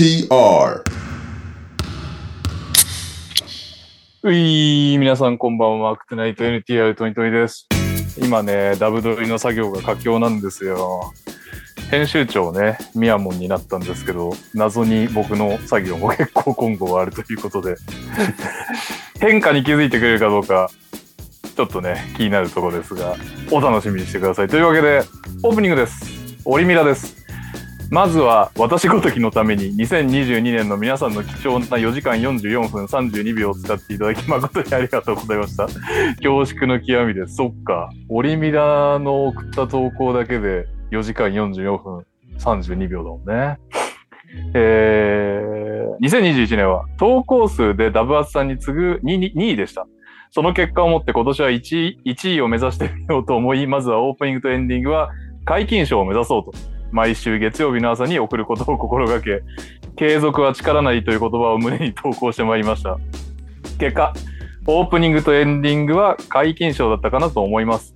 TR うい皆さんこんばんは。アクテナイト NTR トニトニです。今ね、ダブドリの作業が佳境なんですよ。編集長ね、ミヤモンになったんですけど、謎に僕の作業も結構今後はあるということで、変化に気づいてくれるかどうか、ちょっとね、気になるところですが、お楽しみにしてください。というわけで、オープニングです。オリミラです。まずは私ごときのために2022年の皆さんの貴重な4時間44分32秒を使っていただき誠にありがとうございました。恐縮の極みです。そっか。オリミラの送った投稿だけで4時間44分32秒だもんね。えー、2021年は投稿数でダブアツさんに次ぐ 2, 2位でした。その結果をもって今年は1 ,1 位を目指してみようと思い、まずはオープニングとエンディングは解禁賞を目指そうと。毎週月曜日の朝に送ることを心がけ、継続は力なりという言葉を胸に投稿してまいりました。結果、オープニングとエンディングは解禁賞だったかなと思います。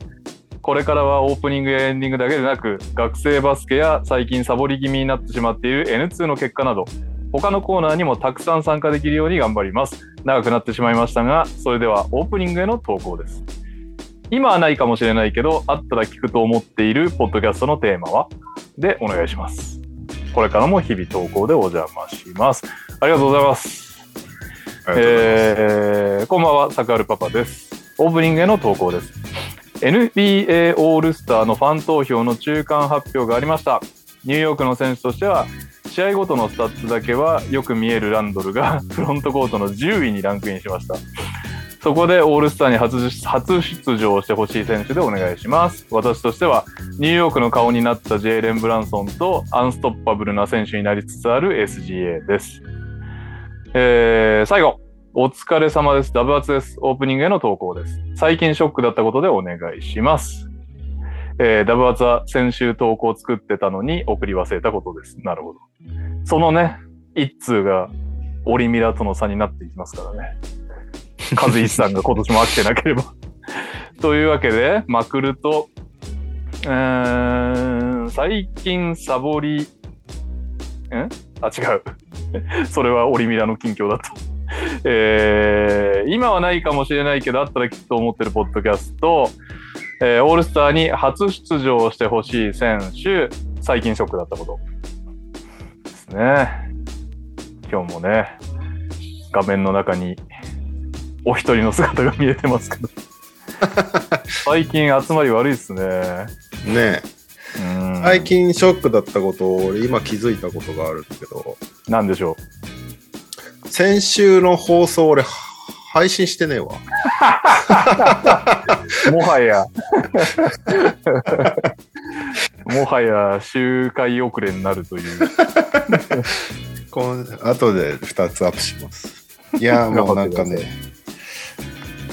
これからはオープニングやエンディングだけでなく、学生バスケや最近サボり気味になってしまっている N2 の結果など、他のコーナーにもたくさん参加できるように頑張ります。長くなってしまいましたが、それではオープニングへの投稿です。今はないかもしれないけど、あったら聞くと思っているポッドキャストのテーマは？でお願いします。これからも日々投稿でお邪魔します。ありがとうございます。えー、こんばんは、サクアルパパです。オープニングへの投稿です。NBA オールスターのファン投票の中間発表がありました。ニューヨークの選手としては、試合ごとのスタッツだけはよく見えるランドルがフロントコートの10位にランクインしました。そこでオールスターに初初出場してほしい選手でお願いします。私としては、ニューヨークの顔になったジェイレン・ブランソンとアンストッパブルな選手になりつつある SGA です。えー、最後、お疲れ様です。ダブアツです。オープニングへの投稿です。最近ショックだったことでお願いします。えー、ダブアツは先週投稿作ってたのに送り忘れたことです。なるほど。そのね、一通がオリミラとの差になっていきますからね。和石さんが今年も飽きてなければ。というわけで、まくると、うーん、最近サボり、んあ、違う。それはオリミラの近況だった。えー、今はないかもしれないけど、あったらきっと思ってるポッドキャスト、えー、オールスターに初出場してほしい選手、最近ショックだったこと。ですね。今日もね、画面の中にお一人の姿が見えてますけど。最近集まり悪いっすね。ねうん最近ショックだったことを俺今気づいたことがあるんだけどなんでしょ先週の放送俺配信してねえわう。もはや、もはや周回遅れになるという。この後で2つアップしますいや もうなんかね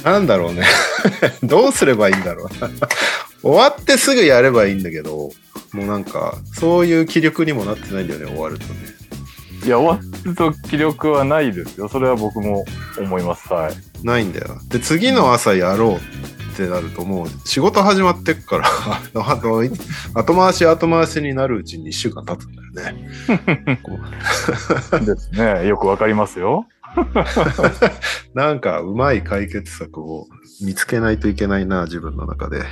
なんだろうね どうすればいいんだろうな 終わってすぐやればいいんだけどもうなんかそういう気力にもなってないんだよね終わるとねいや、終わると気力はないですよ。それは僕も思います。はい。ないんだよで次の朝やろうってなるともう仕事始まってっから後回し後回しになるうちに1週間経つんだよねですね。よくわかりますよ。なんかうまい解決策を見つけないといけないな自分の中で。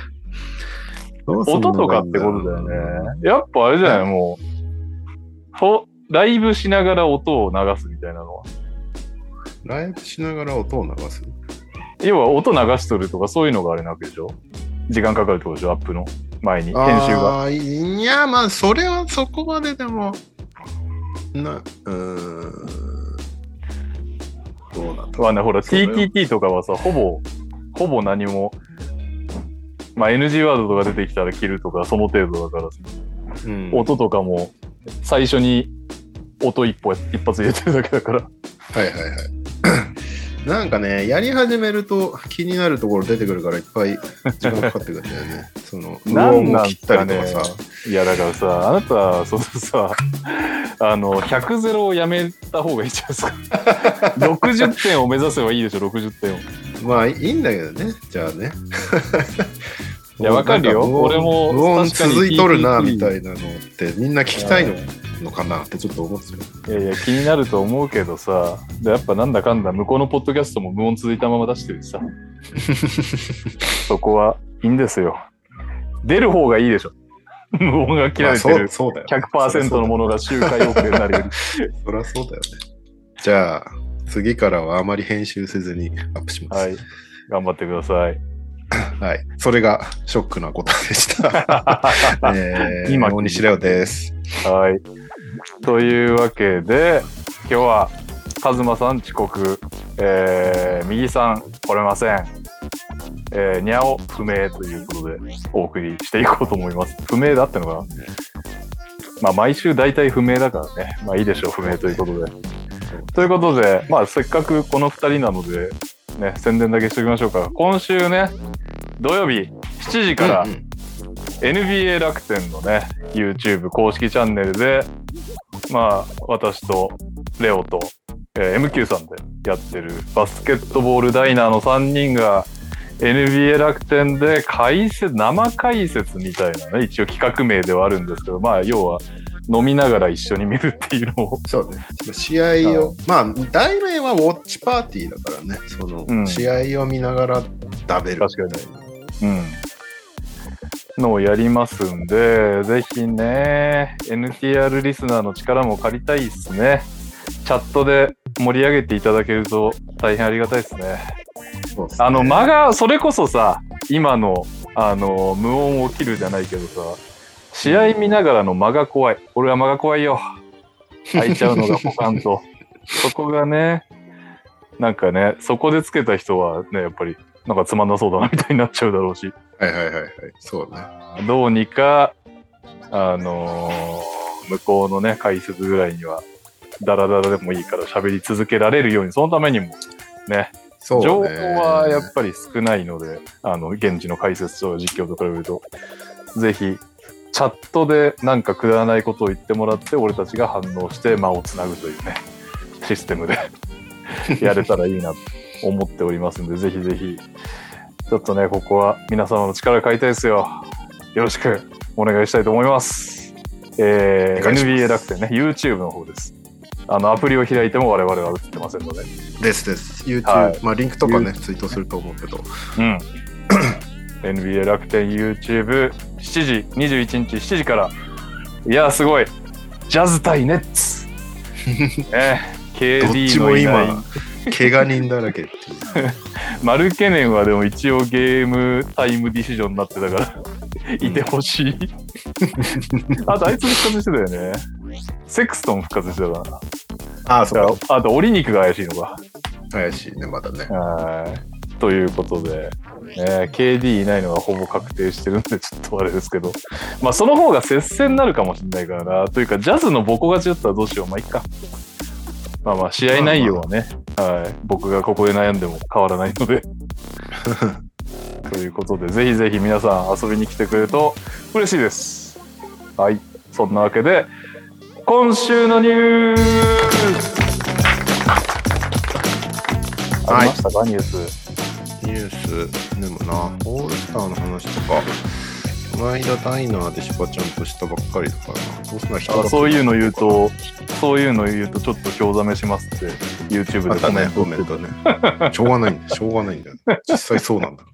音とかってことだよね。やっぱあれじゃない、もう、ほライブしながら音を流すみたいなのは。ライブしながら音を流す？要は音流しとるとかそういうのがあれなわけでしょ。時間かかるってことでしょアップの。前に、編集が。いやまあそれはそこまででもなうーんどうなんだろうまあね、ほら、TTT とかはさ、ほぼ、ほぼ何も、まあ NG ワードとか出てきたら切るとか、その程度だからさ、うん音とかも、最初に音一歩一発入れてるだけだから。はいはいはい。なんかね、やり始めると気になるところ出てくるからいっぱい時間かかってくるんだよね。その、無なんなん音を切ったすかね。いや、だからさ、あなた、そうさ、あの、100ゼロをやめた方がいいじゃないですか。60点を目指せばいいでしょ、60点を。まあいいんだけどね、じゃあね。いやわかるよ俺も無音続いとるな、みたいなのって、みんな聞きたいののかなってちょっと思ってた。いやいや、気になると思うけどさ、でやっぱなんだかんだ向こうのポッドキャストも無音続いたまま出してるしさ、そこはいいんですよ。出る方がいいでしょ。無音が切られてるそうだよ、100%のものが周回遅れになるより。そりゃそうだよね。じゃあ、次からはあまり編集せずにアップします。はい。頑張ってください。はい。それがショックなことでした。えー、今大西レオです。はい。というわけで、今日は、カズマさん遅刻、えー、右さん来れません。えー、にゃお不明ということで、お送りしていこうと思います。不明だってのかな？まあ、毎週大体不明だからね。まあ、いいでしょう、不明ということで。ということで、まあ、せっかくこの二人なので、ね、宣伝だけしておきましょうか。今週ね、土曜日7時から、うんうん NBA 楽天のね、YouTube 公式チャンネルで、まあ、私とレオと、えー MQ さんでやってるバスケットボールダイナーの3人が NBA 楽天で解説、生解説みたいなね、一応企画名ではあるんですけど、まあ、要は飲みながら一緒に見るっていうのを、そうね。試合を、まあ、題名はウォッチパーティーだからね。その、うん試合を見ながら食べる。確かにうん。のをやりますんで、ぜひね、NTR リスナーの力も借りたいですね。チャットで盛り上げていただけると大変ありがたいですね。そうですねあの、間が、それこそさ、今の、あの、無音を切るじゃないけどさ、試合見ながらの間が怖い。俺は間が怖いよ。開いちゃうのがポカンと。そこがね、なんかね、そこでつけた人はね、やっぱり、なんかつまんなそうだなみたいになっちゃうだろうし。はいはいはいはい。そうね。どうにか、あのー向こうのね、解説ぐらいには、ダラダラでもいいから喋り続けられるように、そのためにも、ね、ね。情報はやっぱり少ないので、あの、現地の解説と実況と比べると、ぜひ、チャットでなんかくだらないことを言ってもらって、俺たちが反応して間をつなぐというね、システムで やれたらいいなと思っておりますんで、ぜひぜひ、ちょっとね、ここは皆様の力借りたいですよ。よろしくお願いしたいと思います。えー、NBA 楽天ね、YouTube の方です。あの、アプリを開いても我々は映ってませんので。ですです。YouTube、はいまあリンクとかね、ツイートすると思うけど。うん。NBA 楽天 YouTube7 時、21日7時から。いや、すごい。ジャズ対ネッツ。ね、どっ KD ちものいない今、怪我人だらけっていう。マルケネンはでも一応ゲームタイムディシジョンになってたから、いてほしい。あとあいつ復活してたよね。セクストン復活してたかああ、そな。うか。あと、オリニクが怪しいのか。怪しいね、まだね。はい。ということで、ね、KD いないのがほぼ確定してるんで、ちょっとあれですけど、まあその方が接戦になるかもしれないからな。というか、ジャズのボコ勝ちだったらどうしよう。まあいいか。まあまあ、試合内容はね、はい。僕がここで悩んでも変わらないので。ということで、ぜひぜひ皆さん遊びに来てくれると嬉しいです。はい。そんなわけで、今週のニュースありましたか、ニュース。ニュース、でもな、オールスターの話とか、この間ダイナーでしばちゃんとしたばっかりだからな。どうすんな人があそういうの言うと、そういうの言うと、ちょっと興ざめしますって、YouTube でコメントコメントね。しょうがないんだよ。しょうがないんだよ。実際そうなんだ。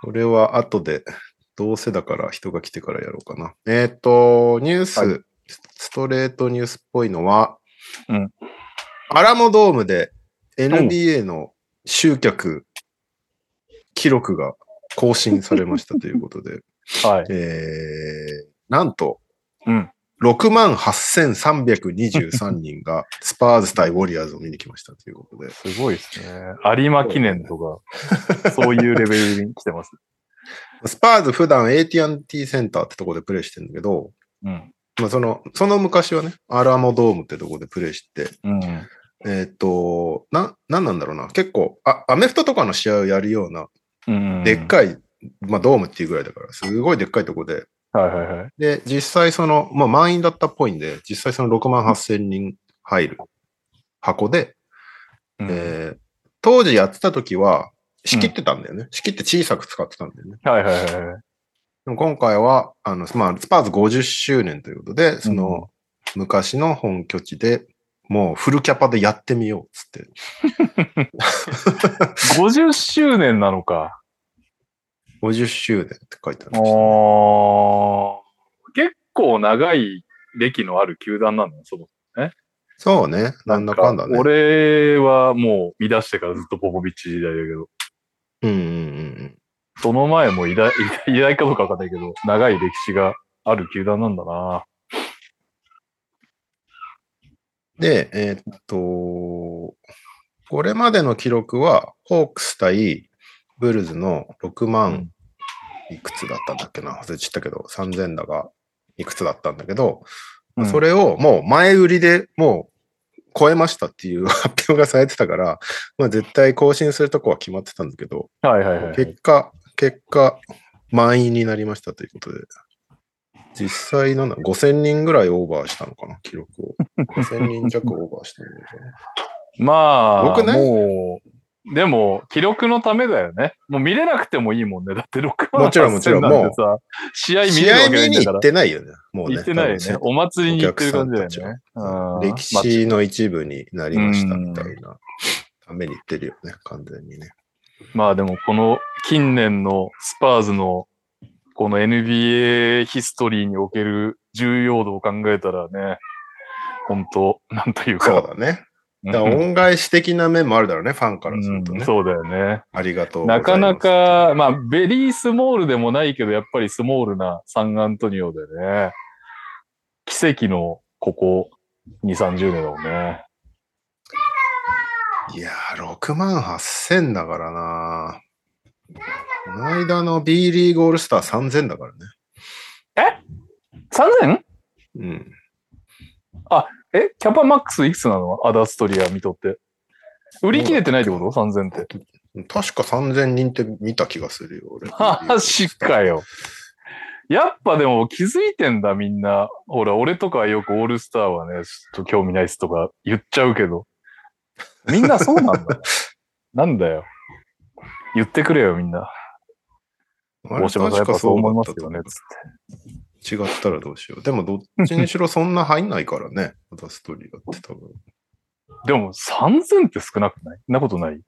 これは後で、どうせだから人が来てからやろうかな。えっ、と、ニュース、はいストレートニュースっぽいのは、うんアラモドームで NBA の集客記録が更新されましたということで、はい。えー、なんと、うん。6万8323人が スパーズ対ウォリアーズを見に来ましたということで。すごいですね。有馬記念とか、そういうレベルに来てます。スパーズ普段 AT&T センターってとこでプレイしてるんだけど、うん。まあその、その昔はね、アラモドームってとこでプレイして、うん。えーっと、な、なんなんだろうな。結構、あ、アメフトとかの試合をやるような、うん。でっかい、まあドームっていうぐらいだから、すごいでっかいとこで、はいはいはい。で、実際その、まあ満員だったっぽいんで、実際その6万8千人入る箱で、うんえー当時やってた時は、仕切ってたんだよね。仕切って小さく使ってたんだよね。はいはいはいはい。でも今回は、あの、まあ、スパーズ50周年ということで、その、昔の本拠地で、もうフルキャパでやってみようっつって。50周年なのか。50周年って書いてある、おー結構長い歴のある球団なの？その。そうね。なんだかんだね。俺はもう見出してからずっとポポビッチ時代だけど、うんうんうんうん。その前も偉大、偉大かどうかわかんないけど、長い歴史がある球団なんだな。で、えーっと、これまでの記録は、ホークス対ブルズの6万いくつだったんだっけな？忘れちゃったけど、3000だがいくつだったんだけど、うん。それをもう前売りでもう超えましたっていう発表がされてたから、まあ絶対更新するとこは決まってたんだけど、はいはいはい。結果、結果、満員になりましたということで、実際なんだ、5000人ぐらいオーバーしたのかな、記録を。5000人弱オーバーしたのかな？まあ、僕ねもう、でも、記録のためだよね。もう見れなくてもいいもんね。だって6万もちろんもちろん8000なんてさ、試合見試れないんだから。てないよね、もうね。行ってないよね。お祭りに行ってる感じだよね。うん歴史の一部になりましたみたいなために言ってるよね、完全にね。まあでもこの近年のスパーズのこの NBA ヒストリーにおける重要度を考えたらね、本当なんというか。そうだね。だ恩返し的な面もあるだろうね、ファンからするとね。うんそうだよね。ありがとう。なかなか、まあ、ベリースモールでもないけど、やっぱりスモールなサンアントニオでね、奇跡のここ2、30年だもんね。いやー、6万8000だからな。この間の B リーグオールスター3000だからね。3000? うん。え？キャパマックスいくつなの？アダストリア見とって。売り切れてないってこと ?3000 って。確か3000人って見た気がするよ、俺。マジかよ。やっぱでも気づいてんだみんな。ほら、俺とかはよくオールスターはね、ちょっと興味ないっすとか言っちゃうけど。みんなそうなんだ。なんだよ。言ってくれよみんな。大島さんやっぱそう思いますよね。つって。違ったらどうしよう。でもどっちにしろそんな入んないからね。アダストリアって多分。でも3000って少なくない？なことない？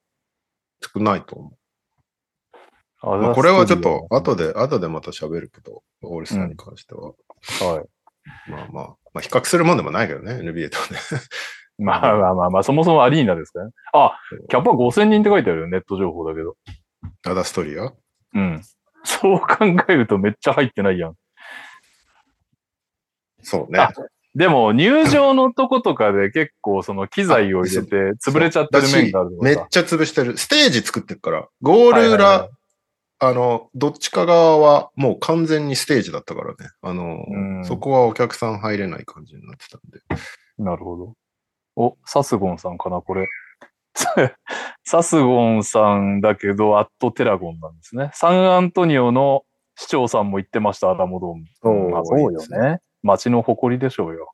少ないと思う。ままあ、これはちょっと後で、後でまた喋るけど、オールスターに関しては。はい。まあまあ、まあ比較するもんでもないけどね、NBA とね。まあまあまあまあ、そもそもアリーナですからね。あ、キャパ5000人って書いてあるよ。ネット情報だけど。アダストリアうん。そう考えるとめっちゃ入ってないやん。そうねあ。でも、入場のとことかで結構その機材を入れて潰れちゃってる面がある。めっちゃ潰してる。ステージ作ってるから、ゴール裏、はいはいはいあの、どっちか側はもう完全にステージだったからね。あの、うんそこはお客さん入れない感じになってたんで。なるほど。お、サスゴンさんかな、これ。サスゴンさんだけど、アットテラゴンなんですね。サンアントニオの市長さんも言ってました、アラモドーム。そうよね。街の誇りでしょうよ。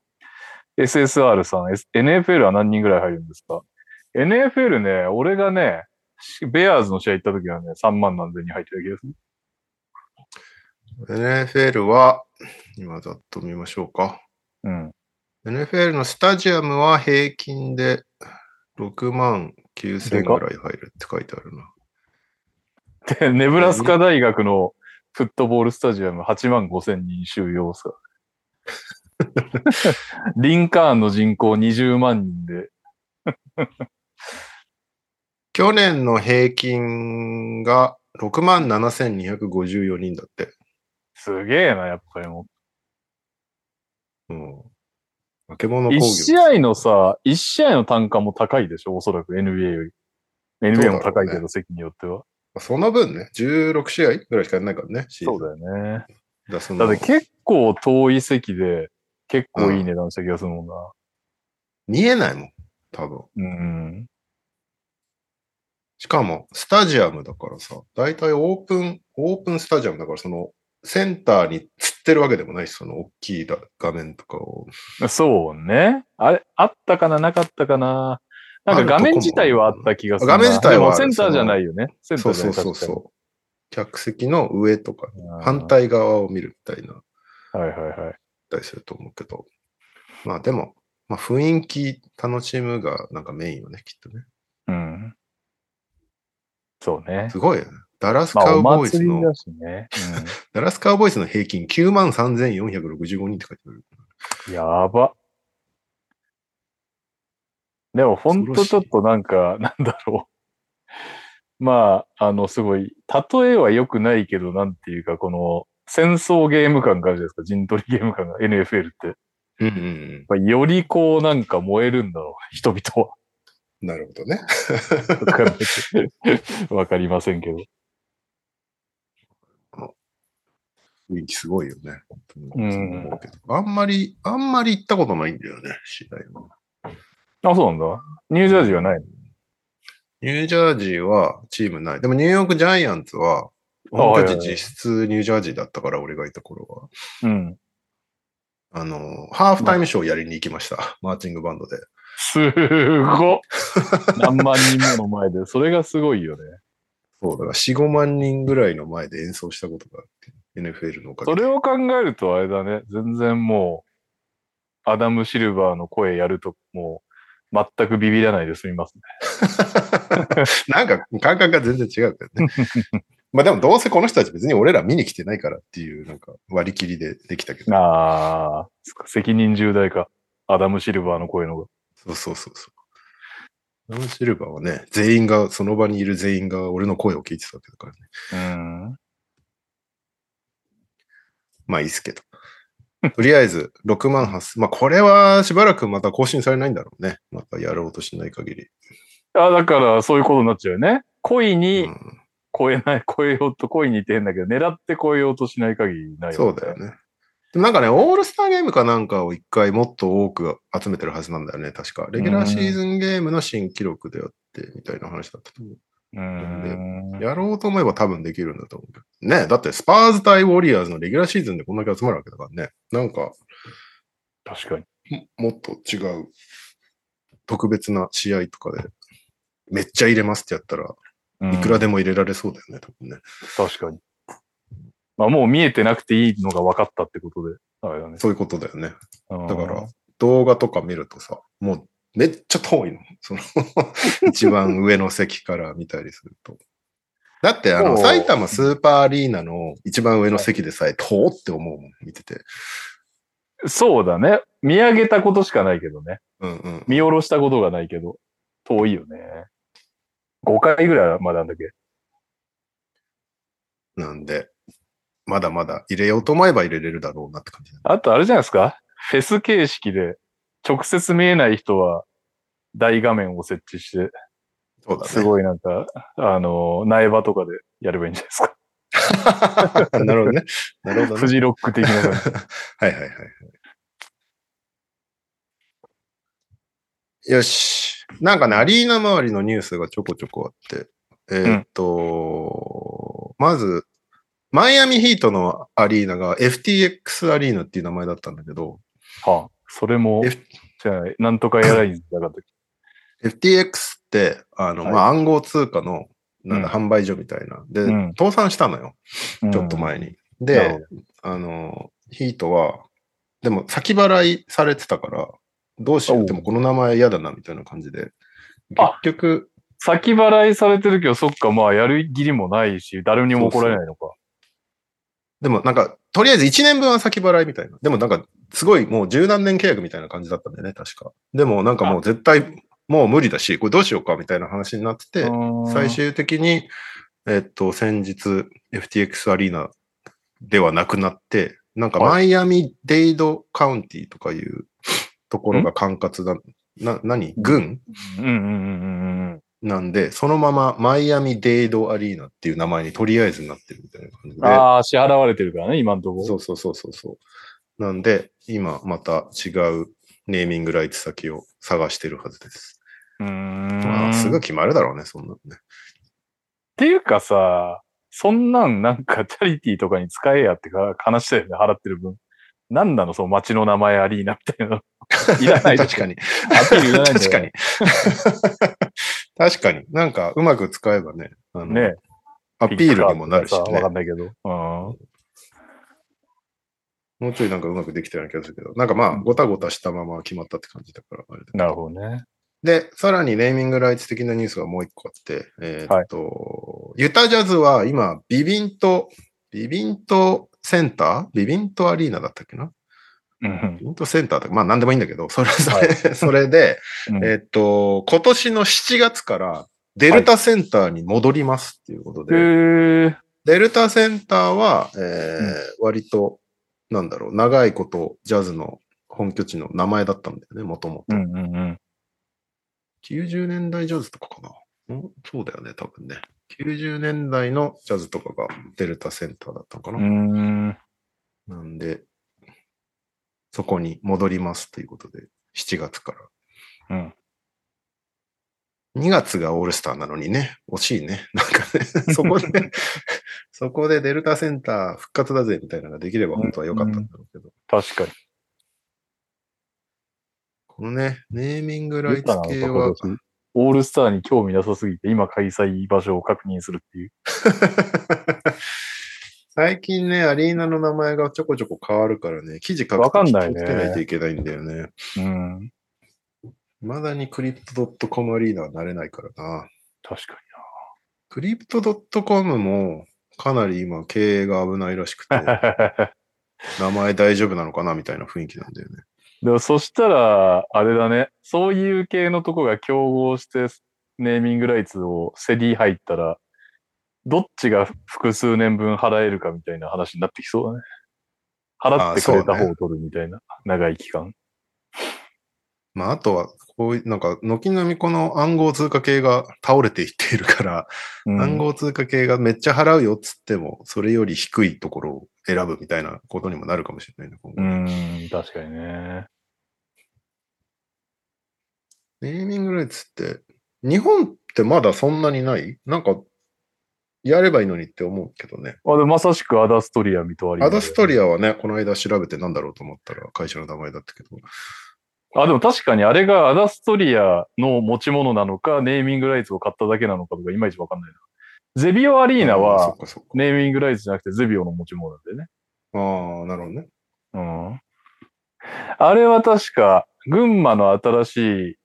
SSR さん、S、NFL は何人ぐらい入るんですか ?NFL ね、俺がね、ベアーズの試合行った時はね、3万何千人入ってた気がする。NFL は、今ざっと見ましょうか。うん。NFL のスタジアムは平均で6万9000ぐらい入るって書いてあるな。で、ネブラスカ大学のフットボールスタジアム8万5千人収容さ。リンカーンの人口20万人で。去年の平均が6万7254人だって。すげえな、やっぱりもうん。化け物う。工業。一試合のさ、一試合の単価も高いでしょ？おそらく NBA より。NBA も高いけど、席によっては。その分ね、16試合ぐらいしかやらないからね、そうだよね。だだって結構遠い席で、結構いい値段した気がするもんな。見えないもん、多分。うん。しかも、スタジアムだからさ、だいたいオープン、オープンスタジアムだから、その、センターに釣ってるわけでもないし、その大きいだ画面とかを。そうね。あれ、あったかななかったかななんか画面自体はあった気がするな。画面自体はセンターじゃないよね。センターじゃないそうそうそう。客席の上とか、に反。対側を見るみたいな、はいはいはい。たりすると思うけど。まあでも、まあ雰囲気楽しむがなんかメインよね、きっとね。うん。そうね。すごいよね。ダラスカウボーイズの、祭りだしね。ダラスカウボーイズの平均9万3465人って書いてある。うん。やば。でも、ほんとちょっとなんか、なんだろう。まあ、あの、すごい、例えは良くないけど、なんていうか、この、戦争ゲーム感があるじゃないですか。陣取りゲーム感が、NFL って。うんうんうん。よりこう、なんか燃えるんだろう。人々は。なるほどね。わかりませんけど。雰囲気すごいよね。うんあんまり、あんまり行ったことないんだよね、試合は。あ、そうなんだ。ニュージャージーはないの？ニュージャージーはチームない。でもニューヨークジャイアンツは、あ本拠はいはいはい地実質ニュージャージーだったから、俺がいた頃は。うん。あの、ハーフタイムショーやりに行きました。マーチングバンドで。すごっ何万人もの前で。それがすごいよね。そう、だから4、5万人ぐらいの前で演奏したことがあって、NFL のおかげで。それを考えるとあれだね。全然もう、アダム・シルバーの声やると、もう、全くビビらないで済みますね。なんか感覚が全然違うけどね。まあでもどうせこの人たち別に俺ら見に来てないからっていうなんか割り切りでできたけど。ああ、責任重大か。アダム・シルバーの声のが。そうそうそうそう。アダムシルバーはね、全員が、その場にいる全員が俺の声を聞いてたわけだからね。うん。まあいいっすけど。とりあえず、6万8000。まあこれはしばらくまた更新されないんだろうね。またやろうとしない限り。あだから、そういうことになっちゃうよね。恋うにん、超えない、超えようと、恋にって変だけど、狙って超えようとしない限りないそうだよ。ね。でもなんかね、オールスターゲームかなんかを一回もっと多く集めてるはずなんだよね、確か。レギュラーシーズンゲームの新記録であって、みたいな話だったと思う。うん。やろうと思えば多分できるんだと思うけど。ねだってスパーズ対ウォリアーズのレギュラーシーズンでこんだけ集まるわけだからね。なんか、確かに。ももっと違う、特別な試合とかで、めっちゃ入れますってやったら、うんいくらでも入れられそうだよね、多分ね。確かに。まあもう見えてなくていいのが分かったってことで。あれだね。そういうことだよね。うんだから、動画とか見るとさ、もうめっちゃ遠いの。その、一番上の席から見たりすると。だって、あの、埼玉スーパーアリーナの一番上の席でさえ遠って思うもん、見てて。そうだね。見上げたことしかないけどね。うんうん。見下ろしたことがないけど、遠いよね。5回ぐらいまでなんだっけなんで、まだまだ入れようと思えば入れれるだろうなって感じ。あとあれじゃないですか？フェス形式で、直接見えない人は大画面を設置して、そうだね。すごいなんか、あの、苗場とかでやればいいんじゃないですか。なるほどね。なるほどね。フジロック的な感じ。はいはいはいはい。よし。なんかね、アリーナ周りのニュースがちょこちょこあって、えーっと、まず、マイアミヒートのアリーナが FTX アリーナっていう名前だったんだけど、はあ、それも、じゃない、なんとかエアラインズだか FTX って、あの、はいまあ、暗号通貨の、なんだ、うん販売所みたいな。で、うん倒産したのよ。ちょっと前に。であの、ヒートは、でも先払いされてたから、どうしよう。でもこの名前嫌だな、みたいな感じで。あ結局、先払いされてるけど、そっか、まあ、やる義理もないし、誰にも怒られないのか。でもなんか、とりあえず1年分は先払いみたいな。でもなんか、すごいもう十何年契約みたいな感じだったんだよね、確か。でもなんかもう絶対、もう無理だし、これどうしようかみたいな話になってて、うん最終的に、えっと、先日、FTX アリーナではなくなって、なんかはいマイアミ・デイド・カウンティとかいうところが管轄だ、な、何？軍？うんうんうんうんなんで、そのままマイアミ・デイド・アリーナっていう名前にとりあえずなってるみたいな感じうん。で。ああ、支払われてるからね、今のところ。そうそうそうそうそう。なんで、今また違うネーミングライツ先を探してるはずです。うーん。まあ、すぐ決まるだろうね、そんなのね。っていうかさ、そんなんなんかチャリティーとかに使えやってか話したよね、払ってる分。なんなのその街の名前アリーナみたいな。いらない確かに。アピールいらないんだよ 確かに。確かに。なんか、うまく使えばね、あのね。アピールにもなるしねわか。んないけど。うん。もうちょいなんかうまくできたような気がするけど、なんかまあ、ごたごたしたまま決まったって感じだから、あれだけどなるほどね。で、さらにネーミングライツ的なニュースがもう一個あって、えーっと、ユタジャズは今、ビビント、ビビントセンター？ビビントアリーナだったっけな？うんビビントセンターだまあなんでもいいんだけど、それ、それ、はい それで、うんえーっと、今年の7月からデルタセンターに戻りますっていうことで、へえ。デルタセンターは、えー割と、なんだろう、長いことジャズの本拠地の名前だったんだよね、もともと。うんうんうん。90年代ジャズとかかな。ん？そうだよね、多分ね。90年代のジャズとかがデルタセンターだったのかな。ん。なんで、そこに戻りますということで、7月から。うん。2月がオールスターなのにね、惜しいね。なんかね、そこで、そこでデルタセンター復活だぜみたいなのができれば本当は良かったんだろうけど。確かに。このね、ネーミングライツ系は、オールスターに興味なさすぎて、今開催場所を確認するっていう。最近ね、アリーナの名前がちょこちょこ変わるからね、記事書くと気をつけないといけないんだよね。うん。未だにクリプト .com アリーナはなれないからな。確かクリプト .com もかなり今経営が危ないらしくて、にな。名前大丈夫なのかなみたいな雰囲気なんだよね。でもそしたら、あれだね。そういう系のとこが競合して、ネーミングライツを競り入ったら、どっちが複数年分払えるかみたいな話になってきそうだね。払ってくれた方を取るみたいな、長い期間。まあ、あとは、こういう、なんか、軒並みこの暗号通貨系が倒れていっているから、うん暗号通貨系がめっちゃ払うよっつっても、それより低いところを選ぶみたいなことにもなるかもしれないね、うねん、確かにね。ネーミングライツって、日本ってまだそんなにない？なんか、やればいいのにって思うけどね。あでまさしくアダストリアミとアリーナアダストリア。アはね、この間調べてなんだろうと思ったら会社の名前だったけど。あ、でも確かにあれがアダストリアの持ち物なのか、ネーミングライツを買っただけなのかとか、いまいちわかんないな。ゼビオアリーナは。ネーミングライツじゃなくてゼビオの持ち物なんだよね。ああ、なるほどね。うん。あれは確か、群馬の新しい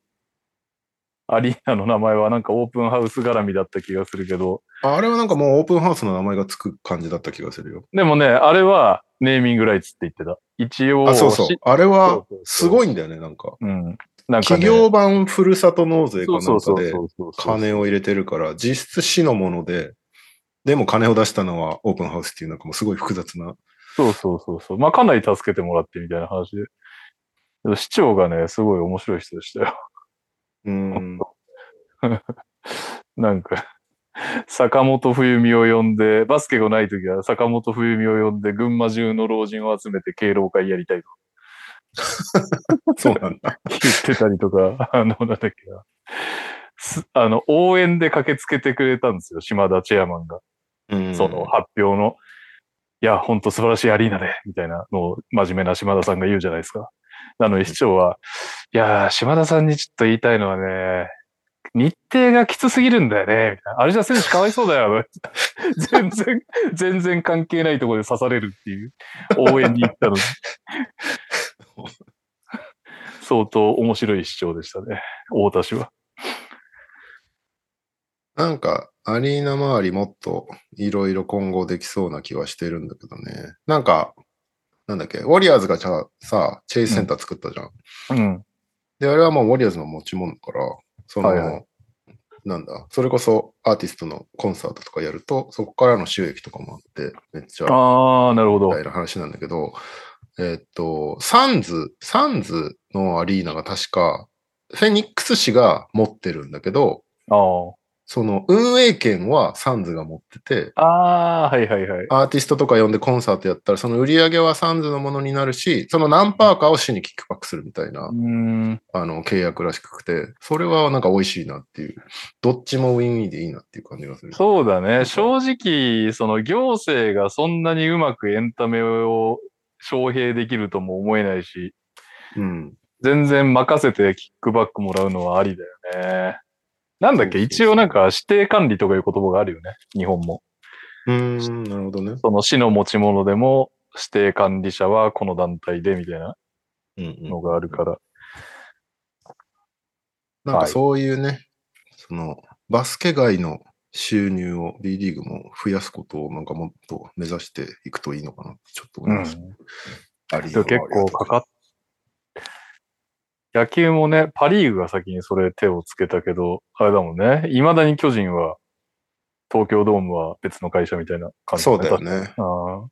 アリーナの名前はなんかオープンハウス絡みだった気がするけど、ああれはなんかもうオープンハウスの名前がつく感じだった気がするよ。でもね、あれはネーミングライツって言ってた。一応、あ、そうそうし。あれはすごいんだよね、なんか。うん。なんか、ね、企業版ふるさと納税かなんかで。金を入れてるから、実質市のもので、でも金を出したのはオープンハウスっていうなんかもうすごい複雑な。そうそうそうそう。まあかなり助けてもらってみたいな話で。市長がね、すごい面白い人でしたよ。うーん。なんか、坂本冬美を呼んで、バスケがない時は坂本冬美を呼んで、群馬中の老人を集めて敬老会やりたいと そうなんだ。言ってたりとか、あの、なんだっけな。すあの、応援で駆けつけてくれたんですよ、島田チェアマンが。うんその発表の、いや、ほんと素晴らしいアリーナで、みたいなのを真面目な島田さんが言うじゃないですか。なのに市長は、いやー、島田さんにちょっと言いたいのはね、日程がきつすぎるんだよね、みたいな。あれじゃ選手かわいそうだよ。全然、全然関係ないところで刺されるっていう、応援に行ったのに。相当面白い市長でしたね、大田氏は。なんか、アリーナ周りもっといろいろ今後できそうな気はしてるんだけどね。なんか、なんだっけ、ウォリアーズがじゃあさ、チェイスセンター作ったじゃん。うん。で、あれはもうウォリアーズの持ち物だから、その、はいはいなんだ、それこそアーティストのコンサートとかやると、そこからの収益とかもあって、めっちゃ、あー、なるほどみた。いな話なんだけど、えーっと、サンズ、サンズのアリーナが確か、フェニックス市が持ってるんだけど、あー。その運営権はサンズが持ってて、あー、はいはいはい。アーティストとか呼んでコンサートやったら、その売り上げはサンズのものになるし、その何パーかを市にキックバックするみたいなう、ーん。あの、契約らしくて、それはなんか美味しいなっていう、どっちもウィンウィンでいいなっていう感じがする。そうだね。正直、その行政がそんなにうまくエンタメを招聘できるとも思えないし、うん。全然任せてキックバックもらうのはありだよね。なんだっけ？一応なんか指定管理とかいう言葉があるよね。日本も。うーん、なるほどね。その市の持ち物でも指定管理者はこの団体でみたいなうんうんのがあるから。なんかそういうね、そのバスケ外の収入を B リーグも増やすことをなんかもっと目指していくといいのかなってちょっと思います。ありでも結構かかっ、野球もね、パリーグが先にそれ手をつけたけど、あれだもんね。未だに巨人は、東京ドームは別の会社みたいな感じそうだよ。ね。ああ、も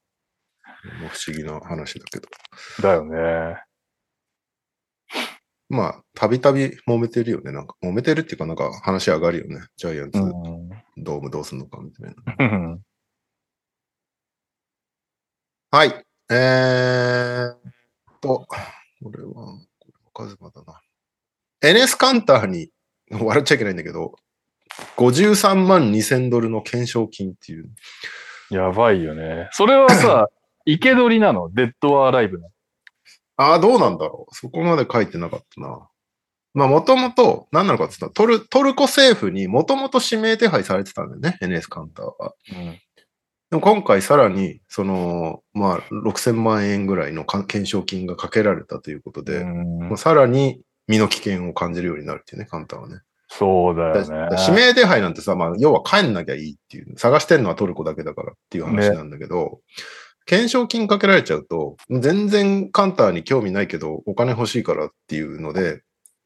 う不思議な話だけど。だよね。まあ、たびたび揉めてるよね。なんか、揉めてるっていうか、なんか話上がるよね。ジャイアンツ、うん。ドームどうすんのかみたいな。う んはい。えーっと、これはカズマだな。NS カンターに、笑っちゃいけないんだけど、53万2000ドルの懸賞金っていう。やばいよね。それはさ、生け捕りなの？デッドアライブなの？ああ、どうなんだろう。そこまで書いてなかったな。まあ、もともと、何なのかって言ったら、トル、トルコ政府にもともと指名手配されてたんだよね。NS カンターは。うん。でも今回さらに、その、まあ、6000万円ぐらいのか懸賞金がかけられたということで、さらに身の危険を感じるようになるっていうね、カンターはね。そうだだよね。だ指名手配なんてさ、まあ、要は帰んなきゃいいっていう、探してんのはトルコだけだからっていう話なんだけど、懸賞金かけられちゃうと、全然カンターに興味ないけど、お金欲しいからっていうので、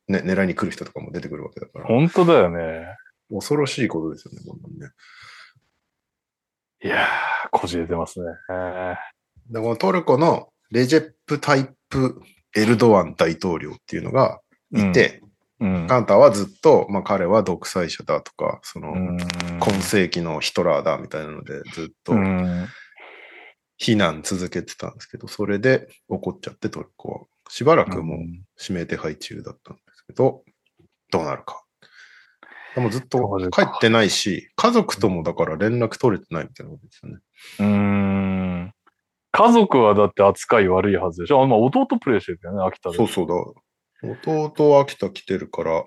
ね、狙いに来る人とかも出てくるわけだから、本当だよね。恐ろしいことですよね、こんなんね。いやー、こじれてますね。えーでこのトルコのレジェップ・タイプ・エルドアン大統領っていうのがいて、うん。カンターはずっと、まあ彼は独裁者だとか、その、うん今世紀のヒトラーだみたいなので、ずっとうん非難続けてたんですけど、それで怒っちゃってトルコは。しばらくもう指名手配中だったんですけど、どうなるか。でもずっと帰ってないし、家族ともだから連絡取れてないみたいなことですよね。うーん。家族はだって扱い悪いはずでしょあ、まあ弟プレイしてるよね、秋田で。そうそうだ。弟は秋田来てるから、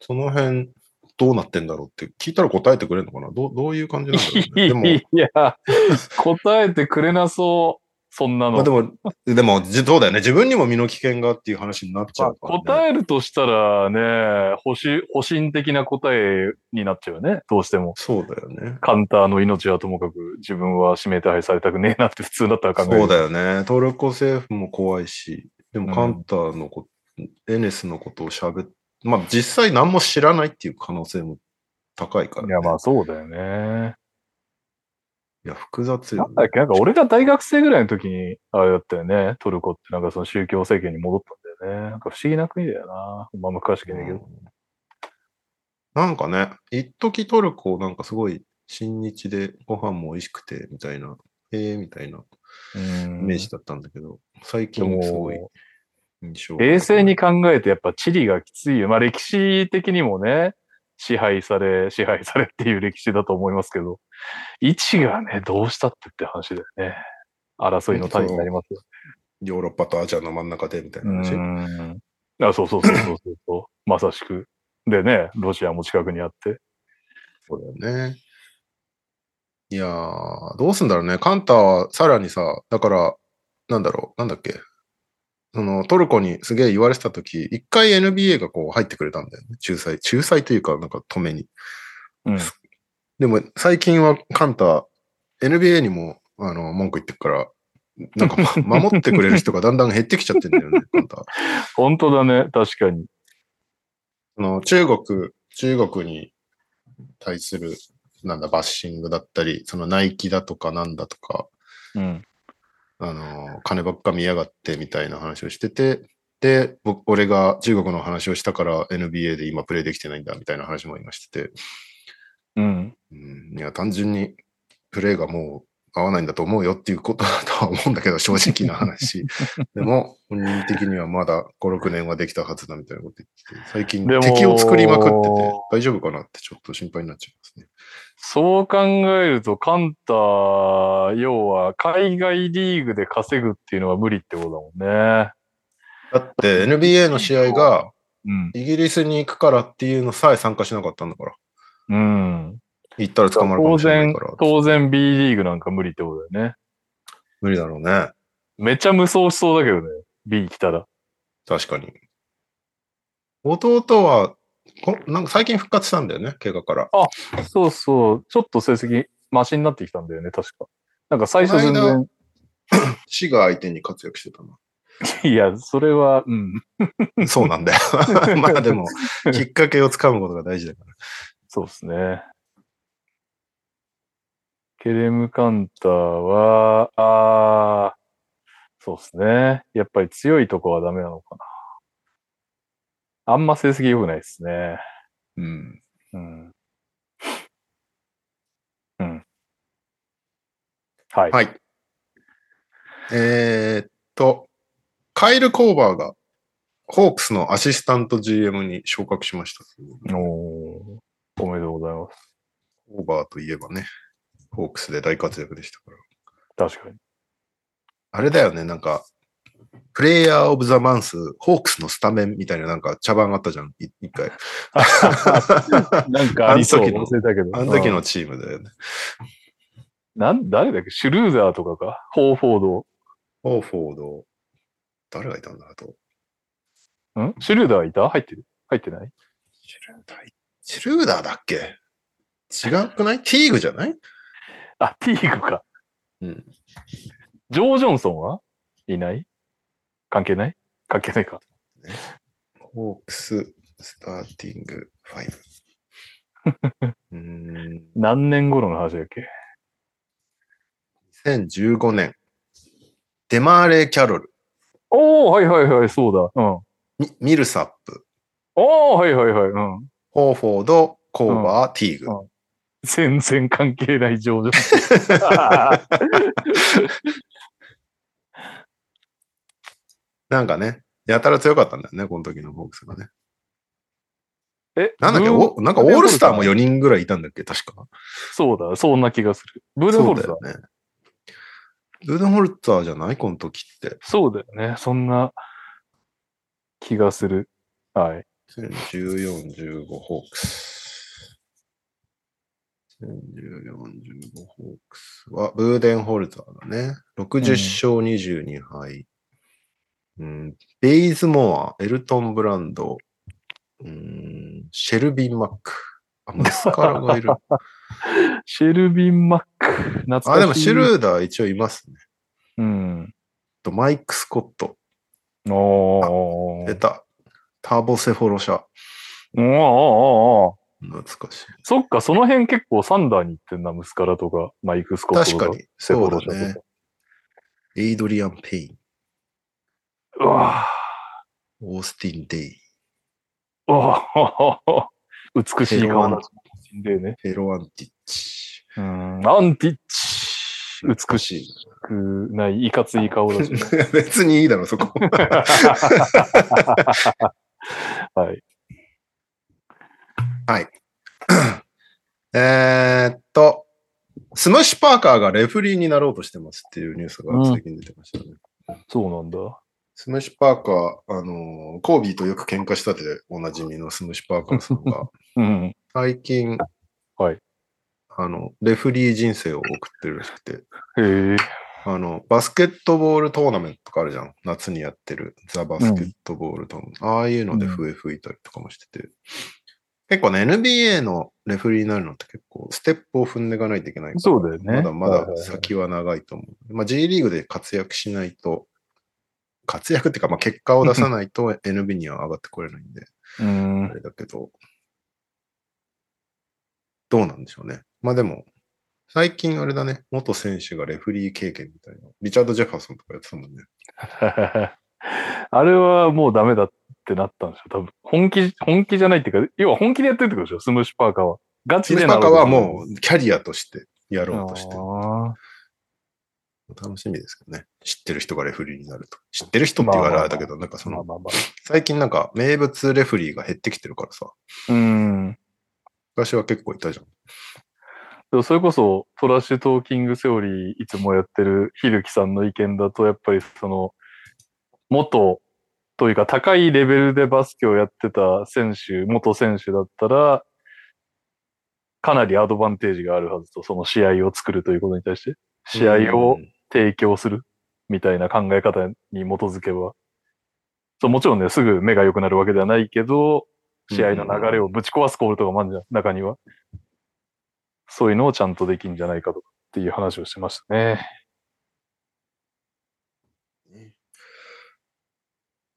その辺どうなってんだろうって聞いたら答えてくれるのかな？どうどういう感じなんだろうね。でも、いや、答えてくれなそう。そんなの。まあでも、でも、じそうだよね。自分にも身の危険がっていう話になっちゃまあうから、ね。答えるとしたらね、保守、保身的な答えになっちゃうよね。どうしても。そうだよね。カンターの命はともかく自分は指名手配されたくねえなって普通だったら考える。そうだよね。トルコ政府も怖いし、でもカンターのこ、エネスのことを喋っ、まあ実際何も知らないっていう可能性も高いから、ね。いや、まあそうだよね。いや、複雑よ、なんだっけ？なんか俺が大学生ぐらいの時に、あれだったよね。トルコってなんかその宗教政権に戻ったんだよね。なんか不思議な国だよな。まあ詳しくないけど。なんかね、一時トルコなんかすごい親日でご飯も美味しくて、みたいな、ええみたいなうんイメージだったんだけど、最で近すごいも、印象冷静に考えてやっぱチリがきついよ。まあ歴史的にもね、支配され、支配されっていう歴史だと思いますけど、位置がね、どうしたってって話だよね。争いの種になりますよ。ヨーロッパとアジアの真ん中でみたいな話？うん。あそうそうそうそうそうそう。まさしく。でね、ロシアも近くにあって。そうだよね。いやー、どうすんだろうね。カンタはさらにさ、だから、なんだろう、なんだっけ？そのトルコにすげえ言われてたとき、一回 NBA がこう入ってくれたんだよね。仲裁。仲裁というか、なんか止めに。うん。でも最近はカンタ、NBA にもあの文句言ってるから、なんかま 守ってくれる人がだんだん減ってきちゃってんだよね、カンタ。本当だね、確かに。その中国、中国に対する、なんだ、バッシングだったり、そのナイキだとかなんだとか、うん。あの、金ばっか見やがってみたいな話をしてて、で、僕、俺が中国の話をしたから NBA で今プレイできてないんだみたいな話も今してて、うん。うん、いや、単純にプレイがもう合わないんだと思うよっていうことだとは思うんだけど、正直な話。でも、本人的にはまだ5、6年はできたはずだみたいなこと言ってて、最近敵を作りまくってて、大丈夫かなってちょっと心配になっちゃいますね。そう考えると、カンタ、要は海外リーグで稼ぐっていうのが無理ってことだもんね。だって NBA の試合がうん。イギリスに行くからっていうのさえ参加しなかったんだから。うん。行ったら捕まるか当もしれない然から、。当然 B リーグなんか無理ってことだよね。無理だろうね。めっちゃ無双しそうだけどね。B 来たら。確かに。弟は、こなんか最近復活したんだよね、怪我から。そうそう。ちょっと成績マシになってきたんだよね、確か。なんか最初全然、死が 相手に活躍してたな。いや、それは、うん。そうなんだよ。まあでも、きっかけをつかむことが大事だから。そうですね。ケレムカンターは、ああ、そうですね。やっぱり強いとこはダメなのかな。あんま成績良くないですね。うん。うん。うん。はい。はい。えーっと、カイル・コーバーが、ホークスのアシスタント GM に昇格しました。おーおめでとうございます。コーバーといえばね、ホークスで大活躍でしたから。確かに。あれだよね、なんか、プレイヤー・オブ・ザ・マンス、ホークスのスタメンみたいななんか茶番あったじゃん、い一回。なんかありそう。あの時の忘れたけど。あの時うんのチームだよね。なん、誰だっけ？シュルーザーとかか？ホーフォード。ホーフォード、誰がいたんだあと。ん？シュルーダーいた？入ってる？入ってない？シュルーダー、シュルーダーだっけ？違くない？ティーグじゃない？あ、ティーグか。うん。ジョー・ジョンソンはいない？関係ない？関係ないか。ホークス、スターティング5。うーん、何年頃の話だっけ？2015年。デマーレ・キャロル、おー、はいはいはい、そうだ。うん。ミミルサップ、おー、はいはいはい。うん。ホーフォード、コーバー、ティーグ。うん全然関係ないジョー・ジョンソン。なんかね、やたら強かったんだよね、この時のホークスがね。え、なんだっけ、なんかオールスターも4人ぐらいいたんだっけ、確か。そうだ、そんな気がする。ブーデンホルツだそうだよね。ブーデンホルツァーじゃない？この時って。そうだよね。そんな気がする。はい。2014、15ホークス。2014、15ホークスは、ブーデンホルツァーだね。60勝22敗。うん、ベイズモア、エルトン・ブランド、うん、シェルビン・マック。あ、ムスカラがいる。シェルビン・マック。懐かしい。あ、でもシュルーダー一応いますね。うん。とマイク・スコット、おー。出た。ターボセフォロシャ。おーおーおー懐かしい。そっか、その辺結構サンダーに行ってんな、ムスカラとか、マイク・スコットとか。確かに。そうだね。エイドリアン・ペイン、うわオースティン・デイ、ぁ。うわぁ美しい顔だ。でね。フェロ・アンティッチ。うん。アンティッチ。美ししくない、いかつい顔だしね。い。別にいいだろ、そこ。はい。えーっと、スムッシュ・パーカーがレフリーになろうとしてますっていうニュースが最近出てましたね。そうなんだ。スムッシュ・パーカー、あのーコービーとよく喧嘩したでおなじみのスムッシュ・パーカーさんが、うん。最近、はいあの、レフリー人生を送ってるらしくて、へえ。あの、バスケットボールトーナメントとかあるじゃん。夏にやってるザ・バスケットボールトーナメント。ああいうので笛吹いたりとかもしてて。結構ね、NBA のレフリーになるのって結構ステップを踏んでいかないといけないから。そうだよねまだまだはいはいはい先は長いと思う。まあ J リーグで活躍しないと、活躍っていうか、まあ結果を出さないと NB には上がってこれないんで、うんあ。れだけど、どうなんでしょうね。まあでも、最近あれだね、元選手がレフリー経験みたいな。リチャード・ジェファーソンとかやってたもんね。あれはもうダメだってなったんでしょ多分。本気、本気じゃないっていうか、要は本気でやってるってことでしょ？スムッシュパーカーは。ガチスムシでなろうとパカはもうキャリアとしてやろうとしてる。あ楽しみですけどね。知ってる人がレフリーになると。知ってる人って言われあれだけど、なんかーその、最近なんか名物レフリーが減ってきてるからさ。あ。うん。昔は結構いたじゃん。でもそれこそ、トラッシュトーキングセオリーいつもやってるひるきさんの意見だと、やっぱりその、元というか高いレベルでバスケをやってた選手、元選手だったら、かなりアドバンテージがあるはずと、その試合を作るということに対して、試合を提供するみたいな考え方に基づけば、そうもちろんね、すぐ目が良くなるわけではないけど、試合の流れをぶち壊すコールとかもあるじゃん、中には。そういうのをちゃんとできんじゃないかとかっていう話をしてましたね。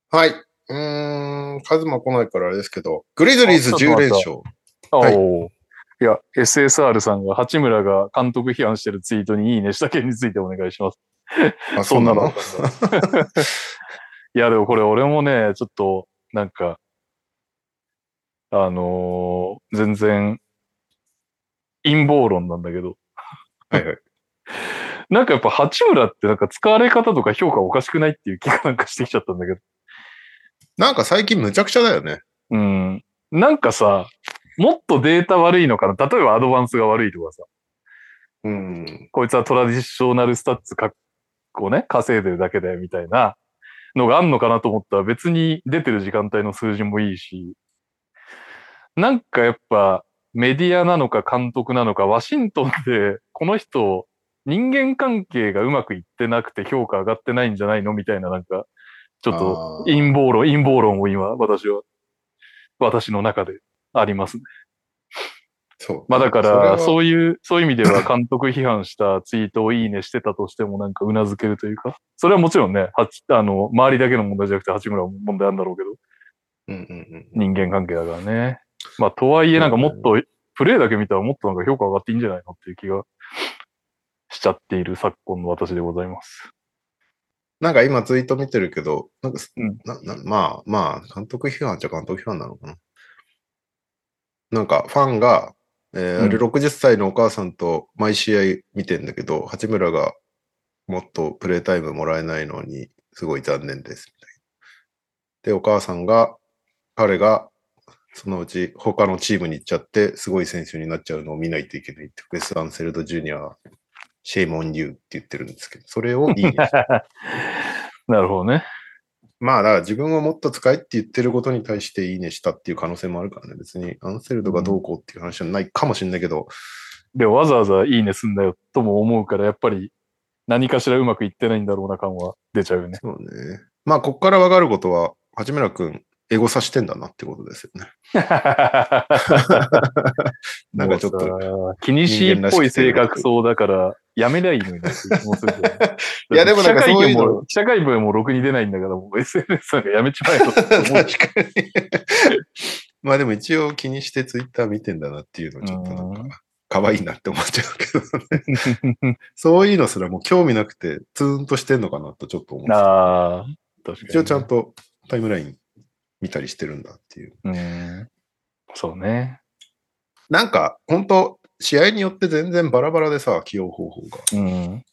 はい。うーん、カズマ来ないからあれですけど、グリズリーズ10連勝。おはいお。いや、SSR さんが八村が監督批判してるツイートにいいねした件についてお願いします。あ、そんなの？いや、でもこれ俺もね、ちょっと、なんか、あのー全然、陰謀論なんだけど、はいはい。なんかやっぱ八村ってなんか使われ方とか評価おかしくないっていう気がなんかしてきちゃったんだけど。なんか最近むちゃくちゃだよね。うん。なんかさ、もっとデータ悪いのかな例えばアドバンスが悪いとかさ、うん。こいつはトラディショナルスタッツかをね、稼いでるだけだよみたいなのがあんのかなと思ったら別に出てる時間帯の数字もいいし、なんかやっぱメディアなのか監督なのか、ワシントンでこの人人間関係がうまくいってなくて評価上がってないんじゃないのみたいななんか、ちょっと陰謀論、陰謀論を今私は、私の中でありますね。そう。まあだから、う。そういう、そういう意味では監督批判したツイートをいいねしてたとしてもなんか頷けるというか、それはもちろんね、はちあの、周りだけの問題じゃなくて八村も問題あるんだろうけど、うんうんうん。人間関係だからね。まあとはいえなんかもっと、プレーだけ見たらもっとなんか評価上がっていいんじゃないのっていう気がしちゃっている昨今の私でございます。なんか今ツイート見てるけど、なんか、うんななまあまあ、監督批判っちゃ監督批判なのかな。なんかファンが、えーうんあれ60歳のお母さんと毎試合見てんだけど、八村がもっとプレータイムもらえないのに、すごい残念です。みたいなで、お母さんが、彼がそのうち他のチームに行っちゃって、すごい選手になっちゃうのを見ないといけないって、ウェス・アンセルド・ジュニア、シェイモン・ユーって言ってるんですけど、それをいいね なるほどね。まあ、だから自分をもっと使いって言ってることに対していいねしたっていう可能性もあるからね。別にアンセルドがどうこうっていう話はないかもしれないけど、でもわざわざいいねすんだよとも思うから、やっぱり何かしらうまくいってないんだろうな感は出ちゃうよね。そうね。まあ、こっからわかることは、八村くん、エゴさしてんだなってことですよね。なんかちょっと気にしいっぽい性格そうだから、やめりゃいいのになって気もするけどね いやでもなんかそういうのも記者会見もろくに出ないんだから、もう SNS なんかやめちまえよって思う。確かに。まあでも一応気にしてツイッター見てんだなっていうのちょっとなんうんか、可愛いなって思っちゃうけどね。そういうのすらもう興味なくて、ツーンとしてんのかなとちょっと思う。ああ、確かに。一応ちゃんとタイムライン見たりしてるんだっていう。うん。そうね。なんか、本当試合によって全然バラバラでさ、起用方法が。うん。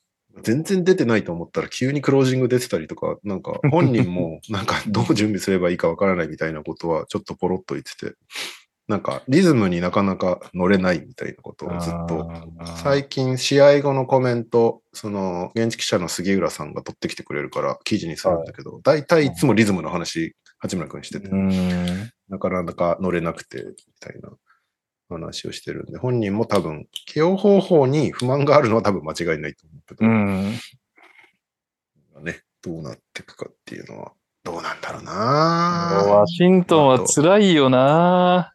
全然出てないと思ったら急にクロージング出てたりとか、なんか本人も なんかどう準備すればいいかわからないみたいなことはちょっとポロッと言ってて、なんかリズムになかなか乗れないみたいなことをずっと最近試合後のコメント、その現地記者の杉浦さんが取ってきてくれるから記事にするんだけど、大体いつもリズムの話、八村君してて、うん。なかなか乗れなくて、みたいな話をしてるんで、本人も多分、起用方法に不満があるのは多分間違いないと思うけど、うん。ね、どうなっていくかっていうのは、どうなんだろうなワシントンは辛いよな。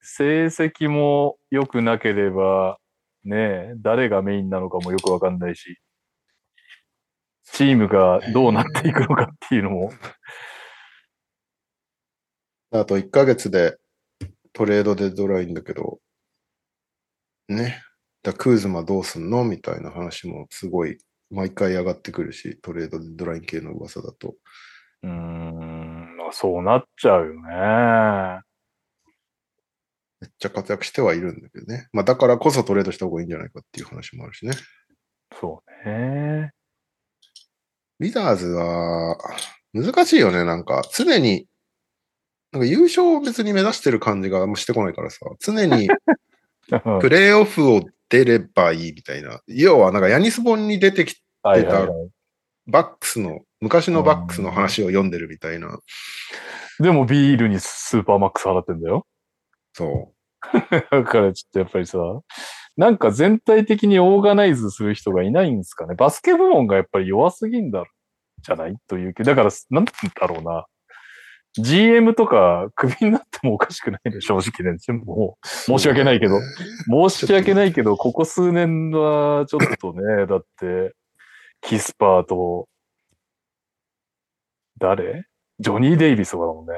成績も良くなければ、ねえ、誰がメインなのかもよくわかんないし、チームがどうなっていくのかっていうのも、あと1ヶ月でトレードでドライんだけど、ね、だクーズマどうすんの？みたいな話もすごい毎回上がってくるし、トレードでドライン系の噂だと。うーん、まあそうなっちゃうよね。めっちゃ活躍してはいるんだけどね。まあだからこそトレードした方がいいんじゃないかっていう話もあるしね。そうね。リザーズは難しいよね。なんか常に、なんか優勝を別に目指してる感じがあんましてこないからさ、常にプレーオフを出ればいいみたいな。要はなんかヤニスボンに出てきはいはいはい。バックスの、昔のバックスの話を読んでるみたいな。でもビールにスーパーマックス払ってんだよ。そだからちょっとやっぱりさ、なんか全体的にオーガナイズする人がいないんですかね。バスケ部門がやっぱり弱すぎんだろ、じゃない？というだから、なんだろうな。GM とかクビになってもおかしくないね、正直ね。もう、う。申し訳ないけど。申し訳ないけど、ここ数年はちょっとね、だって、キスパーと、誰？ジョニー・デイビスとかだもんね。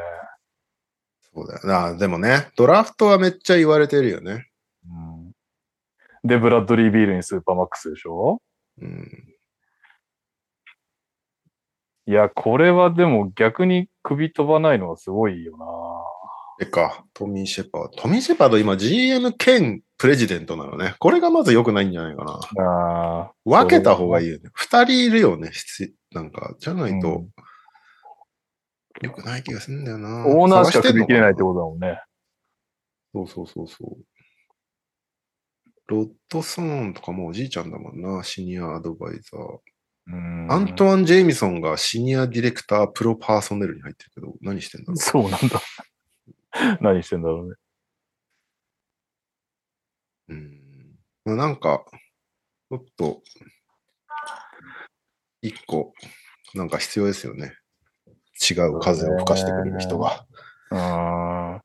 そうだよな。でもね、ドラフトはめっちゃ言われてるよね。うん、で、ブラッドリー・ビールにスーパーマックスでしょ？うん。いや、これはでも逆に首飛ばないのがすごいよな。えか、トミー・シェパード。トミー・シェパード今 GM 兼プレジデントなのね。これがまず良くないんじゃないかな。あ分けた方がいいよね。二人いるよね。必なんか、じゃないとうん良くない気がするんだよな。オーナーしか首切れないってとことだもんね。そうそうそうそう。ロッドソーンとかもうおじいちゃんだもんな。シニアアドバイザー。うんアントワン・ジェイミソンがシニアディレクタープロパーソネルに入ってるけど、何してんだろう？そうなんだ。何してんだろうね。うん。まあ、なんか、ちょっと、一個、なんか必要ですよね。違う風を吹かしてくれる人が。あまあまあ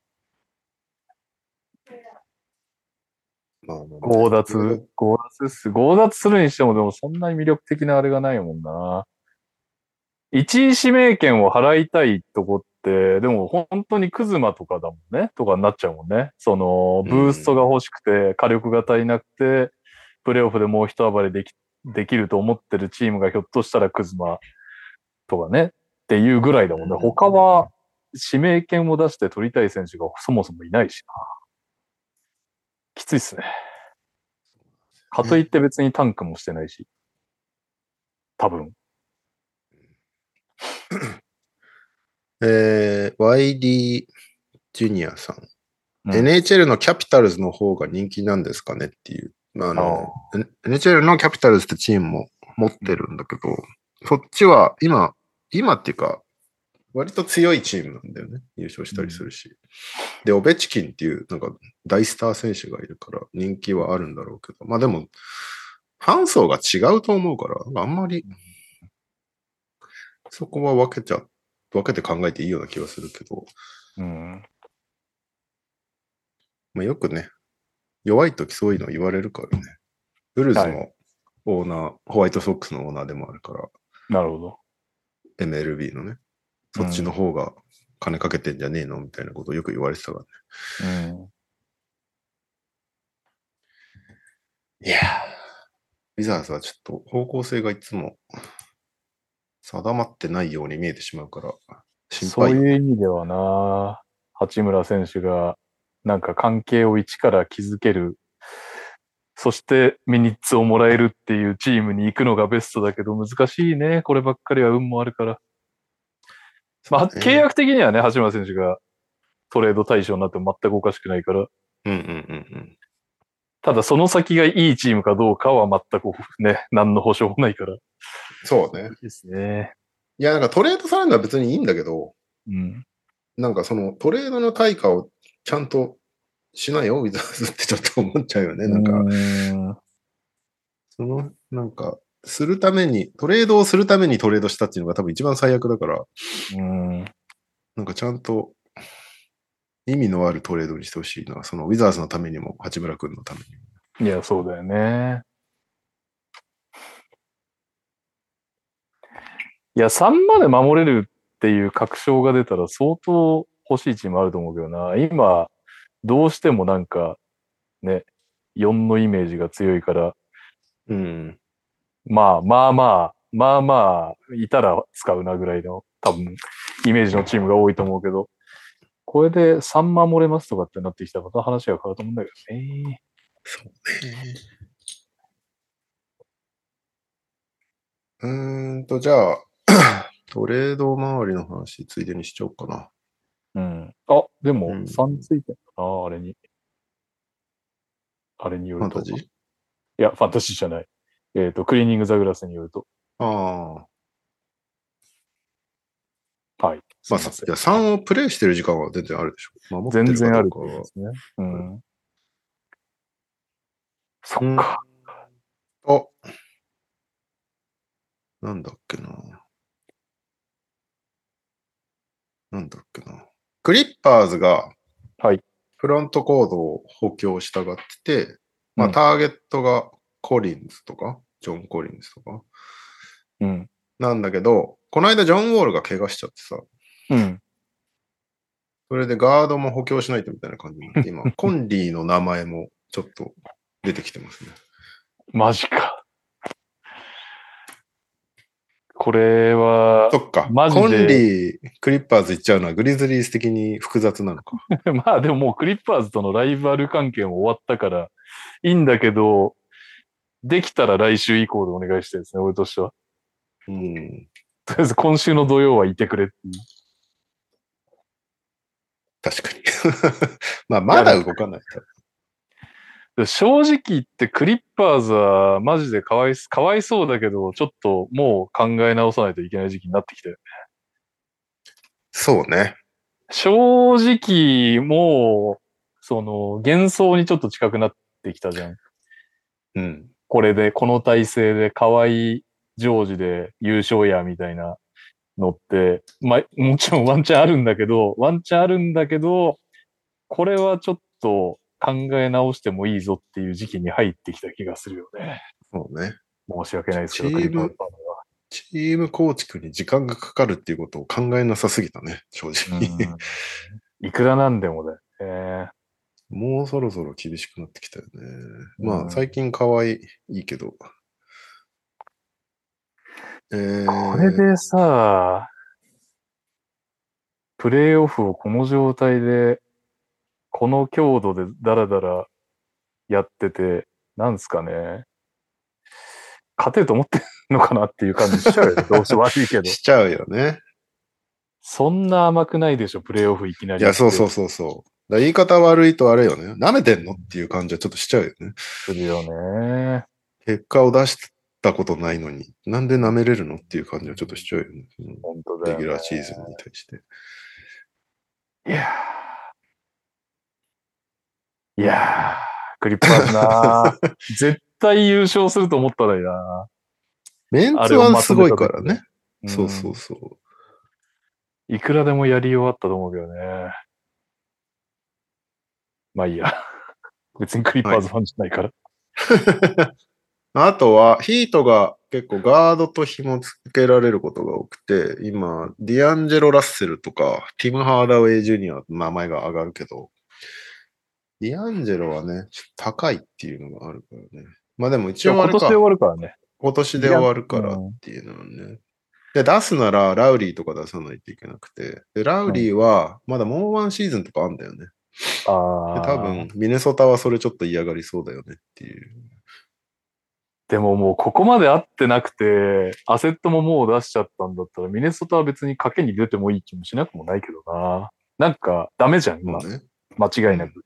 強奪、強奪っす。強奪するにしても、でもそんなに魅力的なあれがないもんな。一位指名権を払いたいとこって、でも本当にクズマとかだもんね。とかになっちゃうもんね。その、ブーストが欲しくて、火力が足りなくて、プレイオフでもう一暴れでき、できると思ってるチームがひょっとしたらクズマとかね。っていうぐらいだもんね。うん他は指名権を出して取りたい選手がそもそもいないしな。きついっすね。かといって別にタンクもしてないし。多分。えー、YD ジュニアさん。うん NHL のキャピタルズの方が人気なんですかねっていう。まあ、あの、NHL のキャピタルズってチームも持ってるんだけど、そっちは今、今っていうか、割と強いチームなんだよね。優勝したりするし。で、オベチキンっていう、なんか大スター選手がいるから人気はあるんだろうけど、まあでも、ファン層が違うと思うから、あんまり、そこは分けちゃ、分けて考えていいような気がするけど、うん。まあ、よくね、弱い時そういうの言われるからね。ブルーズはのオーナー、ホワイトソックスのオーナーでもあるから、なるほど。MLB のね、そっちの方が金かけてんじゃねえのみたいなことをよく言われてたからね。うん。いやー、ウィザーズはちょっと方向性がいつも定まってないように見えてしまうから、心配。そういう意味ではな、八村選手がなんか関係を一から築ける、そしてミニッツをもらえるっていうチームに行くのがベストだけど難しいね。こればっかりは運もあるから。まあ、契約的にはね、八村選手がトレード対象になっても全くおかしくないから、うんうんうんうん。ただその先がいいチームかどうかは全くね、何の保証もないから。そうね。ですね。いや、なんかトレードされるのは別にいいんだけど、うん。なんかそのトレードの対価をちゃんとしないよ、ウィザーズってちょっと思っちゃうよね。なんか、うんその、なんか、するために、トレードをするためにトレードしたっていうのが多分一番最悪だから、うん。なんかちゃんと意味のあるトレードにしてほしいな。そのウィザーズのためにも、八村君のためにも。いや、そうだよね。いや、3まで守れるっていう確証が出たら相当欲しいチームあると思うけどな。今、どうしてもなんか、ね、4のイメージが強いから、うん。まあまあまあ、まあまあ、いたら使うなぐらいの、多分、イメージのチームが多いと思うけど、これで3守れますとかってなってきたらまた話が変わると思うんだけどね。そうね。うーんと、じゃあ、トレード周りの話、ついでにしちゃおうかな。うん。あ、でも、うん3ついてんだな、あれに。あれによると。ファンタジー？いや、ファンタジーじゃない。えっ、と、クリーニングザグラスによると。ああ。はい。まあ、すいや3をプレイしてる時間は全然あるでしょ。守ってる全然あるかどうかはと思いますね。うん。そうんっか。あ、なんだっけな。なんだっけな。クリッパーズが、はい。フロントコードを補強したがってて、まあ、うんターゲットがコリンズとか、ジョン・コリンズとか、うん。なんだけど、この間ジョン・ウォールが怪我しちゃってさ、うん。それでガードも補強しないとみたいな感じになって、今、コンリーの名前もちょっと出てきてますね。マジか。これはそ、っか。マジでコンリー、クリッパーズ行っちゃうのはグリズリース的に複雑なのか。まあでももうクリッパーズとのライバル関係も終わったからいいんだけど、できたら来週以降でお願いしたいですね、俺としては。うん。とりあえず今週の土曜はいてくれっていう。確かに。まあ、まだ動かないから。で正直言ってクリッパーズはマジでかわいす、かわいそうだけど、ちょっともう考え直さないといけない時期になってきて。そうね。正直もう、その幻想にちょっと近くなってきたじゃん。うん。これで、この体制で河合ジョージで優勝やみたいなのって、まあ、もちろんワンチャンあるんだけど、ワンチャンあるんだけど、これはちょっと考え直してもいいぞっていう時期に入ってきた気がするよね。そうね。申し訳ないですけど、チームチーム構築に時間がかかるっていうことを考えなさすぎたね、正直。うんいくらなんでもだよね。もうそろそろ厳しくなってきたよね。まあ、うん最近可愛いいいけど。えー、これでさ、プレイオフをこの状態で、この強度でダラダラやってて、なんですかね。勝てると思ってんのかなっていう感じしちゃうよね。どうして悪いけど。しちゃうよね。そんな甘くないでしょ、プレイオフいきなり。いや、そうそうそうそう。だ言い方悪いとあれよね。舐めてんのっていう感じはちょっとしちゃうよね。するよね。結果を出したことないのに、なんで舐めれるのっていう感じはちょっとしちゃうよね。うん本当だ。レギュラーシーズンに対して。いやーいやー、クリッパーズなー 絶対優勝すると思ったらいいなメンツはすごいからね。ーそうそうそう。うんいくらでもやり終わったと思うけどね。まあいいや。別にクリッパーズファンじゃないから。あとは、ヒートが結構ガードと紐付けられることが多くて、今、ディアンジェロ・ラッセルとか、ティム・ハーダウェイ・ジュニアの名前が上がるけど、ディアンジェロはね、高いっていうのがあるからね。まあでも一応あれか今年で終わるからね。今年で終わるからっていうのはね。で、出すならラウリーとか出さないといけなくて。で、ラウリーはまだもうワンシーズンとかあんだよね。で、ああ。多分、ミネソタはそれちょっと嫌がりそうだよねっていう。でももうここまで合ってなくて、アセットももう出しちゃったんだったら、ミネソタは別に賭けに出てもいい気もしなくもないけどな。なんかダメじゃん、今。ね。間違いなく。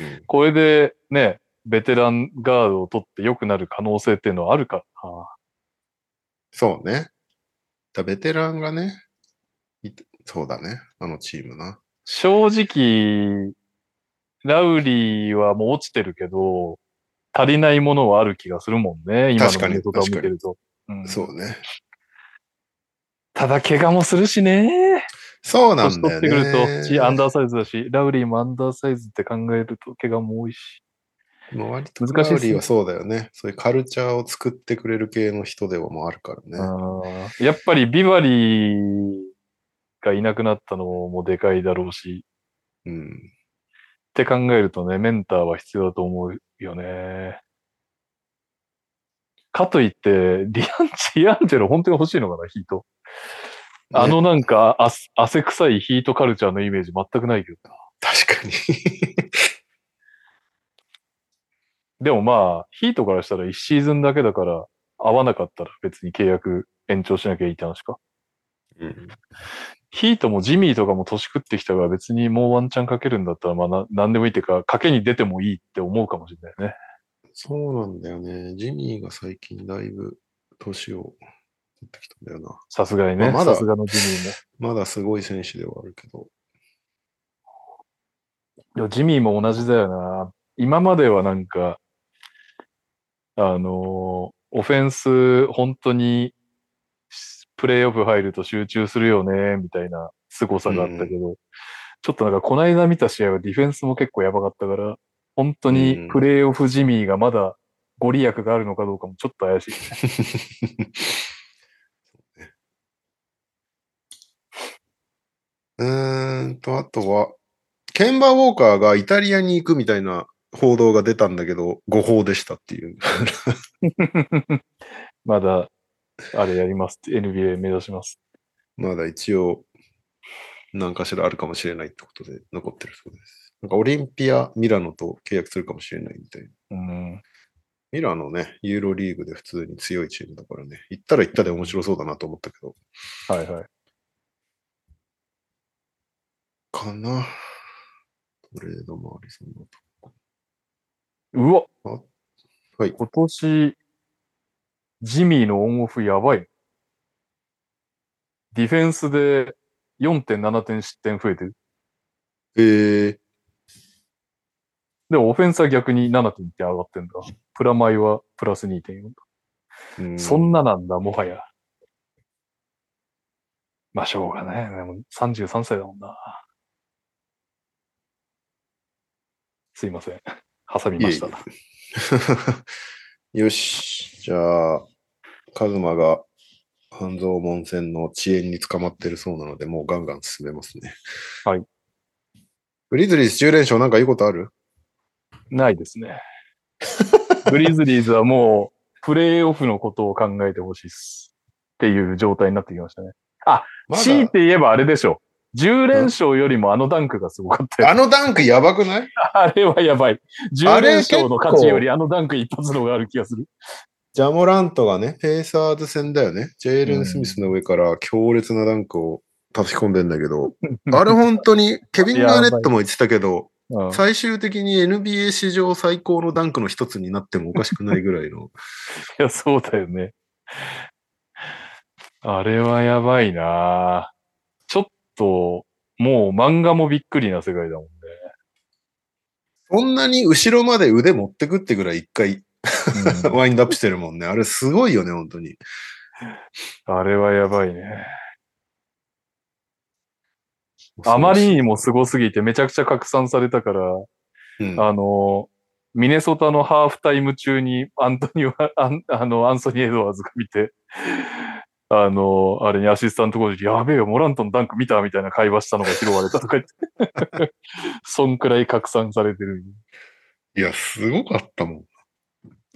うんこれでね、ベテランガードを取って良くなる可能性っていうのはあるからな。そうね。だベテランがね、そうだね。あのチームな。正直、ラウリーはもう落ちてるけど、足りないものはある気がするもんね。今の確かにミネソタを見てると。うんそうね。ただ怪我もするしね。そうな年んだ取ってよね。くると、しアンダーサイズだし、ラウリーもアンダーサイズって考えると怪我も多いし。もう割とラウリーはそうだよね。そういうカルチャーを作ってくれる系の人ではもうあるからね。やっぱりビバリーがいなくなったのもでかいだろうし、うん。って考えるとね、メンターは必要だと思うよね。かといって、ディアンチ、ディアンジェロ本当に欲しいのかな、ヒート。あのなんか、あ汗臭いヒートカルチャーのイメージ全くないけどな。確かに。でもまあ、ヒートからしたら1シーズンだけだから、合わなかったら別に契約延長しなきゃいいって話か。うんヒートもジミーとかも年食ってきたから別にもうワンチャンかけるんだったら、まあな、なんでもいいっていうか、かけに出てもいいって思うかもしれないね。そうなんだよね。ジミーが最近だいぶ年をってきたんだよな。さすがにね。まあまださすがのジミーも。まだすごい選手ではあるけど。いや、ジミーも同じだよな。今まではなんか、あのーオフェンス、本当に、プレイオフ入ると集中するよね、みたいな凄さがあったけど、ちょっとなんかこの間見た試合はディフェンスも結構やばかったから、本当にプレイオフジミーがまだご利益があるのかどうかもちょっと怪しい。うーんと、あとは、ケンバー・ウォーカーがイタリアに行くみたいな報道が出たんだけど、誤報でしたっていう。まだ、あれやりますって、NBA 目指します。まだ一応、何かしらあるかもしれないってことで残ってるそうです。なんかオリンピア・ミラノと契約するかもしれないみたいな。うん。ミラノね、ユーロリーグで普通に強いチームだからね、行ったら行ったで面白そうだなと思ったけど、はいはい。かな。トレードもありそうなと。うわはい。今年、ジミーのオンオフやばい。ディフェンスで4.7点失点増えてる。えー、でもオフェンスは逆に7.1点上がってんだ。プラマイはプラス2.4。うんそんななんだ、もはや。まあ、しょうがない。でも33歳だもんな。すいません。挟みました。いえ よし。じゃあ、カズマが半蔵門線の遅延に捕まってるそうなので、もうガンガン進めますね。はい。グリズリーズ10連勝なんかいいことある？ないですね。グリズリーズはもう、プレイオフのことを考えてほしいっす。っていう状態になってきましたね。まだ？強いて言えばあれでしょ。10連勝よりもあのダンクがすごかったよ。あのダンクやばくない？あれはやばい。10あれ連勝の価値よりあのダンク一発の方がある気がする。ジャモラントがね、ペイサーズ戦だよね。ジェイレン・スミスの上から強烈なダンクを叩き込んでんだけど、あれ本当に、ケビン・ガーネットも言ってたけど、うん、最終的に NBA 史上最高のダンクの一つになってもおかしくないぐらいの。いや、そうだよね。あれはやばいなちょっと、もう漫画もびっくりな世界だもんね。そんなに後ろまで腕持ってくってぐらい一回うんワインドアップしてるもんね。あれすごいよね、本当に。あれはやばいね。あまりにも凄すぎてめちゃくちゃ拡散されたから、うん、あの、ミネソタのハーフタイム中にアントニオ、アンあの、アンソニー・エドワーズが見て、あの、あれにアシスタントコーチに、やべえよ、モラントのダンク見たみたいな会話したのが拾われたとか言って。そんくらい拡散されてる。いや、すごかったもん。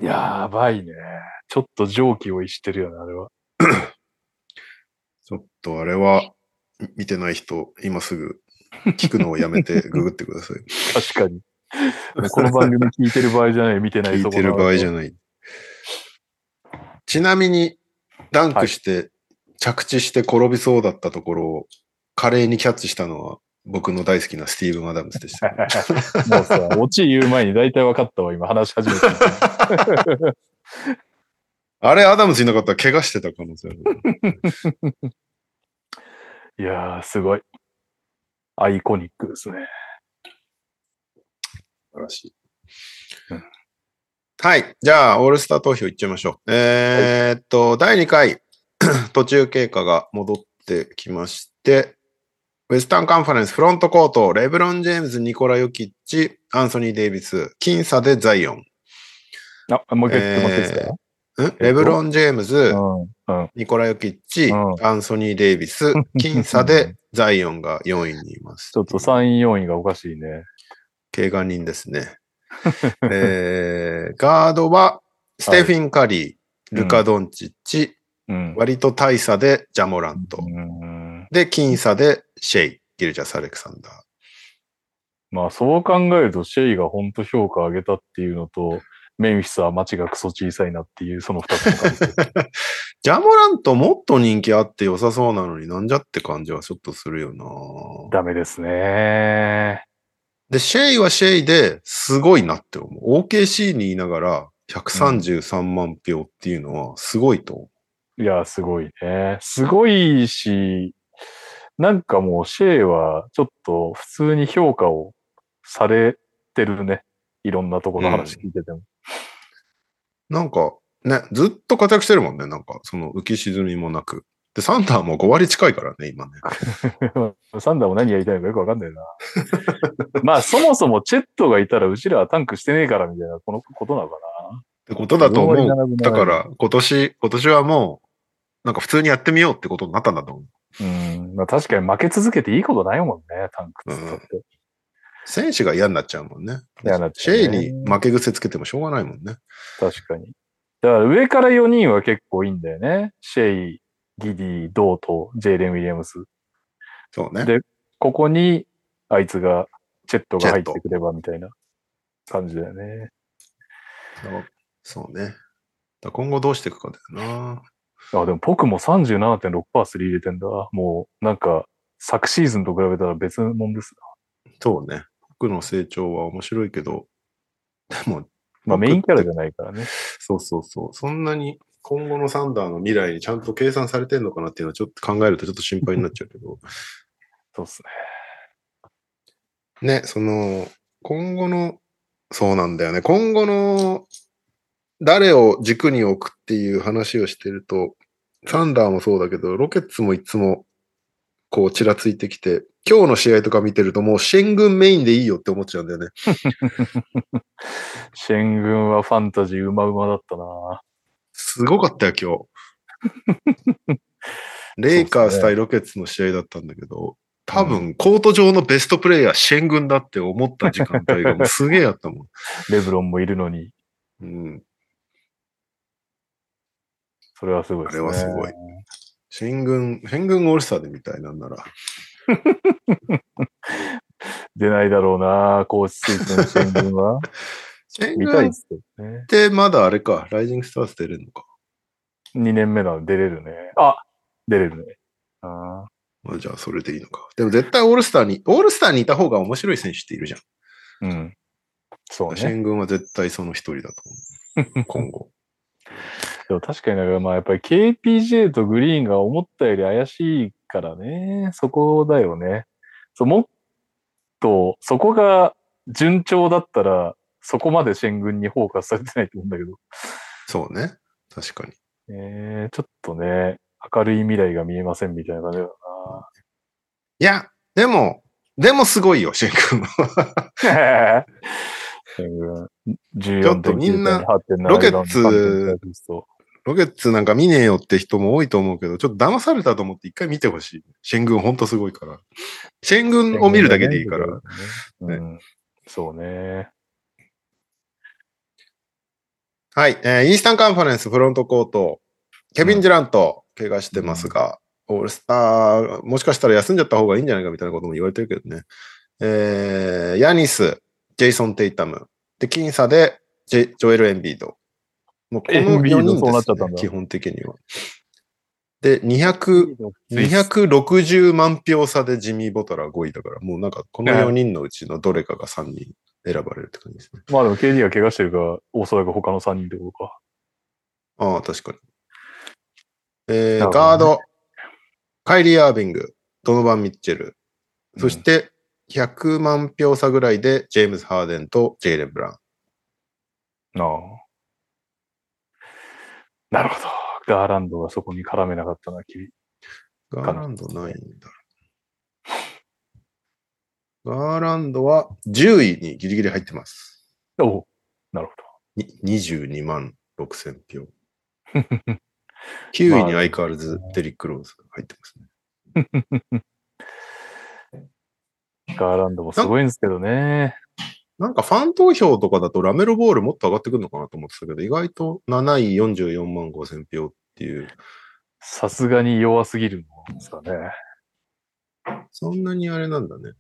やばいね。ちょっと蒸気を逸してるよね、あれは。ちょっとあれは、見てない人、今すぐ聞くのをやめて ググってください。確かに。この番組聞いてる場合じゃない、見てない聞いてる場合じゃない。ちなみに、ダンクして、着地して転びそうだったところを、華麗にキャッチしたのは、僕の大好きなスティーブン・アダムスでした。もうさ、オチ言う前に大体分かったわ、今話し始めて。あれ、アダムスいなかったら怪我してた可能性ある。いやー、すごい。アイコニックですね。素晴らしいうん。はい。じゃあ、オールスター投票いっちゃいましょう。えーっと、第2回、途中経過が戻ってきまして、ウェスタンカンファレンスフロントコート、レブロン・ジェームズ、ニコラ・ヨキッチ、アンソニー・デイビス、僅差でザイオン。あ、もう一回言ってもらっていいですか、ん？レブロン・ジェームズ、うん。うん。ニコラ・ヨキッチ、うんアンソニー・デイビス、僅差でザイオンが4位にいます。ちょっと3位、4位がおかしいね。怪我人ですね。えー、ガードは、ステフィン・カリー、ルカ・ドンチッチ、うん。割と大差でジャモラント。うんで、僅差でシェイ、ギルジャス・アレクサンダー。まあ、そう考えると、シェイが本当評価上げたっていうのと、メンフィスは街がクソ小さいなっていう、その二つの感じ。ジャモラントもっと人気あって良さそうなのになんじゃって感じはちょっとするよなダメですね。で、シェイはシェイですごいなって思う。OKC にいながら133万票っていうのはすごいと思いや、すごいね。すごいし、なんかもうシェイはちょっと普通に評価をされてるね。いろんなところの話聞いてても。なんか、ね、ずっと活躍してるもんね。なんか、その浮き沈みもなく。で、サンダーも5割近いからね、今ね。サンダーも何やりたいのかよくわかんないな。まあ、そもそもチェットがいたら、うちらはタンクしてねえからみたいな、このことなのかってことだと思5割う。だから、今年、今年はもう、なんか普通にやってみようってことになったんだと思う。な。うん。まあ確かに負け続けていいことないもんね、タンクっつったって。選手が嫌になっちゃうもんね。嫌になっちシゃうねェイに負け癖つけてもしょうがないもんね。確かに。だから上から4人は結構いいんだよね。シェイ、ギディ、ドーとジェイレン・ウィリアムス。そうね。でここに、あいつが、チェットが入ってくればみたいな感じだよね。そうね。だから今後どうしていくかだよな。あ、でも僕も37.6%スリー入れてんだ。もう、なんか、昨シーズンと比べたら別物ですそうね。僕の成長は面白いけど、でも、な。まあメインキャラじゃないからね。そうそうそう。そんなに今後のサンダーの未来にちゃんと計算されてんのかなっていうのはちょっと考えるとちょっと心配になっちゃうけど。そうっすね、ね。その、今後の、そうなんだよね。今後の、誰を軸に置くっていう話をしてると、サンダーもそうだけど、ロケッツもいつも、こう、ちらついてきて、今日の試合とか見てるともう、シェン軍メインでいいよって思っちゃうんだよね。シェン軍はファンタジーうまうまだったな。すごかったよ、今日。レイカース対ロケッツの試合だったんだけど、多分、コート上のベストプレイヤー、シェン軍だって思った時間帯がもうすげえあったもん。レブロンもいるのに、うん。それはすごいですね。あれはすごい。シェン軍、シェン軍オールスターでみたいなんなら。出ないだろうな、コーチスイーツのシェン軍は。シェン見たい軍っ。てまだあれか、ライジングスターズ出れるのか。2年目なの出れるね。あ出れるね。あまあ、じゃあそれでいいのか。でも絶対オールスターに、オールスターにいた方が面白い選手っているじゃん。ーうん。そうね。ン軍は絶対その一人だと思う。今後。でも確かにかまあやっぱり KPJ とグリーンが思ったより怪しいからね。そこだよね。そうもっと、そこが順調だったら、そこまでシェン軍にフォーカスされてないと思うんだけど。そうね。確かに。えー、ちょっとね、明るい未来が見えませんみたいな感じだよいや、でも、でもすごいよ、シェン君は。な。シェン軍、14.9ちょっとみんな8.7ロケッツリバウンド3.9アシストロケッツなんか見ねえよって人も多いと思うけど、ちょっと騙されたと思って一回見てほしい。シェン軍ほんとすごいから。シェン軍を見るだけでいいから。。うん、そうね。はい。えーイースタンカンファレンスフロントコート、ケビン・ジュラント、怪我してますが、オールスター、もしかしたら休んじゃった方がいいんじゃないかみたいなことも言われてるけどね。えーヤニス、ジェイソン・テイタム。で、僅差でジョエル・エンビード。もうこのエンビード4人です、ね基本的には。で、200、260万票差でジミー・ボトラー5位だから、もうなんかこの4人のうちのどれかが3人選ばれるって感じですね。まあでも KD が怪我してるから、おそらく他の3人ってことか。ああ、確かに。えーねガード、カイリー・アービング、ドノバン・ミッチェル、そして100万票差ぐらいでジェームズ・ハーデンとジェイレン・ブラウン。なあ。なるほど。ガーランドがそこに絡めなかったな、君。ガーランドないんだ。ガーランドは10位にギリギリ入ってます。おうなるほに22万6千票。9位に相変わらずデリック・ローズが入ってますね。ど。ガーランドもすごいんですけどね。なんかファン投票とかだとラメロボールもっと上がってくるのかなと思ってたけど、意外と7位44万5千票っていう、さすがに弱すぎるんですかね。そんなにあれなんだね。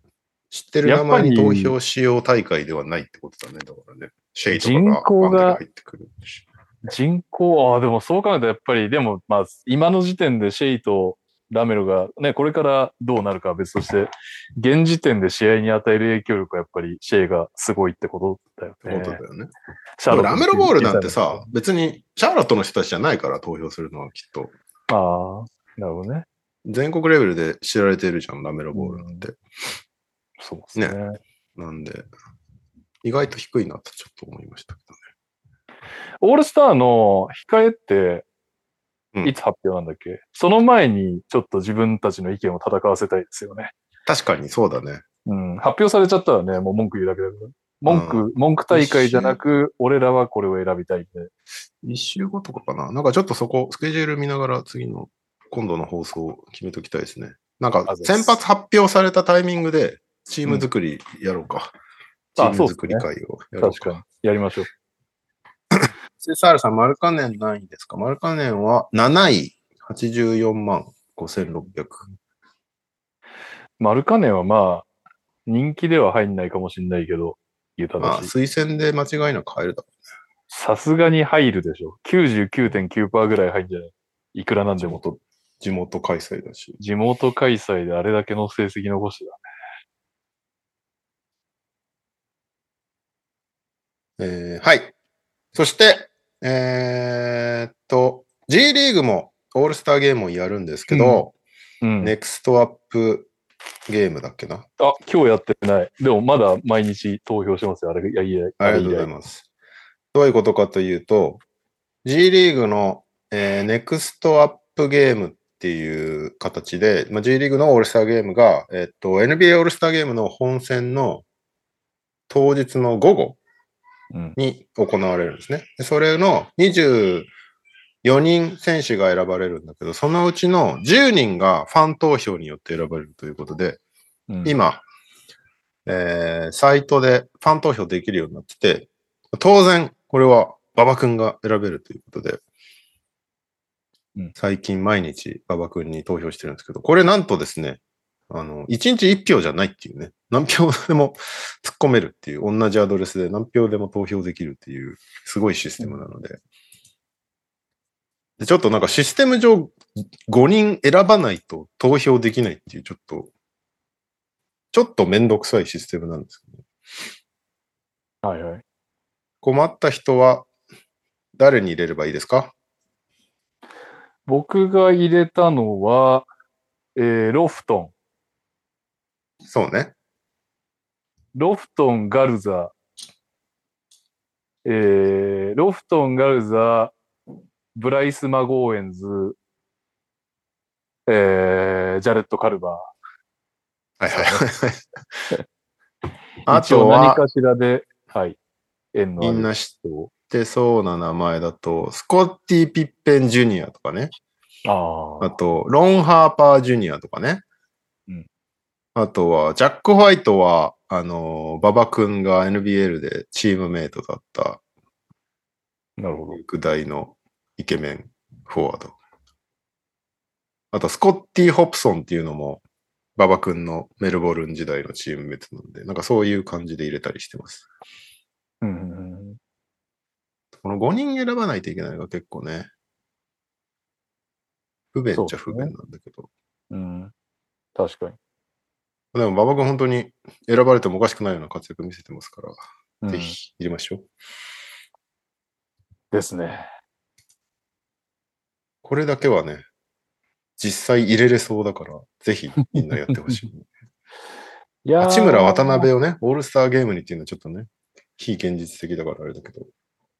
知ってる名前に投票しよう大会ではないってことだね。だからね。シェイとか人が入ってくるし。人口、ああ、でもそう考えたらやっぱり、でも、まあ、今の時点でシェイとラメロが、ね、これからどうなるかは別として、現時点で試合に与える影響力はやっぱりシェイがすごいってことだよってことねだ。よね。シャーロットラメロボールなんてさ、別にシャーロットの人たちじゃないから投票するのはきっと。ああ、なるほどね。全国レベルで知られてるじゃん、ラメロボールなんて。そうですね。なんで、意外と低いなとちょっと思いましたけどね。オールスターの控えってう、んいつ発表なんだっけ、その前にちょっと自分たちの意見を戦わせたいですよね。確かにそうだね。うん。発表されちゃったらね、もう文句言うだけだから。文句、文句大会じゃなく、俺らはこれを選びたいんで。一週後とかかな？なんかちょっとそこ、スケジュール見ながら次の、今度の放送を決めときたいですね。なんか先発発表されたタイミングで、チーム作りやろうか。チあーム作り会をやろうか。確かに。やりましょう。SSR さん、マルカネン何位ですか？マルカネンは7位、84万5600。マルカネンはまあ、人気では入んないかもしれないけど、言うたまあ、だし。推薦で間違いなく入るだろさすがに入るでしょ。99.9%ぐらい入んじゃない？いくらなんでも。元、地元開催だし。地元開催であれだけの成績残してた。えーはい。そして、えーっと、G リーグもオールスターゲームをやるんですけど、うん。ネクストアップゲームだっけな？あ、今日やってない。でもまだ毎日投票してますよ。あれ、いやいや、ありがとうございます。どういうことかというと、G リーグの、えーネクストアップゲームっていう形で、まあ、G リーグのオールスターゲームが、えっと、NBA オールスターゲームの本戦の当日の午後うん。に行われるんですね。でそれの24人選手が選ばれるんだけど、そのうちの10人がファン投票によって選ばれるということで、うん、今、えーサイトでファン投票できるようになってて、当然、これは馬場くんが選べるということで、うん。最近毎日馬場くんに投票してるんですけど、これなんとですね、あの、1日1票じゃないっていうね、何票でも 突っ込めるっていう、同じアドレスで何票でも投票できるっていう、すごいシステムなので、でちょっとなんかシステム上5人選ばないと投票できないっていう、ちょっとちょっとめんどくさいシステムなんですけど、はいはい。困った人は誰に入れればいいですか？僕が入れたのは、えー、ロフトン。そうね。ロフトン、ガルザ。えー、ロフトン、ガルザ、ブライス・マゴーエンズ、えー、ジャレット・カルバはいはいはい。ー。あとは、何かしらで、はい。縁のみんな知。ってそうな名前だと、スコッティ・ピッペン・ジュニアとかね。ああ。あと、ロン・ハーパー・ジュニアとかね。うんあとは、ジャック・ホワイトは、あの、馬場君が NBL でチームメイトだった、なるほど。具大のイケメンフォワード。あと、スコッティ・ホプソンっていうのも、馬場君のメルボルン時代のチームメイトなんで、なんかそういう感じで入れたりしてます。うん。この5人選ばないといけないのが結構ね、不便っちゃ不便なんだけど。うん。確かに。でも、馬場君本当に選ばれてもおかしくないような活躍見せてますから、うんぜひ入れましょう。ですね。これだけはね、実際入れれそうだから、ぜひみんなやってほしい。いやー八村渡辺をね、オールスターゲームにっていうのはちょっとね、非現実的だからあれだけど、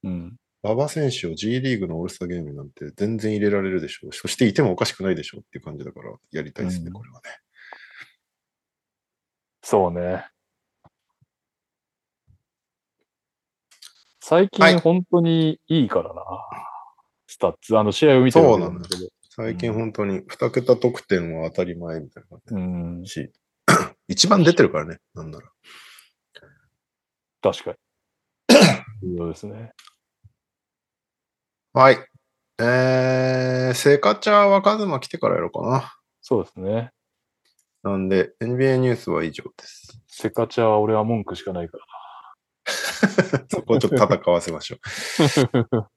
うん。馬場選手を G リーグのオールスターゲームなんて全然入れられるでしょう。そしていてもおかしくないでしょうっていう感じだから、やりたいですね、うんこれはね。そうね。最はい近本当にいいからな。スタッツ。あの試合を見てるわけなんだけど。最近本当に2桁得点は当たり前みたいな感うん。一番出てるからね、なんなら。確かに。そうですね。はい。えー、セカチャーはカズマ来てからやろうかな。そうですね。なんで、NBA ニュースは以上です。セカチャは俺は文句しかないか そこをちょっと戦わせましょう。ら。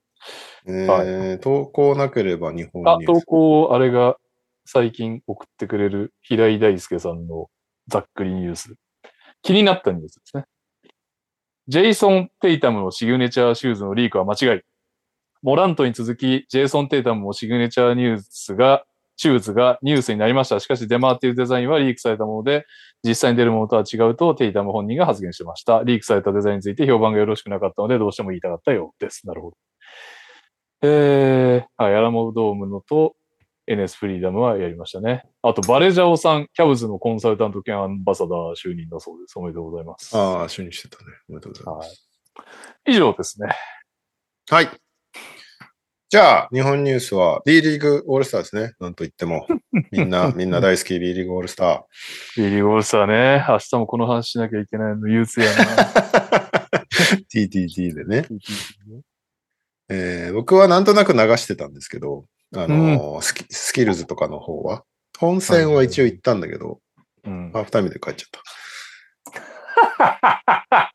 えー投稿なければ日本あ、ニュース。投稿、あれが最近送ってくれる平井大輔さんのざっくりニュース。気になったニュースですね。ジェイソン・テイタムのシグネチャーシューズのリークは間違い。モラントに続き、ジェイソン・テータムもシグネチャーニュースが、シューズがニュースになりました。しかし出回っているデザインはリークされたもので、実際に出るものとは違うとテイタム本人が発言してました。リークされたデザインについて評判がよろしくなかったので、どうしても言いたかったようです。なるほど。えー、はい、アラモドームのと NS フリーダムはやりましたね。あと、バレジャオさん、キャブズのコンサルタント兼アンバサダー就任だそうです。おめでとうございます。ああ、主にしてたね。おめでとうございます。以上ですね。はい。じゃあ、日本ニュースは B リーグオールスターですね。なんと言っても。みんな、みんな大好き B リーグオールスター。B リーグオールスターね。明日もこの話しなきゃいけないの憂鬱やな。TTT でね。えー僕はなんとなく流してたんですけど、あのースキ、スキルズとかの方は、本戦は一応行ったんだけど、うん、ハーフタイムで帰っちゃっ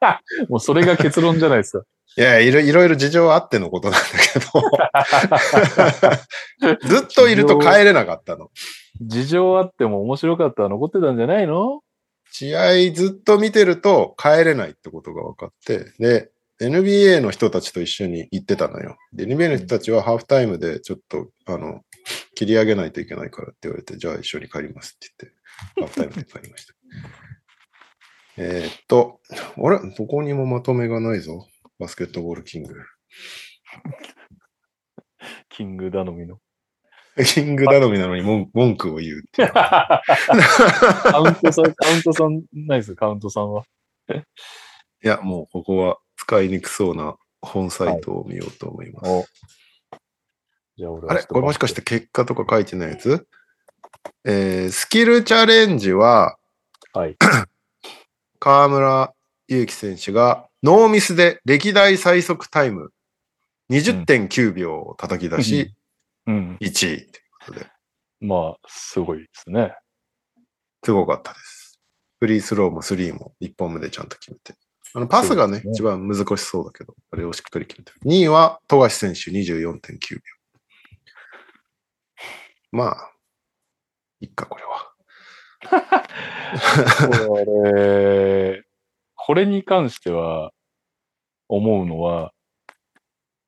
た。もうそれが結論じゃないですか。いや、いろいろいろ事情あってのことなんだけど、ずっといると帰れなかったの。事情あっても面白かったら残ってたんじゃないの？試合ずっと見てると帰れないってことが分かって、で、NBA の人たちと一緒に行ってたのよ。で、NBA の人たちはハーフタイムでちょっと、あの、切り上げないといけないからって言われて、じゃあ一緒に帰りますって言って、ハーフタイムで帰りました。えーっと、あれ？どこにもまとめがないぞ。バスケットボールキング。キング頼みの。キング頼みなのに文文句を言うっていう。カウントさん、カウントさん、ないですカウントさんは。いや、もうここは使いにくそうな本サイトを見ようと思います。おじゃあ俺はあれ？これもしかして結果とか書いてないやつ？えー、スキルチャレンジは、はい。河村勇輝選手がノーミスで歴代最速タイム20.9秒を叩き出し、うん。1位ということで、まあ、すごいですね。すごかったです。フリースローもスリーも1本目でちゃんと決めて。あのパスがね、ね一番難しそうだけど、あれをしっかり決めてる。2位は富樫選手24.9秒。まあ、いっか、これは。これ、これに関しては、思うのは、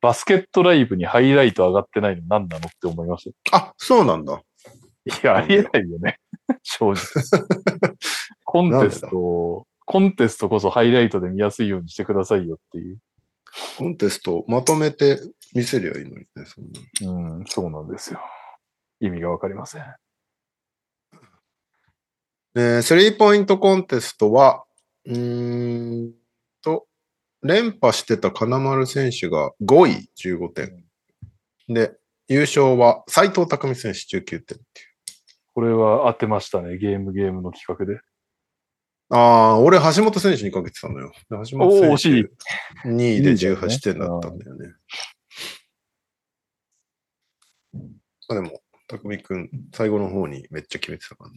バスケットライブにハイライト上がってないの何なのって思います？いあ、そうなんだ。や、ありえないよね。正直。コンテストを、コンテストこそハイライトで見やすいようにしてくださいよっていう。コンテストまとめて見せりゃいいのにね。そんなうん、そうなんですよ。意味がわかりません。えースリーポイントコンテストは、うーんと、連覇してた金丸選手が5位15点。で、優勝は斉藤匠選手19点っていう。これは当てましたね。ゲームゲームの企画で。ああ、俺橋本選手にかけてたのよ。で橋本選手2位で18点だったんだよね。まあでも、匠くん、最後の方にめっちゃ決めてたからね。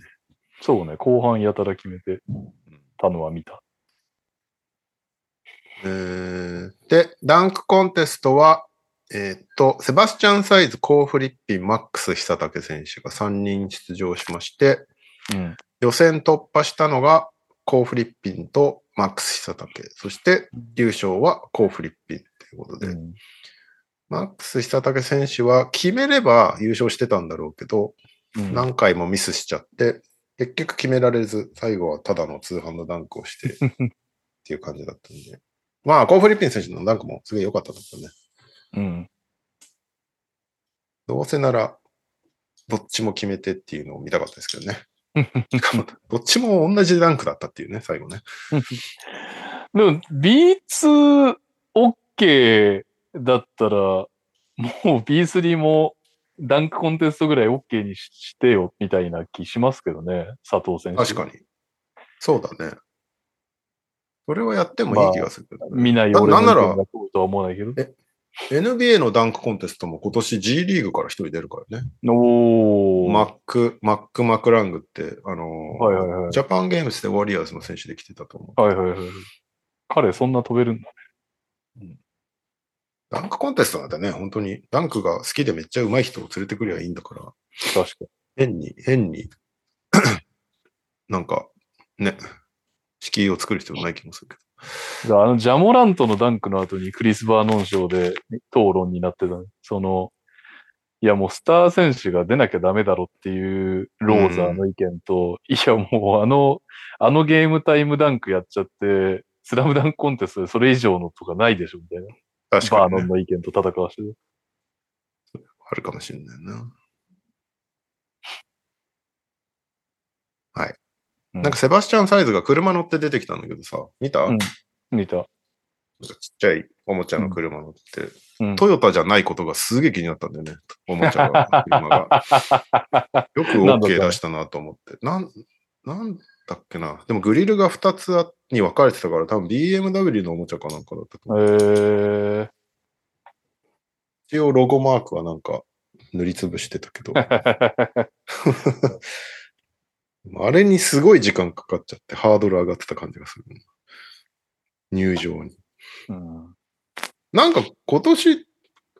そうね。後半やたら決めてたのは見た。えーで、ダンクコンテストは、えーっと、セバスチャンサイズ、コーフリッピン、マックス久武選手が3人出場しまして、うん。予選突破したのが、コーフリッピンとマックス久武。そして、優勝はコーフリッピンということで、うんマックス久武選手は決めれば優勝してたんだろうけど、うん何回もミスしちゃって、結局決められず、最後はただの通販のダンクをして、っていう感じだったんで。まあ、コーフリッピン選手のダンクもすげえ良かったんですよね。うん。どうせなら、どっちも決めてっていうのを見たかったですけどね。どっちも同じダンクだったっていうね、最後ね。でも、B2OK だったら、もう B3 もダンクコンテストぐらい OK にししてよ、みたいな気しますけどね、佐藤選手。確かに。そうだね。それはやってもいい気がするけどね、見ないな俺の意なんなら見が通るとは思わないけど。NBA のダンクコンテストも今年 G リーグから一人出るからね。おー。マック、マック・マクラングって、あのーはいはいはい。ジャパンゲームスでウォリアーズの選手で来てたと思う。はいはいはい。彼そんな飛べるんだ。ダンクコンテストなんてね、本当に。ダンクが好きでめっちゃ上手い人を連れてくりゃいいんだから、確か変に、変に、なんか、ね、敷居を作る必要ない気もするけだからあのジャモラントのダンクの後にクリス・バーノン賞で討論になってたの。その、いやもうスター選手が出なきゃダメだろっていうローザーの意見と、いやもうあの、あのゲームタイムダンクやっちゃって、スラムダンクコンテストでそれ以上のとかないでしょみたいな。ど。確かに、バーノンね。の意見と戦わせて。あるかもしれないな。うんなんかセバスチャン・サイズが車乗って出てきたんだけどさ、見た、うん見た。ちっちゃいおもちゃの車乗って、うんトヨタじゃないことがすげえ気になったんだよね。おもちゃが、車が。よく OK 出したなと思って。なん、なんだっけな。でもグリルが2つあに分かれてたから、多分 BMW のおもちゃかなんかだったとえ思う。ー、一応ロゴマークはなんか塗りつぶしてたけど、あれにすごい時間かかっちゃって、ハードル上がってた感じがする。入場に。うんなんか今年、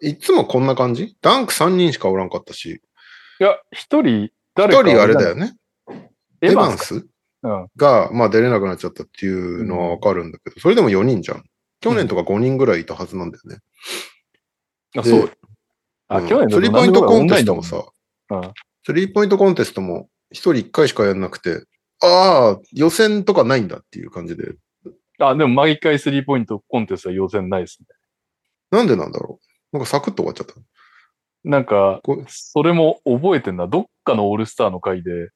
いつもこんな感じ？ダンク3人しかおらんかったし、いや、一人、一誰か人あれだよね。エエヴァンス？が、まあ出れなくなっちゃったっていうのはわかるんだけど、それでも4人じゃん。去年とか5人ぐらいいたはずなんだよね。あ、でそう。あ、うん去年スリーポイントコンテストもさ、うん。スリーポイントコンテストも1人1回しかやんなくて、ああ、予選とかないんだっていう感じで、あ、でも毎回スリーポイントコンテストは予選ないですね。なんでなんだろう？なんかサクッと終わっちゃった？なんかこ、それも覚えてんな。どっかのオールスターの回で、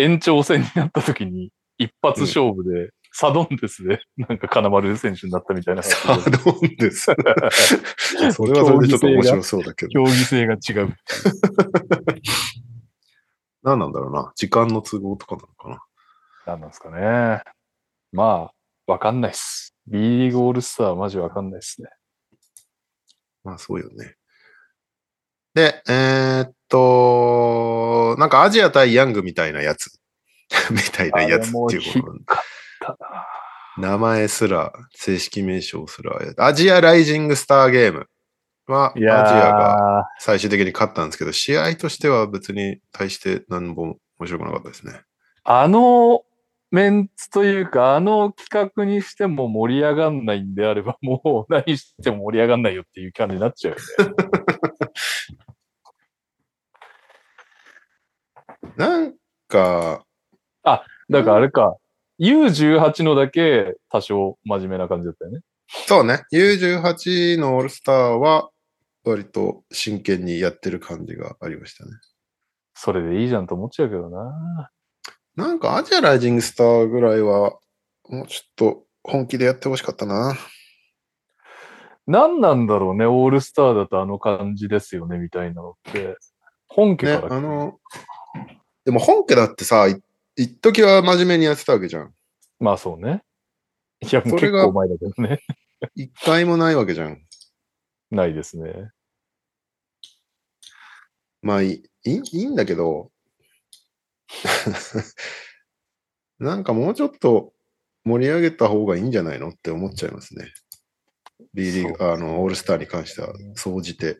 延長戦になった時に、一発勝負で、サドンデスで、なんか金丸選手にななったみたいな話サドンです。それはそれでちょっと面白そうだけど。競技性が違う。何なんだろうな。時間の都合とかなのかな。なんなんですかね。まあ、わかんないっす。B リーグオールスターはマジわかんないっすね。まあそうよね。で、えーっと、なんかアジア対ヤングみたいなやつ。みたいなやつっていうこと名前すら、正式名称すら、アジアライジングスターゲームは、アジアがー、最終的に勝ったんですけど、試合としては別に対して何も面白くなかったですね。あのメンツというか、あの企画にしても盛り上がんないんであれば、もう何しても盛り上がんないよっていう感じになっちゃうよね。なんか、だからあれか、U18 のだけ多少真面目な感じだったよね。そうね、U18 のオールスターは、割と真剣にやってる感じがありましたね。それでいいじゃんと思っちゃうけどな。なんかアジアライジングスターぐらいは、もうちょっと本気でやってほしかったな。何なんだろうね、オールスターだとあの感じですよね、みたいなのって。本家ねか、ら、あの、でも本家だってさ、い一時は真面目にやってたわけじゃん。まあそうね。いや、もうそれが結構前だけどね。一回もないわけじゃん。ないですね。まあいい、いいいいんだけど、なんかもうちょっと盛り上げた方がいいんじゃないのって思っちゃいますね。B リーグ、あの、オールスターに関しては、総じて。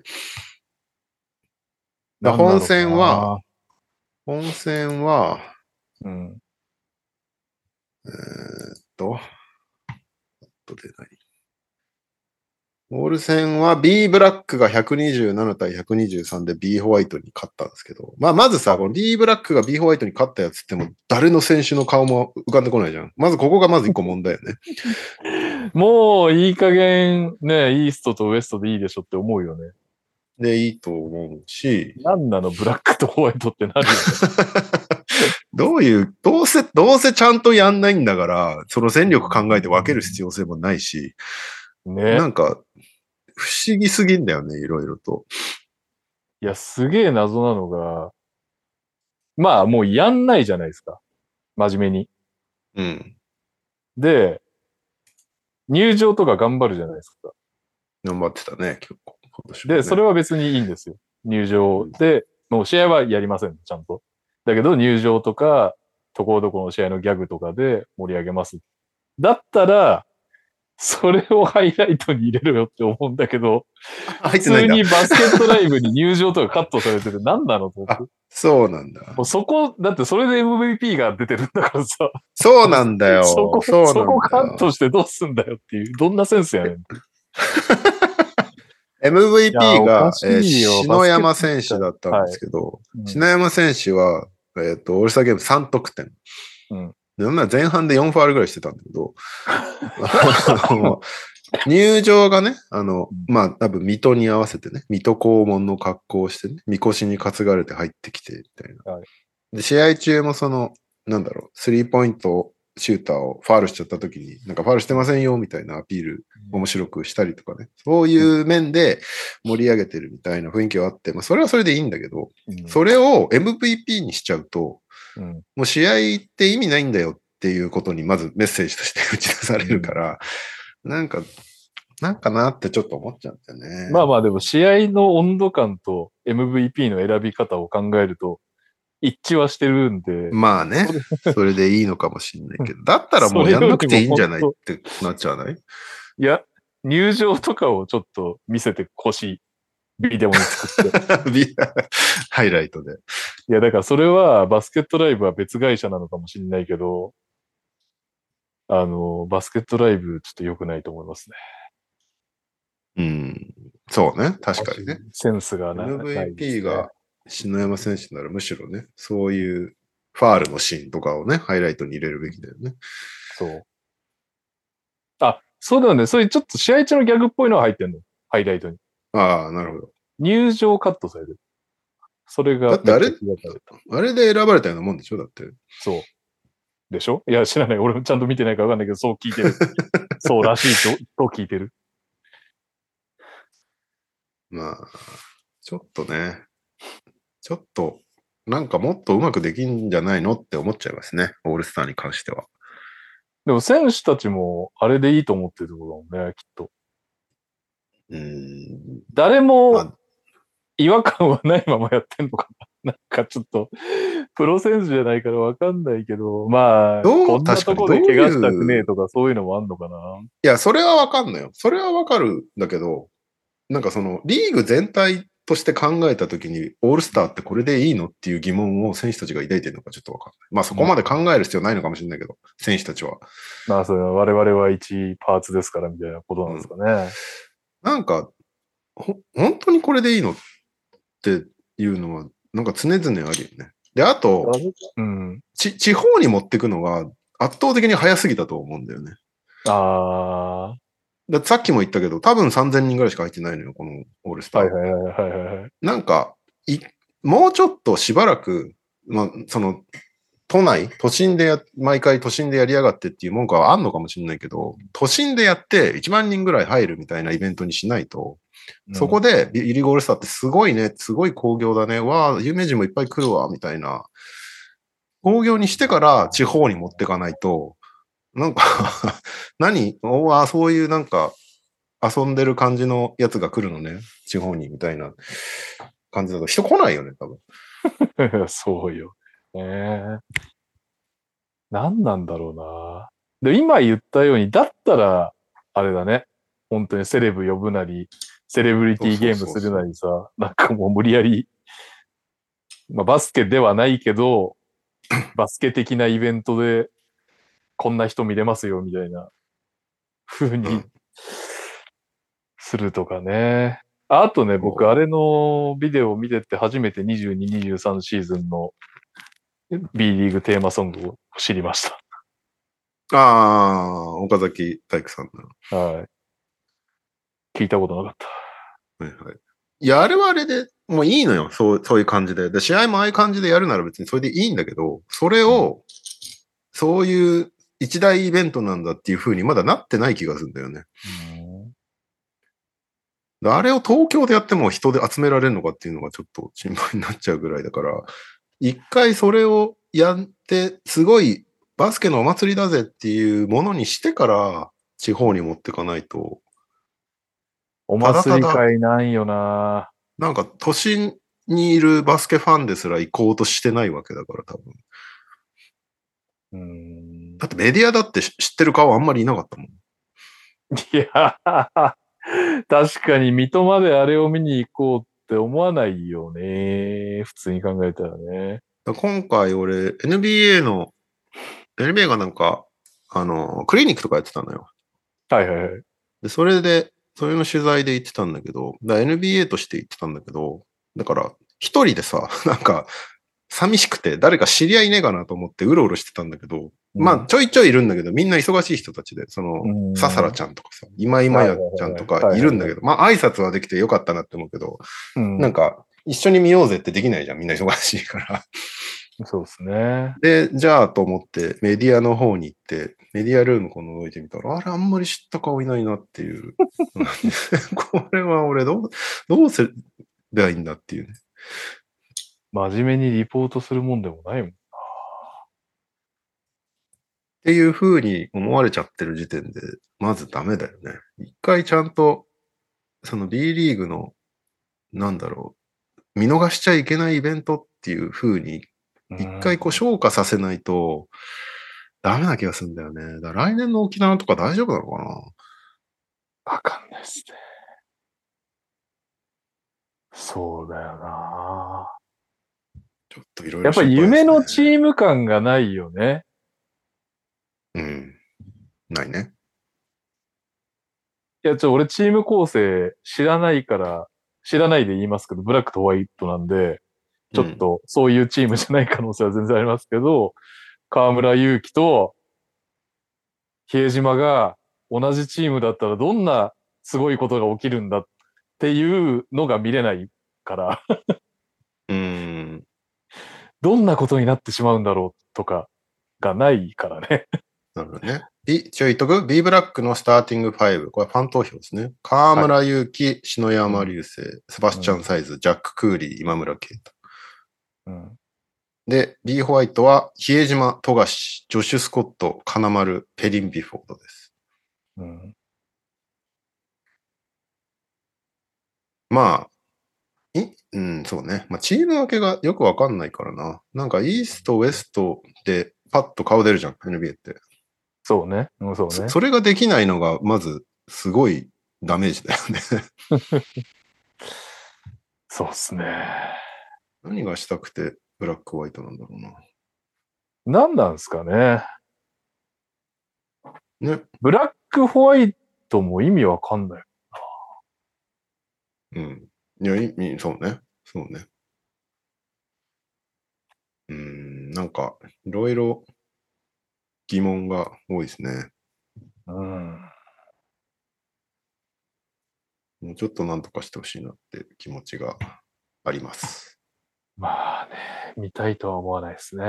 だ本戦は、本戦は、うん。えーっと、あとで何オール戦は B ブラックが127対123で B ホワイトに勝ったんですけど、まあ、まずさ、この B ブラックが B ホワイトに勝ったやつっても、誰の選手の顔も浮かんでこないじゃん。まずここがまず一個問題よね。もういい加減ね、イーストとウエストでいいでしょって思うよね。で、いいと思うし、なんなのブラックとホワイトってなるよね。どういう、どうせ、どうせちゃんとやんないんだから、その戦力考えて分ける必要性もないし、ねな。んか、不思議すぎんだよね、いろいろと。いや、すげえ謎なのが、まあもうやんないじゃないですか。真面目に。うん。で、入場とか頑張るじゃないですか。頑張ってたね、結構。ねで、それは別にいいんですよ。入場で、もう試合はやりません、ちゃんと。だけど入場とか、ところどころの試合のギャグとかで盛り上げます。だったら、それをハイライトに入れろよって思うんだけど、普。通にバスケットライブに入場とかカットされてて何なのと思って。そうなんだ。もうそこ、だってそれで MVP が出てるんだからさ、そうなんだよ。そこ、そこカットしてどうすんだよっていう、どんなセンスやねん。MVP がえー篠山選手だったんですけど、うん。篠山選手は、えっ、と、オールスターゲーム3得点。うん。でなんなら前半で4ファールぐらいしてたんだけど、入場がね、あの、まあ、多分水戸に合わせてね、水戸黄門の格好をしてね、みこしに担がれて入ってきて、みたいな。はい。で、試合中もその、なんだろう、スリーポイントシューターをファールしちゃった時に、なんかファールしてませんよ、みたいなアピール面白くしたりとかね。そういう面で盛り上げてるみたいな雰囲気はあって、まあ、それはそれでいいんだけど、うんそれを MVP にしちゃうと、うんもう試合って意味ないんだよっていうことにまずメッセージとして 打ち出されるから、なんか、なんかなってちょっと思っちゃうんだよね。まあまあでも試合の温度感と MVP の選び方を考えると一致はしてるんで、まあね、それでいいのかもしんないけど、だったらもうやんなくていいんじゃないってなっちゃわない？いや、入場とかをちょっと見せてほしい。ビデオに作って。ビハイライトで。いや、だからそれはバスケットライブは別会社なのかもしれないけど、あの、バスケットライブちょっと良くないと思いますね。うん。そうね、確かにね。。センスがなない MVP が篠山選手ならむしろね、そういうファールのシーンとかをね、ハイライトに入れるべきだよね。そう。あ、そうだよね。そういうちょっと試合中のギャグっぽいのが入ってんの。ハイライトに。ああ、なるほど。入場カットされてる。それが。だってあれあれで選ばれたようなもんでしょ？だって。そう。でしょ？いや、知らない。俺もちゃんと見てないからわかんないけど、そう聞いてる。そうらしいと、と聞いてる。まあ、ちょっとね、ちょっと、なんかもっとうまくできんじゃないのって思っちゃいますね。オールスターに関しては。でも選手たちもあれでいいと思ってるってことだもんね、きっと。うーん。誰まもあ違和感はないままやってんのかな。なんかちょっと、プロ選手じゃないからわかんないけど、まあ、こんなとこで確かに怪我したくねえとかそういうのもあんのかな。いや、それはわかんないよ。それはわかるんだけど、なんかその、リーグ全体として考えたときに、オールスターってこれでいいのっていう疑問を選手たちが抱いてるのかちょっとわかんない。まあそこまで考える必要ないのかもしれないけど、選手たちは。まあ、それは我々は一パーツですからみたいなことなんですかね。なんか、ほ本当にこれでいいのっていうのは、なんか常々あるよね。で、あと、うん。ち地方に持ってくのが圧倒的に早すぎたと思うんだよね。あだってさっきも言ったけど、多分3000人ぐらいしか入ってないのよ、このオールスあ、ター。はいはいはいはいはいはい。なんか、い、もうちょっとしばらく、まあ、その、都内、都心でや、毎回都心でやりやがってっていう文句はあんのかもしれないけど、都心でやって1万人ぐらい入るみたいなイベントにしないと、そこで、で、ビリゴールスターってすごいね、すごい興行だね、わあ、有名人もいっぱい来るわ、みたいな。興行にしてから地方に持ってかないと、なんか 何？おわあ、そういうなんか、遊んでる感じのやつが来るのね、地方に、みたいな感じだと人来ないよね、多分。そうよ。ねえ。何なんだろうな。で、今言ったように、だったら、あれだね。本当にセレブ呼ぶなり、セレブリティゲームするなりさ、なんかもう無理やり、まあバスケではないけど、バスケ的なイベントで、こんな人見れますよ、みたいな、風にうん、するとかね。あとね、僕、おあれのビデオを見てて初めて22、23シーズンの B リーグテーマソングを知りましああ、岡崎体育さんた。はい。聞いたことなかった。はいはい。いや、あれはあれで、もういいのよ。そう、そういう感じで。で、試合もああいう感じでやるなら別にそれでいいんだけど、それを、そういう一大イベントなんだっていう風にまだなってない気がするんだよね。であれを東京でやっても人で集められるのかっていうのがちょっと心配になっちゃうぐらいだから、一回それをやって、すごいバスケのお祭りだぜっていうものにしてから、地方に持ってかないと、お祭り会ないよななんか都心にいるバスケファンですら行こうとしてないわけだから多分。うん。だってメディアだって知知ってる顔あんまりいなかったもん。いや、確かに水戸まであれを見に行こうって思わないよね。普通に考えたらね。今回俺、NBA の、NBA がなんか、あの、クリニックとかやってたのよ。はいはいはい。で、それで、それの取材で行ってたんだけど、だ NBA として行ってたんだけど、だから、一人でさ、なんか、寂しくて、誰か知り合いねえかなと思ってうろうろしてたんだけど、まあ、ちょいちょいいるんだけど、みんな忙しい人たちで、その、うんささらちゃんとかさ、今今やちゃんとかいるんだけど、まあ、挨拶はできてよかったなって思うけど、うん、なんか、一緒に見ようぜってできないじゃん、みんな忙しいから。そうですね。で、じゃあと思ってメディアの方に行って、メディアルームこの覗いてみたら、あれあんまり知った顔いないなっていう。これは俺どう、どうすればいいんだっていうね。真面目にリポートするもんでもないもん。っていう風に思われちゃってる時点で、まずダメだよね。一回ちゃんと、その B リーグの、なんだろう、見逃しちゃいけないイベントっていう風に、一回こう消化させないと、ダメな気がするんだよね。だから来年の沖縄とか大丈夫なのかなわかんないっすね。そうだよな？ちょっといろいろ、やっぱり夢のチーム感がないよね。うん。ないね。いや、ちょ、俺チーム構成知らないから、知らないで言いますけど、ブラックとホワイトなんで、ちょっとそういうチームじゃない可能性は全然ありますけど、河村勇輝と比江島が同じチームだったらどんなすごいことが起きるんだっていうのが見れないから、うん。どんなことになってしまうんだろうとかがないからね。なるほどね。B、一応言っとく ?B ブラックのスターティング5。これファン投票ですね。河村勇輝、篠山流星、セバスチャンサイズ、ジャック・クーリー、今村啓太。うん。で、B ホワイトは、比江島、富樫、ジョシュ・スコット、金丸、ペリン・ビフォードです。うん。まあ、い、うん、そうね。まあ、チーム分けがよくわかんないからな。なんか、イースト、ウエストで、パッと顔出るじゃん、NBA って。そうね。うん、そうね。そそれができないのが、まず、すごいダメージだよね。そうっすね。何がしたくて、ブラックホワイトなんだろうな。何なんすかね。ね。ブラックホワイトも意味わかんない。うん。いや、いいそうね。そうね。うん、なんか、いろいろ疑問が多いですね。うん。もうちょっとなんとかしてほしいなって気持ちがあります。まあね、見たいとは思わないですね。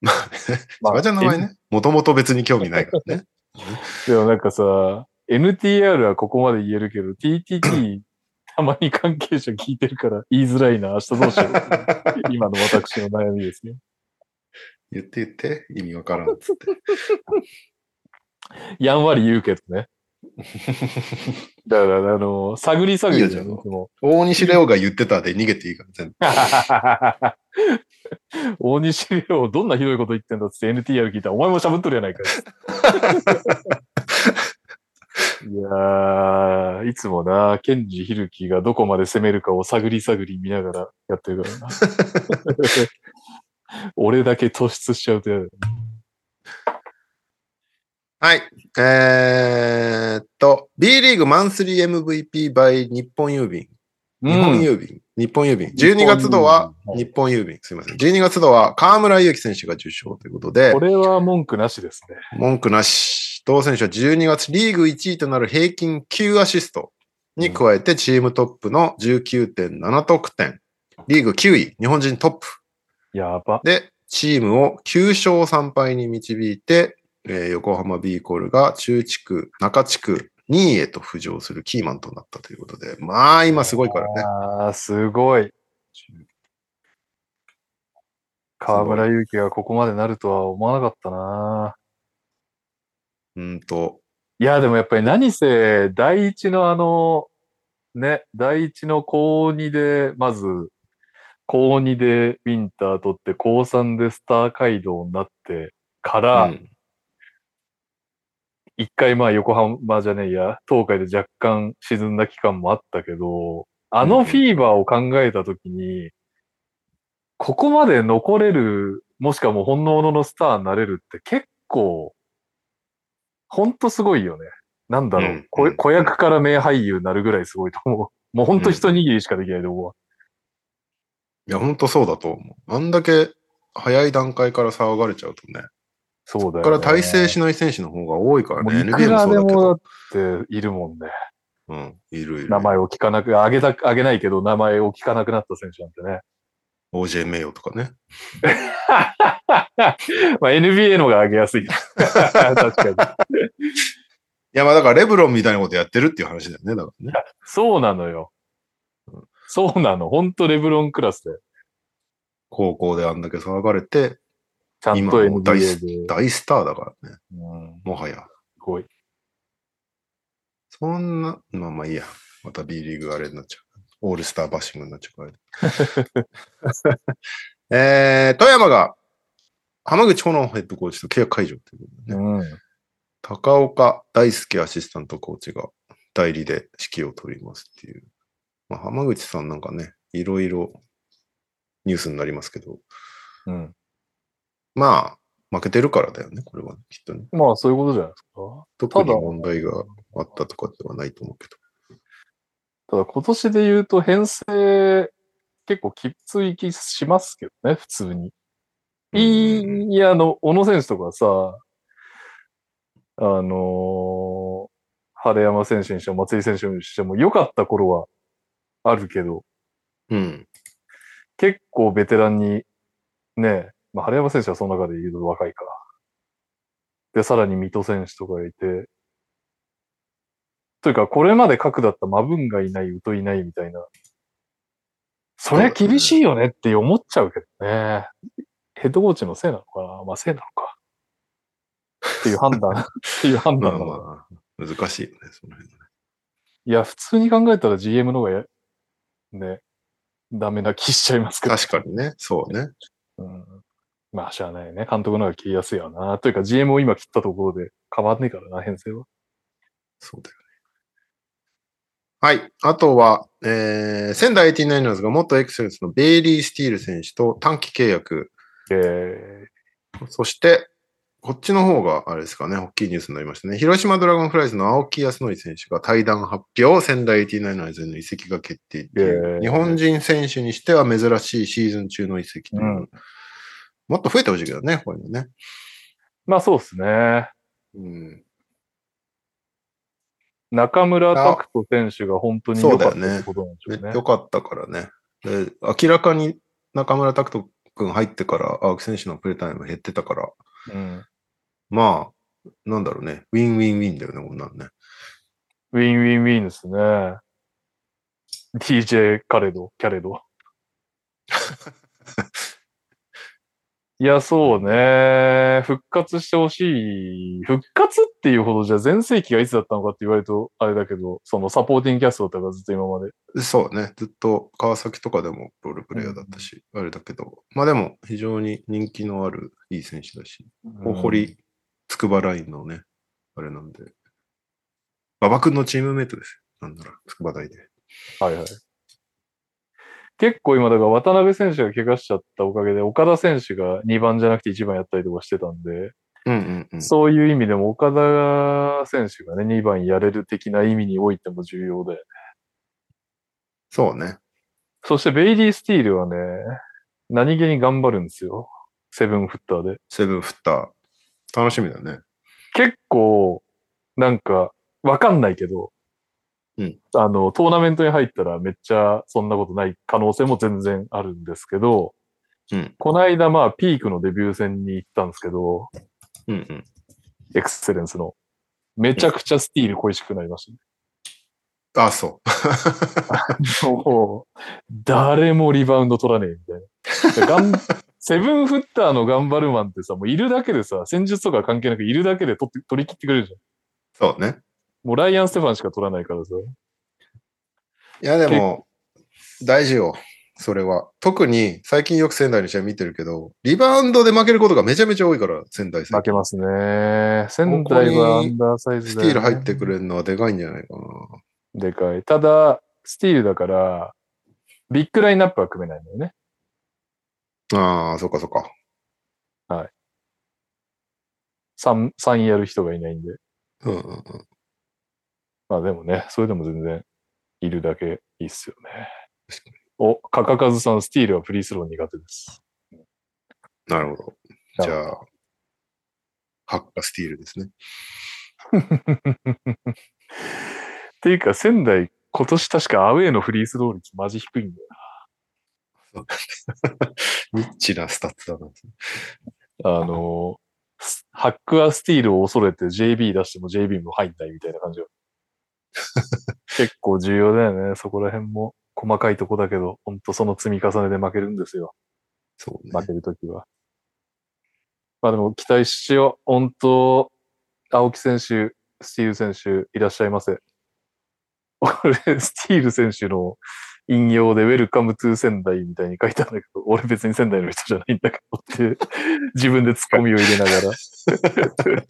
まあね、それじゃ名前ね。もともと別に興味ないからね。でもなんかさ、NTR はここまで言えるけど、TTT たまに関係者聞いてるから言いづらいな、明日どうしよう。今の私の悩みですね。言って言って、意味わからんっつって。やんわり言うけどね。だから、あの、探り探りじゃあいつも大西レオが言ってたで逃げていいから、全部。大西レオ、どんなひどいこと言ってんだっつって NTR 聞いたら、お前もしゃぶっとるやないかい。いやー、いつもな、ケンジ・ヒルキがどこまで攻めるかを探り探り見ながらやってるからな。俺だけ突出しちゃうとやだ。はい。えーっと、B リーグマンスリー MVP by 日本郵便。日本郵便。日本郵便。12月度ははい日本郵便。すいません。12月度は河村勇輝選手が受賞ということでこ、れは文句なしですね。文句なし。同選手は12月リーグ1位となる平均9アシストに加えてチームトップの19.7得点。リーグ9位、日本人トップ。やば。で、チームを9勝3敗に導いて、えー横浜ビーコルが中地区、中地区2位へと浮上するキーマンとなったということで、まあ今すごいからね。あー、すごい。河村勇輝がここまでなるとは思わなかったなうんと、いや、でもやっぱり何せ、第一のあの、ね、第一の高2で、まず、高2でウィンター取って、高3でスター街道になってから、うん。一回まあ横浜じゃねえや、東海で若干沈んだ期間もあったけど、あのフィーバーを考えたときに、ここまで残れる、もしくはもう本物のスターになれるって結構、ほんとすごいよね。なんだろう、うんこ子役から名俳優になるぐらいすごいと思う。もうほんと一握りしかできないと思うわ。いや、ほんとそうだと思う。あんだけ早い段階から騒がれちゃうとね。そうだよ、ね。から体制しない選手の方が多いからね。NBA もそうだけど。もだっているもんね。うん、いるいる。名前を聞かなく、あげた、あげないけど名前を聞かなくなった選手なんてね。OJ 名誉とかね。まあ NBA の方が上げやすい。確かに。いや、まあだからレブロンみたいなことやってるっていう話だよね。だからね。そうなのよ。そうなの。ほんとレブロンクラスで。高校であんだけ騒がれて、ちゃんと今もう大 NBA で。大スターだからね。うん、もはや。すごい。そんな、まあまあいいや。また B リーグあれになっちゃう。オールスターバッシングになっちゃうから。えー、富山が浜口コノンヘッドコーチと契約解除ということでね。うん。高岡大輔アシスタントコーチが代理で指揮を取りますっていう。まあ、浜口さんなんかね、いろいろニュースになりますけど、うん。まあ、負けてるからだよね、これは、きっとね。まあそういうことじゃないですか。特に問題があったとかではないと思うけど。ただ今年で言うと編成結構きつい気しますけどね、普通に。いや、あの、小野選手とかさ、あのー晴山選手にしても松井選手にしても良かった頃はあるけど、うん。結構ベテランに、ね、まあ、晴山選手はその中で言うと若いか。で、さらに水戸選手とかがいて、というか、これまで核だったマブンがいない、ウトいないみたいな。それ厳しいよねって思っちゃうけどね。ヘッドコーチのせいなのかな？まあ、せいなのか。っていう判断、っていう判まあ断なのかなまあ、難しいよね、その辺ね。いや、普通に考えたら GM の方がや、ね、ダメな気しちゃいますけど。確かにね、そうね。うん。まあ、しゃあないね。監督の方が切りやすいよな。というか GM を今切ったところで変わんねえからな、編成は。そうだよね。はい。あとは、えー、仙台 89ers が元エクセレンスのベイリー・スティール選手と短期契約。えそして、こっちの方が、あれですかね、大きいニュースになりましたね。広島ドラゴンフライズの青木康則選手が対談発表、仙台 89ers への移籍が決定っていう、えー日本人選手にしては珍しいシーズン中の移籍という。うんもっと増えてほしいけどね、こういうのね。まあそうですね。うん。中村拓人選手が本当に良かったそうだよねってことなんでしょうね。よかったからね。で明らかに中村拓人君入ってから、青木選手のプレータイム減ってたから、うん。まあ、なんだろうね。 win win win だよね、こんなんね。 win win win ですね。DJ カレド、キャレド。いや、そうね。復活してほしい。復活っていうほどじゃ全盛期がいつだったのかって言われるとあれだけど、そのサポーティングキャストだったからずっと今まで。そうね。ずっと川崎とかでもロールプレイヤーだったし、あれだけど、まあでも非常に人気のあるいい選手だし、大堀、筑波ラインのね、あれなんで、馬場君のチームメイトですよ。なんなら、筑波大で。はいはい。結構今、だから渡辺選手が怪我しちゃったおかげで、岡田選手が2番じゃなくて1番やったりとかしてたんで、うんうんうん。そういう意味でも岡田選手がね、2番やれる的な意味においても重要で。そうね。そしてベイリー・スティールはね、何気に頑張るんですよ。セブンフッターで。セブンフッター。楽しみだね。結構、なんか、わかんないけど、うんあの、トーナメントに入ったらめっちゃそんなことない可能性も全然あるんですけど、うん。この間まあピークのデビュー戦に行ったんですけど、うんうん。エクセレンスの。めちゃくちゃスティール恋しくなりましたね。あ、そう。もう、誰もリバウンド取らねえみたいな。ガンセブンフッターの頑張るマンってさ、もういるだけでさ、戦術とか関係なくいるだけで取って取り切ってくれるじゃん。そうね。もうライアン・ステファンしか取らないからさ。いや、でも、大事よ。それは。特に最近よく仙台の試合見てるけど、リバウンドで負けることがめちゃめちゃ多いから、仙台戦負けますね。仙台はアンダーサイズスで、ティール入ってくれるのはでかいんじゃないかな。でかい。ただ、スティールだから、ビッグラインナップは組めないんだよね。ああ、そっかそっか。3、三やる人がいないんで。うんうんうん。まあでもね、それでも全然いるだけいいっすよね。お、かかかずさん、スティールはフリースロー苦手です。なるほど。じゃあ、ハッカスティールですね。っていうか、仙台、今年確かアウェーのフリースロー率マジ低いんだよニ ッチなスタッツだな。な。あの、スハックはスティールを恐れて JB 出しても JB も入んないみたいな感じが。結構重要だよね。そこら辺も細かいとこだけど、本当その積み重ねで負けるんですよ。そうね負。けるときは。まあでも期待しよう。本当、青木選手、スティール選手、いらっしゃいませ。俺、スティール選手の引用で、 Welcome to 仙台みたいに書いたんだけど、俺別に仙台の人じゃないんだけどって、自分でツッコミを入れなが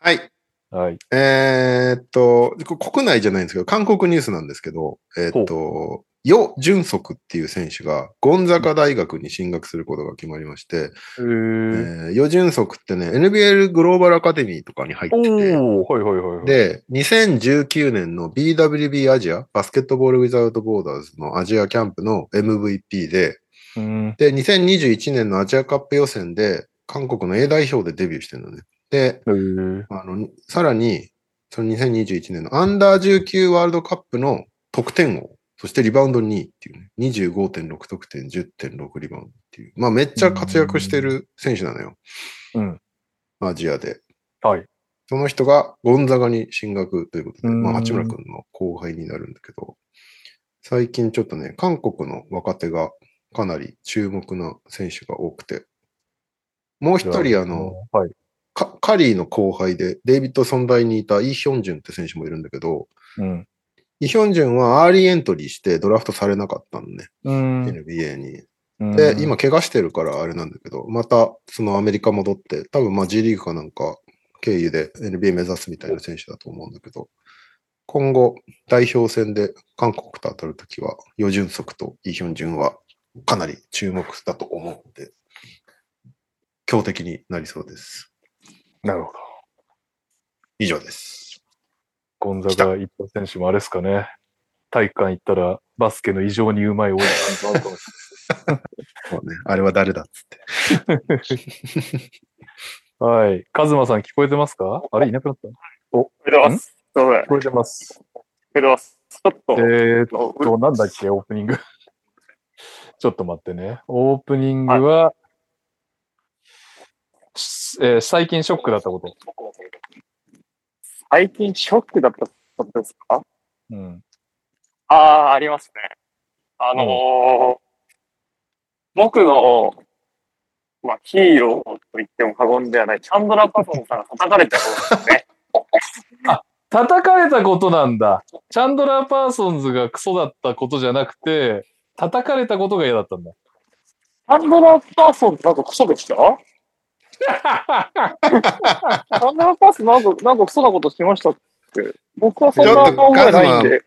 はい。ら。はい。えーっと、こ国内じゃないんですけど、韓国ニュースなんですけど、えーっと、ヨ・ジュンソクっていう選手が、ゴンザガ大学に進学することが決まりまして、ええー、ーヨ・ジュンソクってね、NBL グローバルアカデミーとかに入っておて、ー、はいはいはいはい。、で、2019年の BWB アジア、 Basketball Without Borders のアジアキャンプの MVP で、うん、で、2021年のアジアカップ予選で、韓国の A 代表でデビューしてるのね。で、えー、あの、さらに、その2021年のアンダー19ワールドカップの得点王、そしてリバウンド2位っていうね、25.6得点、10.6リバウンドっていう。まあめっちゃ活躍してる選手なのよ。うん。アジアで。はい。その人がゴンザガに進学ということで、うんまあ八村君の後輩になるんだけど、最近ちょっとね、韓国の若手がかなり注目な選手が多くて、もう一人あの、、はい。カカリーの後輩で、デイビッドソン大にいたイ・ヒョンジュンって選手もいるんだけど、うん。イ・ヒョンジュンはアーリーエントリーしてドラフトされなかったのね、うん。NBA に。うんで、今、怪我してるからあれなんだけど、またそのアメリカ戻って、多分まあ G リーグかなんか経由で NBA 目指すみたいな選手だと思うんだけど、今後代表戦で韓国と当たるときは、ヨジュンソクとイ・ヒョンジュンはかなり注目だと思うので、強敵になりそうです。なるほど。以上です。ゴンザガ一歩選手もあれですかね。体育館行ったらバスケの異常にうまいおじさんと会うかもしそうね、あれは誰だっつって。れない。はい。カズマさん聞こえてますか？あれいなくなった？聞こえてます。すいません。聞聞こえてます。こえてます。ちょっと、えーっと、なんだっけ、オープニング。ちょっと待ってね。オープニングは、しえー最近ショックだったこと。最近ショックだったことですか？うん。ああ、ありますね。あのー僕の、まあ、ヒーローと言っても過言ではない、チャンドラー・パソンさんが叩かれたことですね。叩かれたことなんだ。チャンドラー・パーソンズがクソだったことじゃなくて、叩かれたことが嫌だったんだ。チャンドラー・パーソンってなんかクソでした？チャンドラー・パーソンなんか、なんかクソなことしましたって。僕はそんな覚えないんで。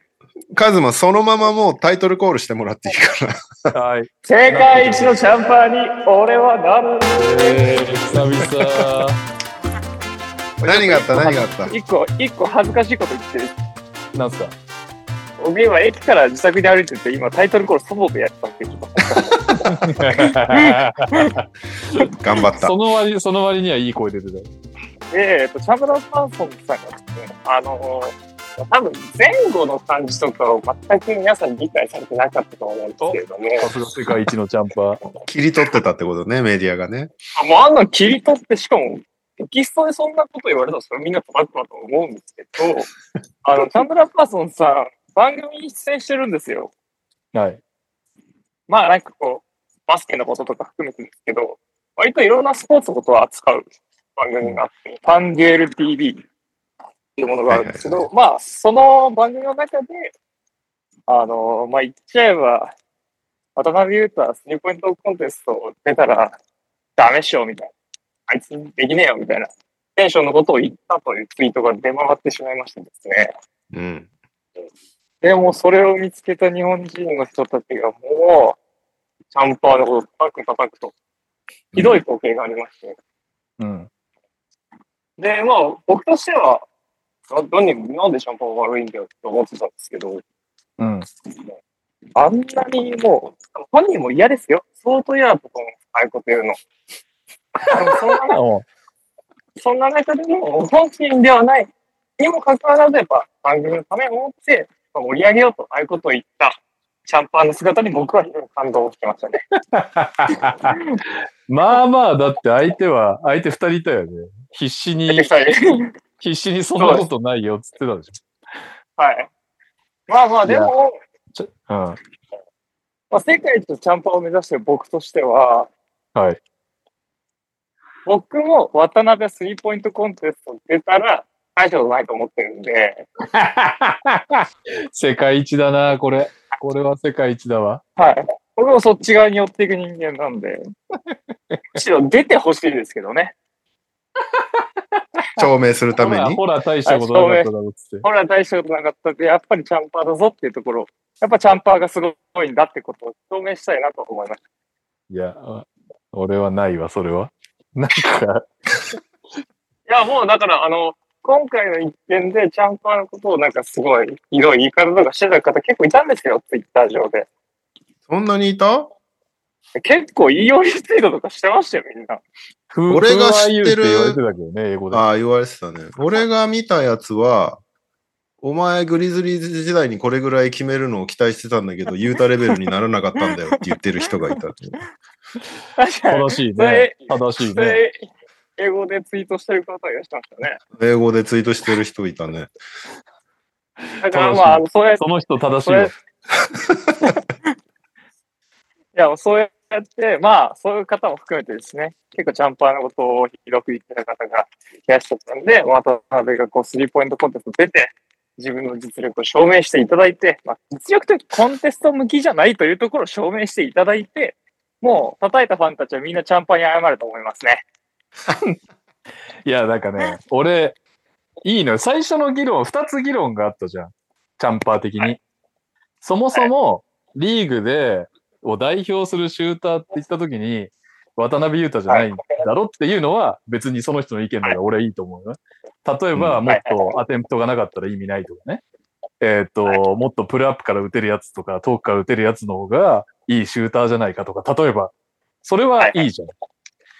カズマ、そのままもうタイトルコールしてもらっていいかな。はい。世界一のチャンパーに俺はなる。えー、久々。何があった？何があった？一個、一個恥ずかしいこと言ってる。なんすか？僕今駅から自宅に歩いてて、今タイトルコール祖母でやったって 頑張ったそ。の割、その割にはいい声出てた。で、えっと、チャンドラー・パーソンさんがですね、あの多分前後の感じとかを全く皆さん理解されてなかったと思うんですけれども、さすが世界一のチャンパー。切り取ってたってことね、メディアがね。もうあんなの切り取って、しかも、テキストでそんなこと言われたらそれみんな叩くかと思うんですけど、あの、チャンドラー・パーソンさん、番組に出演してるんですよ。はい。まあなんかこう、バスケのこととか含めてですけど、割といろんなスポーツのことを扱う番組があって、ファンゲール TV っていうものがあるんですけど、まあその番組の中で、あの、まあ、言っちゃえば、渡辺裕太スリーポイントコンテスト出たらダメっしょ、みたいな。あいつできねえよ、みたいな。テンションのことを言ったというツイートが出回ってしまいましてですね。うん。でもそれを見つけた日本人の人たちがもう、チャンパーのことを叩く叩くと、ひどい光景がありまして。うん。で、まあ、僕としては、な何なんでシャンパンが悪いんだよって思ってたんですけど、うん。あんなにもう、本人も嫌ですよ。相当嫌だと思う。ああいうこと言うの。そんなおうそんな中でも、本心ではない。にもかかわらず、やっぱ番組のためを思って盛り上げようと、ああいうことを言ったシャンパンの姿に僕は感動してましたね。まあまあ、だって相手は、相手二人いたよね。必死に、必死にそんなことないよっつってたでしはい。まあまあ、でも、うん。まあ、世界一のチャンパンを目指してる僕としては、はい。僕も渡辺スリーポイントコンテスト出たら大したことないと思ってるんで、世界一だな、これ。これは世界一だわ。はい。僕もそっち側に寄っていく人間なんで、むしろ出てほしいですけどね。証明するために？ほら、ほら大したことなかっただろうって。ほら、大したことなかったんで、やっぱりチャンパーだぞっていうところ、やっぱチャンパーがすごいんだってことを証明したいなと思いましいや、あ俺はないわ、それは。なんか、た。いや、もうだから、あの、今回の一件でチャンパーのことをなんかすごいひどい言い方とかしてた方結構いたんですよ、ツイッター上で。そんなにいた？結構言いよりツイートとかしてましたよ、みんな。ふ俺が知ってる言われてたけどね、英語で。ああ、言われてたね。俺が見たやつは、お前グリズリーズ時代にこれぐらい決めるのを期待してたんだけど、ユータレベルにならなかったんだよって言ってる人がいた。確かに。正しいね。正しいね。英語でツイートしてる方がいらっしゃいましたね。英語でツイートしてる人いたね。だからまあ、あのそうやってその人正しいわ。いや、そうやって、まあ、そういう方も含めてですね、結構チャンパーのことを広く言ってた方がいらっしゃったんで、渡辺がこう、スリーポイントコンテスト出て、自分の実力を証明していただいて、まあ、実力というかコンテスト向きじゃないというところを証明していただいて、もう、叩いたファンたちはみんなチャンパーに謝ると思いますね。いや、なんかね、俺、いいのよ。最初の議論、二つ議論があったじゃん。チャンパー的に。はそもそも、リーグで、を代表するシューターって言ったときに、渡辺裕太じゃないんだろっていうのは、別にその人の意見だから俺はいいと思うよ。例えば、うんもっとアテンプトがなかったら意味ないとかね。えっ、と、もっとプルアップから打てるやつとか、遠くから打てるやつの方がいいシューターじゃないかとか、例えば、それはいいじゃん。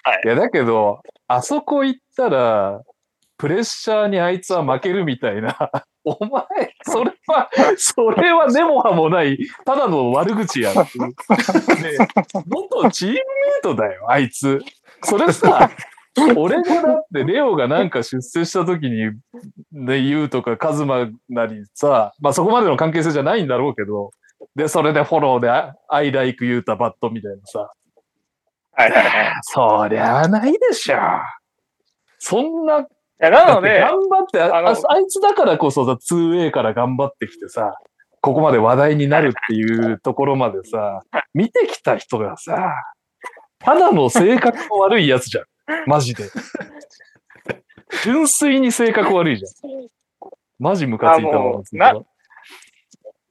はいいや、だけど、あそこ行ったら、プレッシャーにあいつは負けるみたいな。お前、それは、それは根も葉もない、ただの悪口やん。元チームメイトだよ、あいつ。それさ、俺がだってレオがなんか出世した時に、ね、言うとかカズマなりさ、まあそこまでの関係性じゃないんだろうけど、で、それでフォローで、あ I like you たバットみたいなさ、はいはいはい。いそりゃないでしょ。そんなや、なので、頑張ってああいつだからこそさ、2A から頑張ってきてさ、ここまで話題になるっていうところまでさ、見てきた人がさ、ただの性格の悪いやつじゃん。マジで。純粋に性格悪いじゃん。マジムカついたもうツイート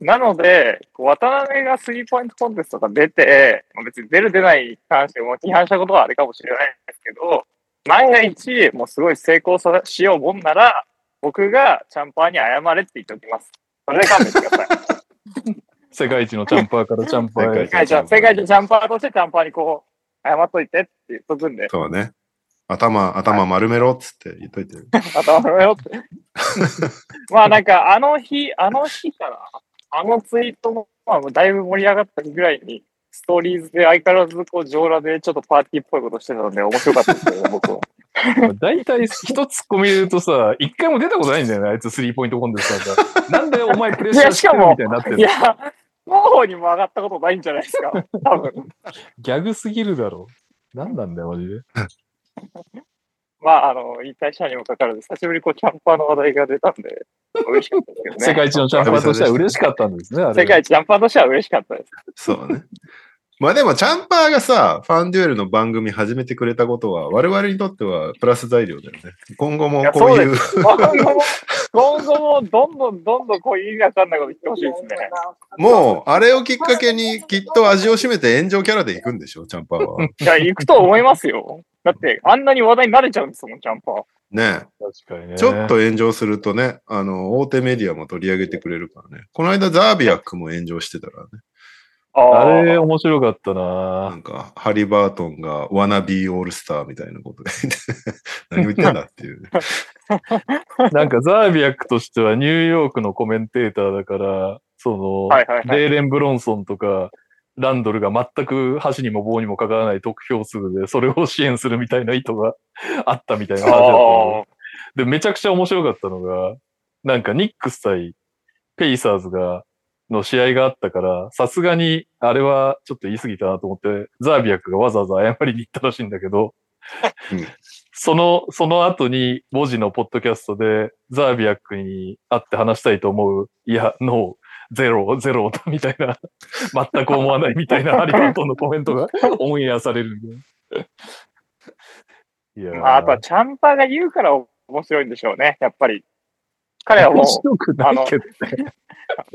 なので、渡辺がスリーポイントコンテストが出て、まあ別に出る出ないに関しても批判したことはあれかもしれないですけど、万が一、もうすごい成功さしようもんなら、僕がチャンパーに謝れって言っておきます。それで勘弁してください。世界一のチャンパーからチャンパーへ世世界一の世界一のチャンパーとしてチャンパーにこう、謝っといてって言っとくんで、そうね。頭、頭丸めろっつって言っといて。頭のよって。まあなんか、あの日、あの日から、あのツイートも、まあ、だいぶ盛り上がった日ぐらいに、ストーリーズで相変わらず、こう、上裸でちょっとパーティーっぽいことしてたので、面白かったですけどね、僕は。大体一つコミ言うとさ、一回も出たことないんだよね、あいつスリーポイントコンテストなんか。なんでお前プレッシャーしてるみたいになってるいや、双方にも上がったことないんじゃないですか、多分。ギャグすぎるだろ。なんなんだよ、マジで。まあ、あの、引退したにもかかわらず、久しぶりにこう、キャンパーの話題が出たんで、嬉しかったですけどね。世界一のチャンパーとしては嬉しかったんですね。世界一キャンパーとしては嬉しかったです。そうね。まあでも、チャンパーがさ、ファンデュエルの番組始めてくれたことは、我々にとってはプラス材料だよね。今後もこういういや、今後も、今後も、どんどんどんどんこう、意味わかんないこと言ってほしいですね。もう、あれをきっかけに、きっと味を占めて炎上キャラで行くんでしょ、チャンパーは。いや、行くと思いますよ。だって、あんなに話題に慣れちゃうんですもん、キャンパー。ね確かにね。ちょっと炎上するとね、あの、大手メディアも取り上げてくれるからね。この間、ザービアックも炎上してたからね。ああれ、ー面白かったな。なんか、ハリバートンがワナビーオールスターみたいなことで 何を言ってんだっていうね。なんかザービアックとしてはニューヨークのコメンテーターだから、その、はいはいはいレーレン・ブロンソンとか、ランドルが全く箸にも棒にもかからない得票数で、それを支援するみたいな意図があったみたいな話だったので、めちゃくちゃ面白かったのが、なんかニックス対ペイサーズが、の試合があったから、さすがに、あれはちょっと言い過ぎたなと思って、ザービアックがわざわざ謝りに行ったらしいんだけど、うん。その、その後に、文字のポッドキャストで、ザービアックに会って話したいと思う、いや、ノー、ゼロ、ゼロ、みたいな、全く思わないみたいなハリバートンのコメントが オンエアされるんで。いやーまあ、あとは、チャンパーが言うから面白いんでしょうね、やっぱり。彼はも面う、白くないけどね。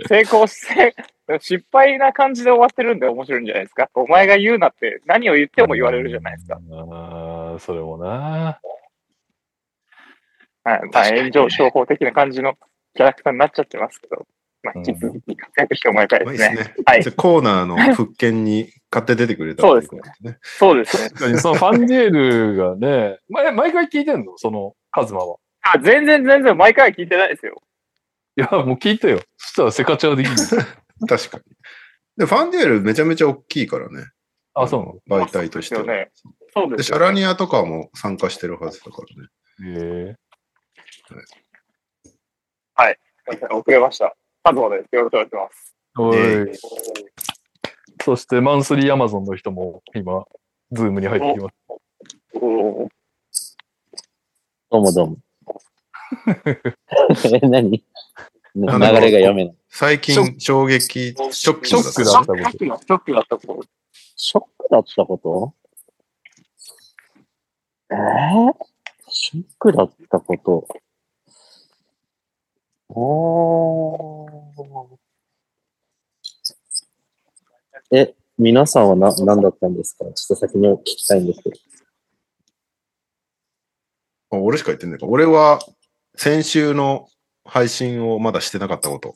成功して、失敗な感じで終わってるんで面白いんじゃないですか。お前が言うなって何を言っても言われるじゃないですか。ああ、それもな。はい。まあ、炎上商法的な感じのキャラクターになっちゃってますけど、まあ、引き続き活躍してもらいたいですね。いですね。はいじゃあコーナーの復権に買って出てくれたそうですね。そうですね。確かにそのファンディエルがね、毎 毎回聞いてんの？その、カズマは。あ、全然全然毎回聞いてないですよ。いや、もう聞いてよ。そしたらセカチャーでいいんだよ。確かに。で、ファンデュエルめちゃめちゃ大きいからね。あ、そうなの？媒体としては。そうですよねそうでで、すよねシャラニアとかも参加してるはずだからね。へえ遅れました。カズマです。よろしくお願いします。おいえそして、マンスリーアマゾンの人も今、ズームに入ってきます。おーどうもどうも。え、何？ね流れが読めない。最近、衝撃、ショックだったこと。ショックだショックだったこと。ショックだったこと？えー、ショックだったこと。おー。え、皆さんはな、何だったんですか？ちょっと先に聞きたいんですけど。あ俺しか言ってんねんか。俺は、先週の配信をまだしてなかったこと。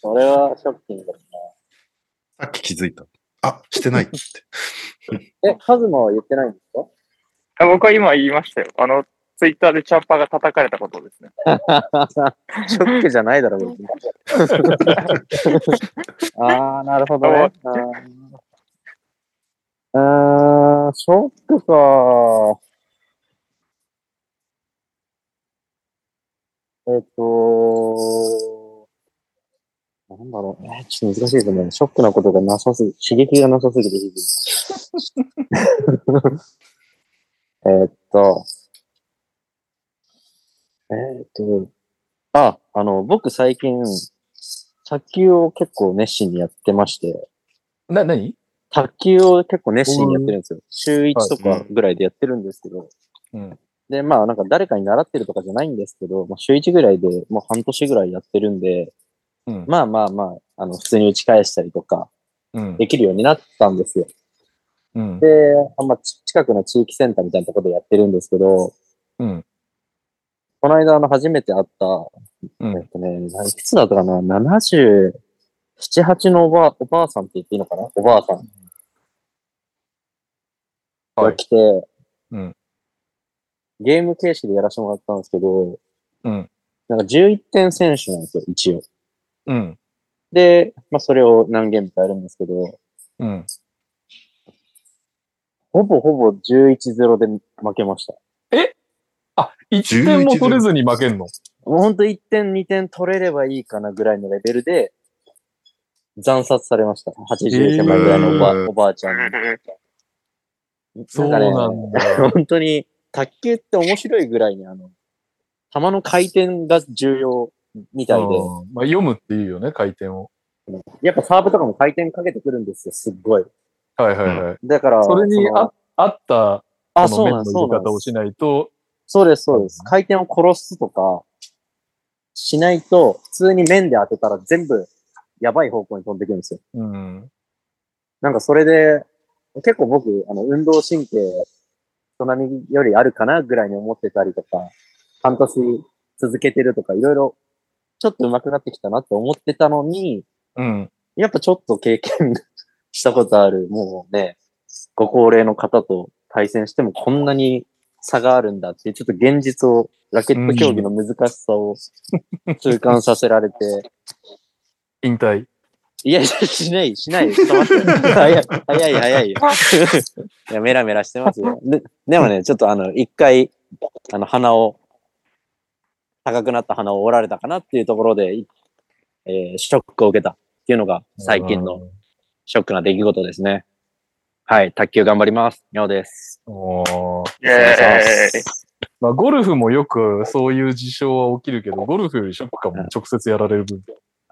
それはショッキングださっき気づいた。あ、してないって。な。え、カズマは言ってないんですか？あ僕は今言いましたよ。あの、ツイッターでチャンパーが叩かれたことですね。ショックじゃないだろ、別に。ああ、なるほどね。あーあー、ショックか。えっと、なんだろう。えーちょっと難しいですね。ショックなことがなさすぎ、刺激がなさすぎて。えっと、えーっと、あ、あの、僕最近、卓球を結構熱心にやってまして、な、なに卓球を結構熱心にやってるんですよ。週1とはいかぐらいでやってるんですけど、うん。で、まあなんか誰かに習ってるとかじゃないんですけど、まあ、週1ぐらいでもう半年ぐらいやってるんで、うん。まあまあまあ、あの、普通に打ち返したりとか、うん。できるようになったんですよ。うん。で、あまあ、ち近くの地域センターみたいなところでやってるんですけど、うん。この間、あの、初めて会った、うんえっとね、何いくつだったかな ?77、8のおば、おばあさんって言っていいのかなおばあさんはい。が来て、うん。ゲーム形式でやらせてもらったんですけど、うん。なんか11点選手なんですよ、一応。うん。で、まあそれを何ゲームかやるんですけど、うん。ほぼほぼ11-0で負けました。あ、1点も取れずに負けんの？もうほんと1点2点取れればいいかなぐらいのレベルで、惨殺されました。80手前ぐらいのおば,、えーおばあちゃんに。そうなんだ。本当に、卓球って面白いぐらいに、あの、球の回転が重要みたいで、うんまあ、読むっていうよね、回転を。やっぱサーブとかも回転かけてくるんですよ、すっごい。はいはいはい。だから、それにのあ合った、あ、そうなんです、方をしないと、そうです、そうです。回転を殺すとか、しないと、普通に面で当てたら全部、やばい方向に飛んでくるんですよ。うん。なんかそれで、結構僕、あの、運動神経、人並みよりあるかなぐらいに思ってたりとか、半年続けてるとか、いろいろ、ちょっと上手くなってきたなって思ってたのに、うん。やっぱちょっと経験したことある、もうね、ご高齢の方と対戦してもこんなに差があるんだっていう、ちょっと現実を、ラケット競技の難しさを痛感させられて、引退。いやいや、しない、しない。ちょっと待って。早い、早い、早いよ。いや、メラメラしてますよ。ででもね、ちょっとあの、一回、あの、鼻を、高くなった鼻を折られたかなっていうところで、いえーショックを受けたっていうのが最近のショックな出来事ですね。はい、卓球頑張ります。にょうです。おーイェーイ。まあ、ゴルフもよくそういう事象は起きるけど、ゴルフよりショックかも、直接やられる分。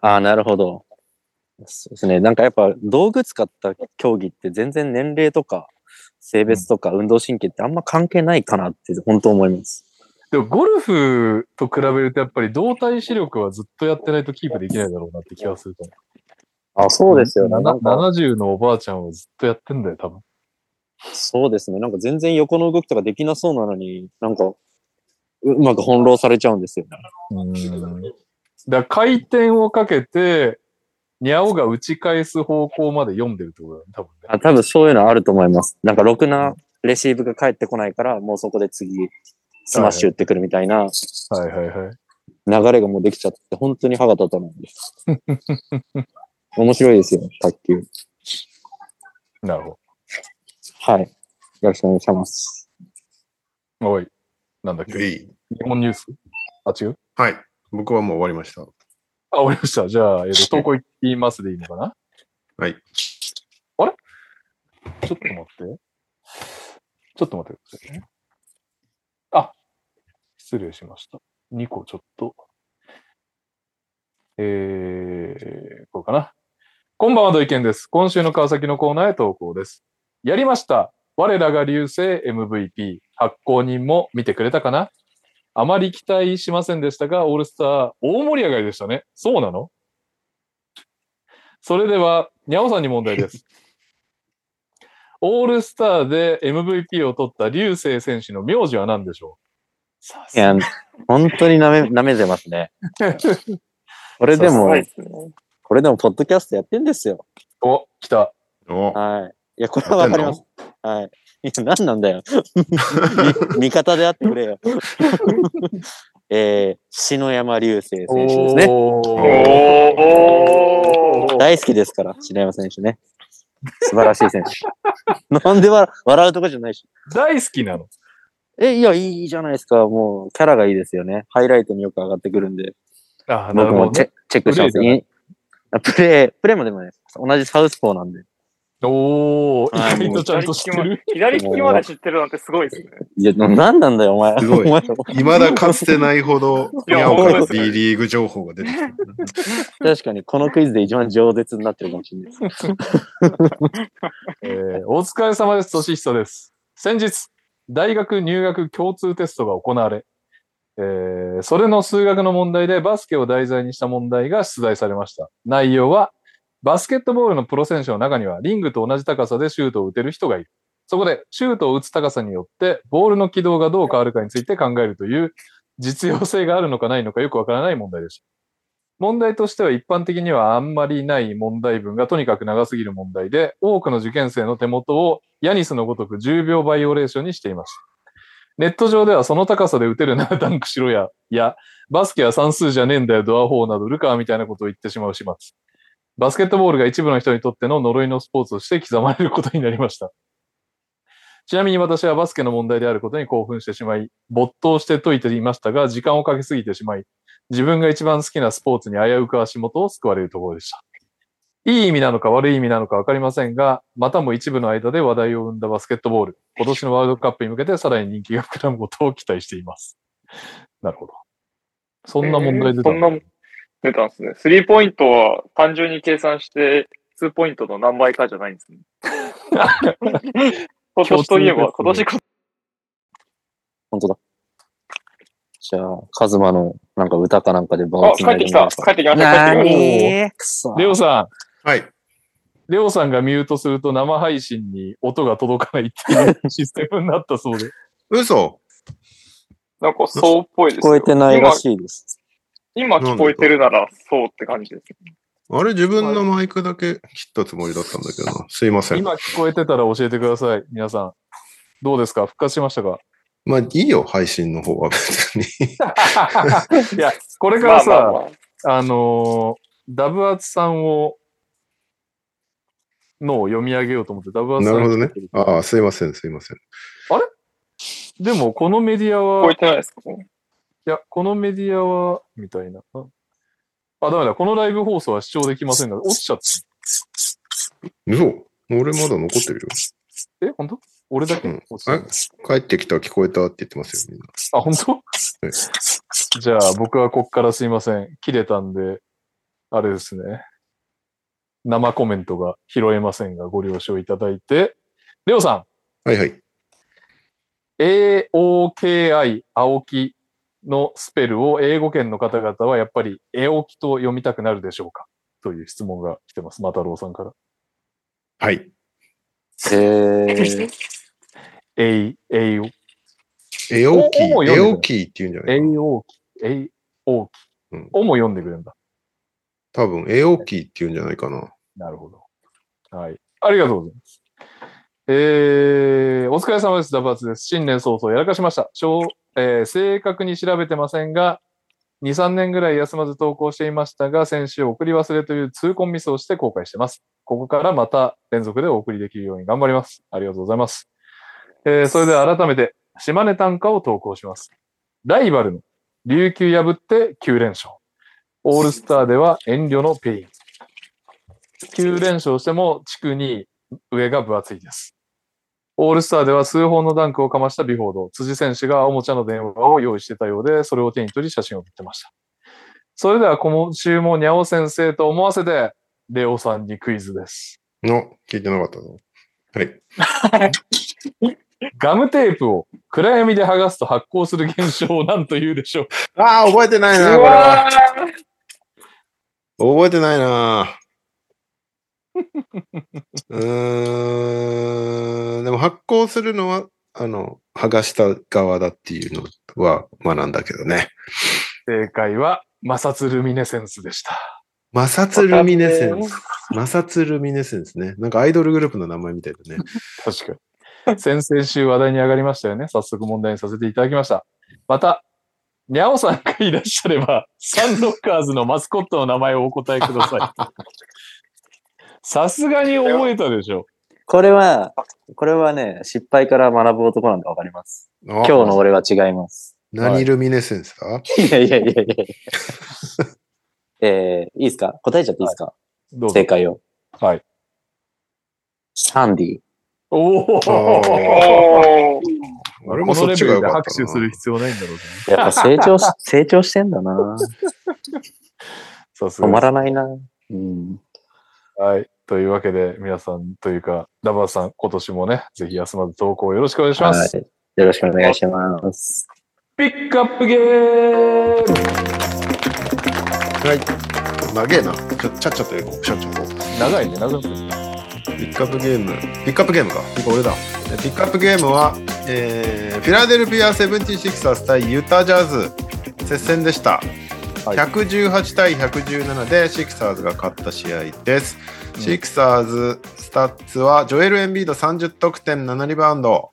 ああ、なるほど。そうですね。なんかやっぱ道具使った競技って全然年齢とか性別とか運動神経ってあんま関係ないかなって本当思います。でも、ゴルフと比べると、やっぱり動体視力はずっとやってないとキープできないだろうなって気がする。あ、そうですよね。ななんか、70のおばあちゃんはずっとやってんだよ、多分。そうですね。なんか全然横の動きとかできなそうなのに、なんか、ううまく翻弄されちゃうんですよね。うん。だから回転をかけて、ニャオが打ち返す方向まで読んでるってことだよね、多分ね。あ、多分そういうのあると思います。なんか、ろくなレシーブが返ってこないから、もうそこで次、スマッシュ打ってくるみたいなはいはいはい。流れがもうできちゃって、本当に歯が立たないんです。面白いですよ、卓球。なるほはい。よろしくお願いします。ど。おい。なんだっけ？日本ニュース？あ、違う？はい。僕はもう終わりました。あ、終わりました。じゃあ、えっ、と、投稿いきますでいいのかな？はい。ちょっと待って。ちょっと待ってくださいね。あ、失礼しました。2個ちょっと。えー、こうかな？こんばんは、土井健です。今週の川崎のコーナーへ投稿です。やりました。我らが流星 MVP。発行人も見てくれたかな？あまり期待しませんでしたが、オールスター大盛り上がりでしたね。そうなの？それでは、にゃおさんに問題です。オールスターで MVP を取った流星選手の名字は何でしょう？さいや、本当に舐め、舐めてますね。これでも。これでも、ポッドキャストやってんですよ。お、来た。おはい。いや、これはわかります。はい。いや、何なんだよ。み味方であってくれよ。えー、篠山流星選手ですね。おーおー。大好きですから、篠山選手ね。素晴らしい選手。なんで笑笑うとこじゃないし。大好きなの？え、いや、いいじゃないですか。もう、キャラがいいですよね。ハイライトによく上がってくるんで。あ、な僕もチェ,、るほどね。チェックします。プレイ、プレイもでもね、同じサウスポーなんで。おー、はい意外とちゃんと知ってる？左利きまで知ってるなんてすごいですね。いや、ななんなんだよ、お前。すごいいまだかつてないほど、いやから B リーグ情報が出てきた。確かに、このクイズで一番饒舌になってるかもしれないです。えーお疲れ様です。俊久です。先日、大学入学共通テストが行われ、えーそれの数学の問題でバスケを題材にした問題が出題されました。内容は、バスケットボールのプロ選手の中にはリングと同じ高さでシュートを打てる人がいる。そこで、シュートを打つ高さによって、ボールの軌道がどう変わるかについて考えるという、実用性があるのかないのかよくわからない問題でした。問題としては一般的にはあんまりない問題文がとにかく長すぎる問題で、多くの受験生の手元をヤニスのごとく10秒バイオレーションにしていました。ネット上ではその高さで打てるなら ダンクしろや、や、バスケは算数じゃねえんだよ、ドア4などルカーみたいなことを言ってしまう始末。バスケットボールが一部の人にとっての呪いのスポーツとして刻まれることになりました。ちなみに私はバスケの問題であることに興奮してしまい、没頭して解いていましたが、時間をかけすぎてしまい、自分が一番好きなスポーツに危うく足元を救われるところでした。いい意味なのか悪い意味なのか分かりませんが、またも一部の間で話題を生んだバスケットボール。今年のワールドカップに向けてさらに人気が膨らむことを期待しています。なるほど。そんな問題出たえーそんな出たんですね。スリーポイントは単純に計算して、2ポイントの何倍かじゃないんですね。今年といえば、今年こ本当だ。じゃあ、カズマのなんか歌かなんかで場あ、をつない帰ってきた。帰ってきました。な帰ってきましにくそ。レオさん、はい。レオさんがミュートすると生配信に音が届かないっていうシステムになったそうで。嘘た。なんかそうっぽいですよ。聞こえてないらしいです。今今聞こえてるならそうって感じです。あれ、自分のマイクだけ切ったつもりだったんだけどな。すいません。今聞こえてたら教えてください。皆さん。どうですか？復活しましたか？まあいいよ、配信の方は別に。いや、これかまあらさ、まあまあ。あのーダブアツさんを、のを読み上げようと思って、ダブアツさなんるほどね。ああ、すいません、すいません。でも、このメディアは、い聞こえてないですか？や、このメディアは、みたいな。あ、あダメだ。このライブ放送は視聴できませんが、落ちちゃった。嘘俺まだ残ってるよ。え、本当？俺だけ？うん帰ってきた、聞こえたって言ってますよ、みんな。あ、本当？じゃあ、僕はこっからすいません。切れたんで、あれですね。生コメントが拾えませんが、ご了承いただいて。レオさん、はいはい。AOKI 青木のスペルを英語圏の方々はやっぱりエオキと読みたくなるでしょうか？という質問が来てます。マタロウさんから。はい。えー、エイ、エイ、エオキー、おもう読んでるエオキーって言うんじゃなエい？イオーキ、エイオーキ。うんおも読んでくれるんだ。多分、エオキーって言うんじゃないかな。なるほど。はい。ありがとうございます。えー、お疲れ様です。ダバツです。新年早々やらかしました。小えー正確に調べてませんが、2、3年ぐらい休まず投稿していましたが、先週送り忘れという痛恨ミスをして後悔してます。ここからまた連続でお送りできるように頑張ります。ありがとうございます。えーそれでは改めて、島根短歌を投稿します。ライバルの琉球破って9連勝。オールスターでは遠慮のペイン。9連勝しても地区2位上が分厚いです。オールスターでは数本のダンクをかましたビフォード、辻選手がおもちゃの電話を用意してたようで、それを手に取り写真を撮ってました。それでは今週もにゃお先生と思わせて、レオさんにクイズです。の、聞いてなかったぞ。はい。ガムテープを暗闇で剥がすと発光する現象を何と言うでしょうああ、覚えてないな、うこれは。わ覚えてないな。うーん。でも発行するのは、あの、剥がした側だっていうのは学んだけどね。正解は摩擦ルミネセンスでした。摩擦ルミネセンス。摩擦ルミネセンスね。なんかアイドルグループの名前みたいだね。確かに。先々週話題に上がりましたよね。早速問題にさせていただきました。また、にゃおさんがいらっしゃれば、サンロッカーズのマスコットの名前をお答えください。さすがに覚えたでしょ。これは、これはね、失敗から学ぶ男なんでわかります。今今日の俺は違います。何ルミネセンスだ、いやいやいやいや えー、いいですか？答えちゃっていいですか、どうぞ正。解を。はい。サンディ。おおあーおー俺もそっちが良かったな。拍手する必要ないんだろうね。やっぱ成長し、成長してんだな。さ止まらないな。うん。はい。というわけで、皆さんというか、ダバーさん、今年もね、ぜひ休まず投稿よろしくお願いします。はい。よろしくお願いします。ピックアップゲームはい。長えな。ちょ、ちゃっちゃと行こう。ちゃっちゃと。長いね、長いね。ピックアップゲーム。ピックアップゲームか。ピック俺だ。ピックアップゲームは、えー、フィラデルフィア・セブンティシクサーズ対ユタ・ジャズ。接戦でした。はい。118対117でシクサーズが勝った試合です。うん。シクサーズスタッツはジョエル・エンビード30得点7リバウンド、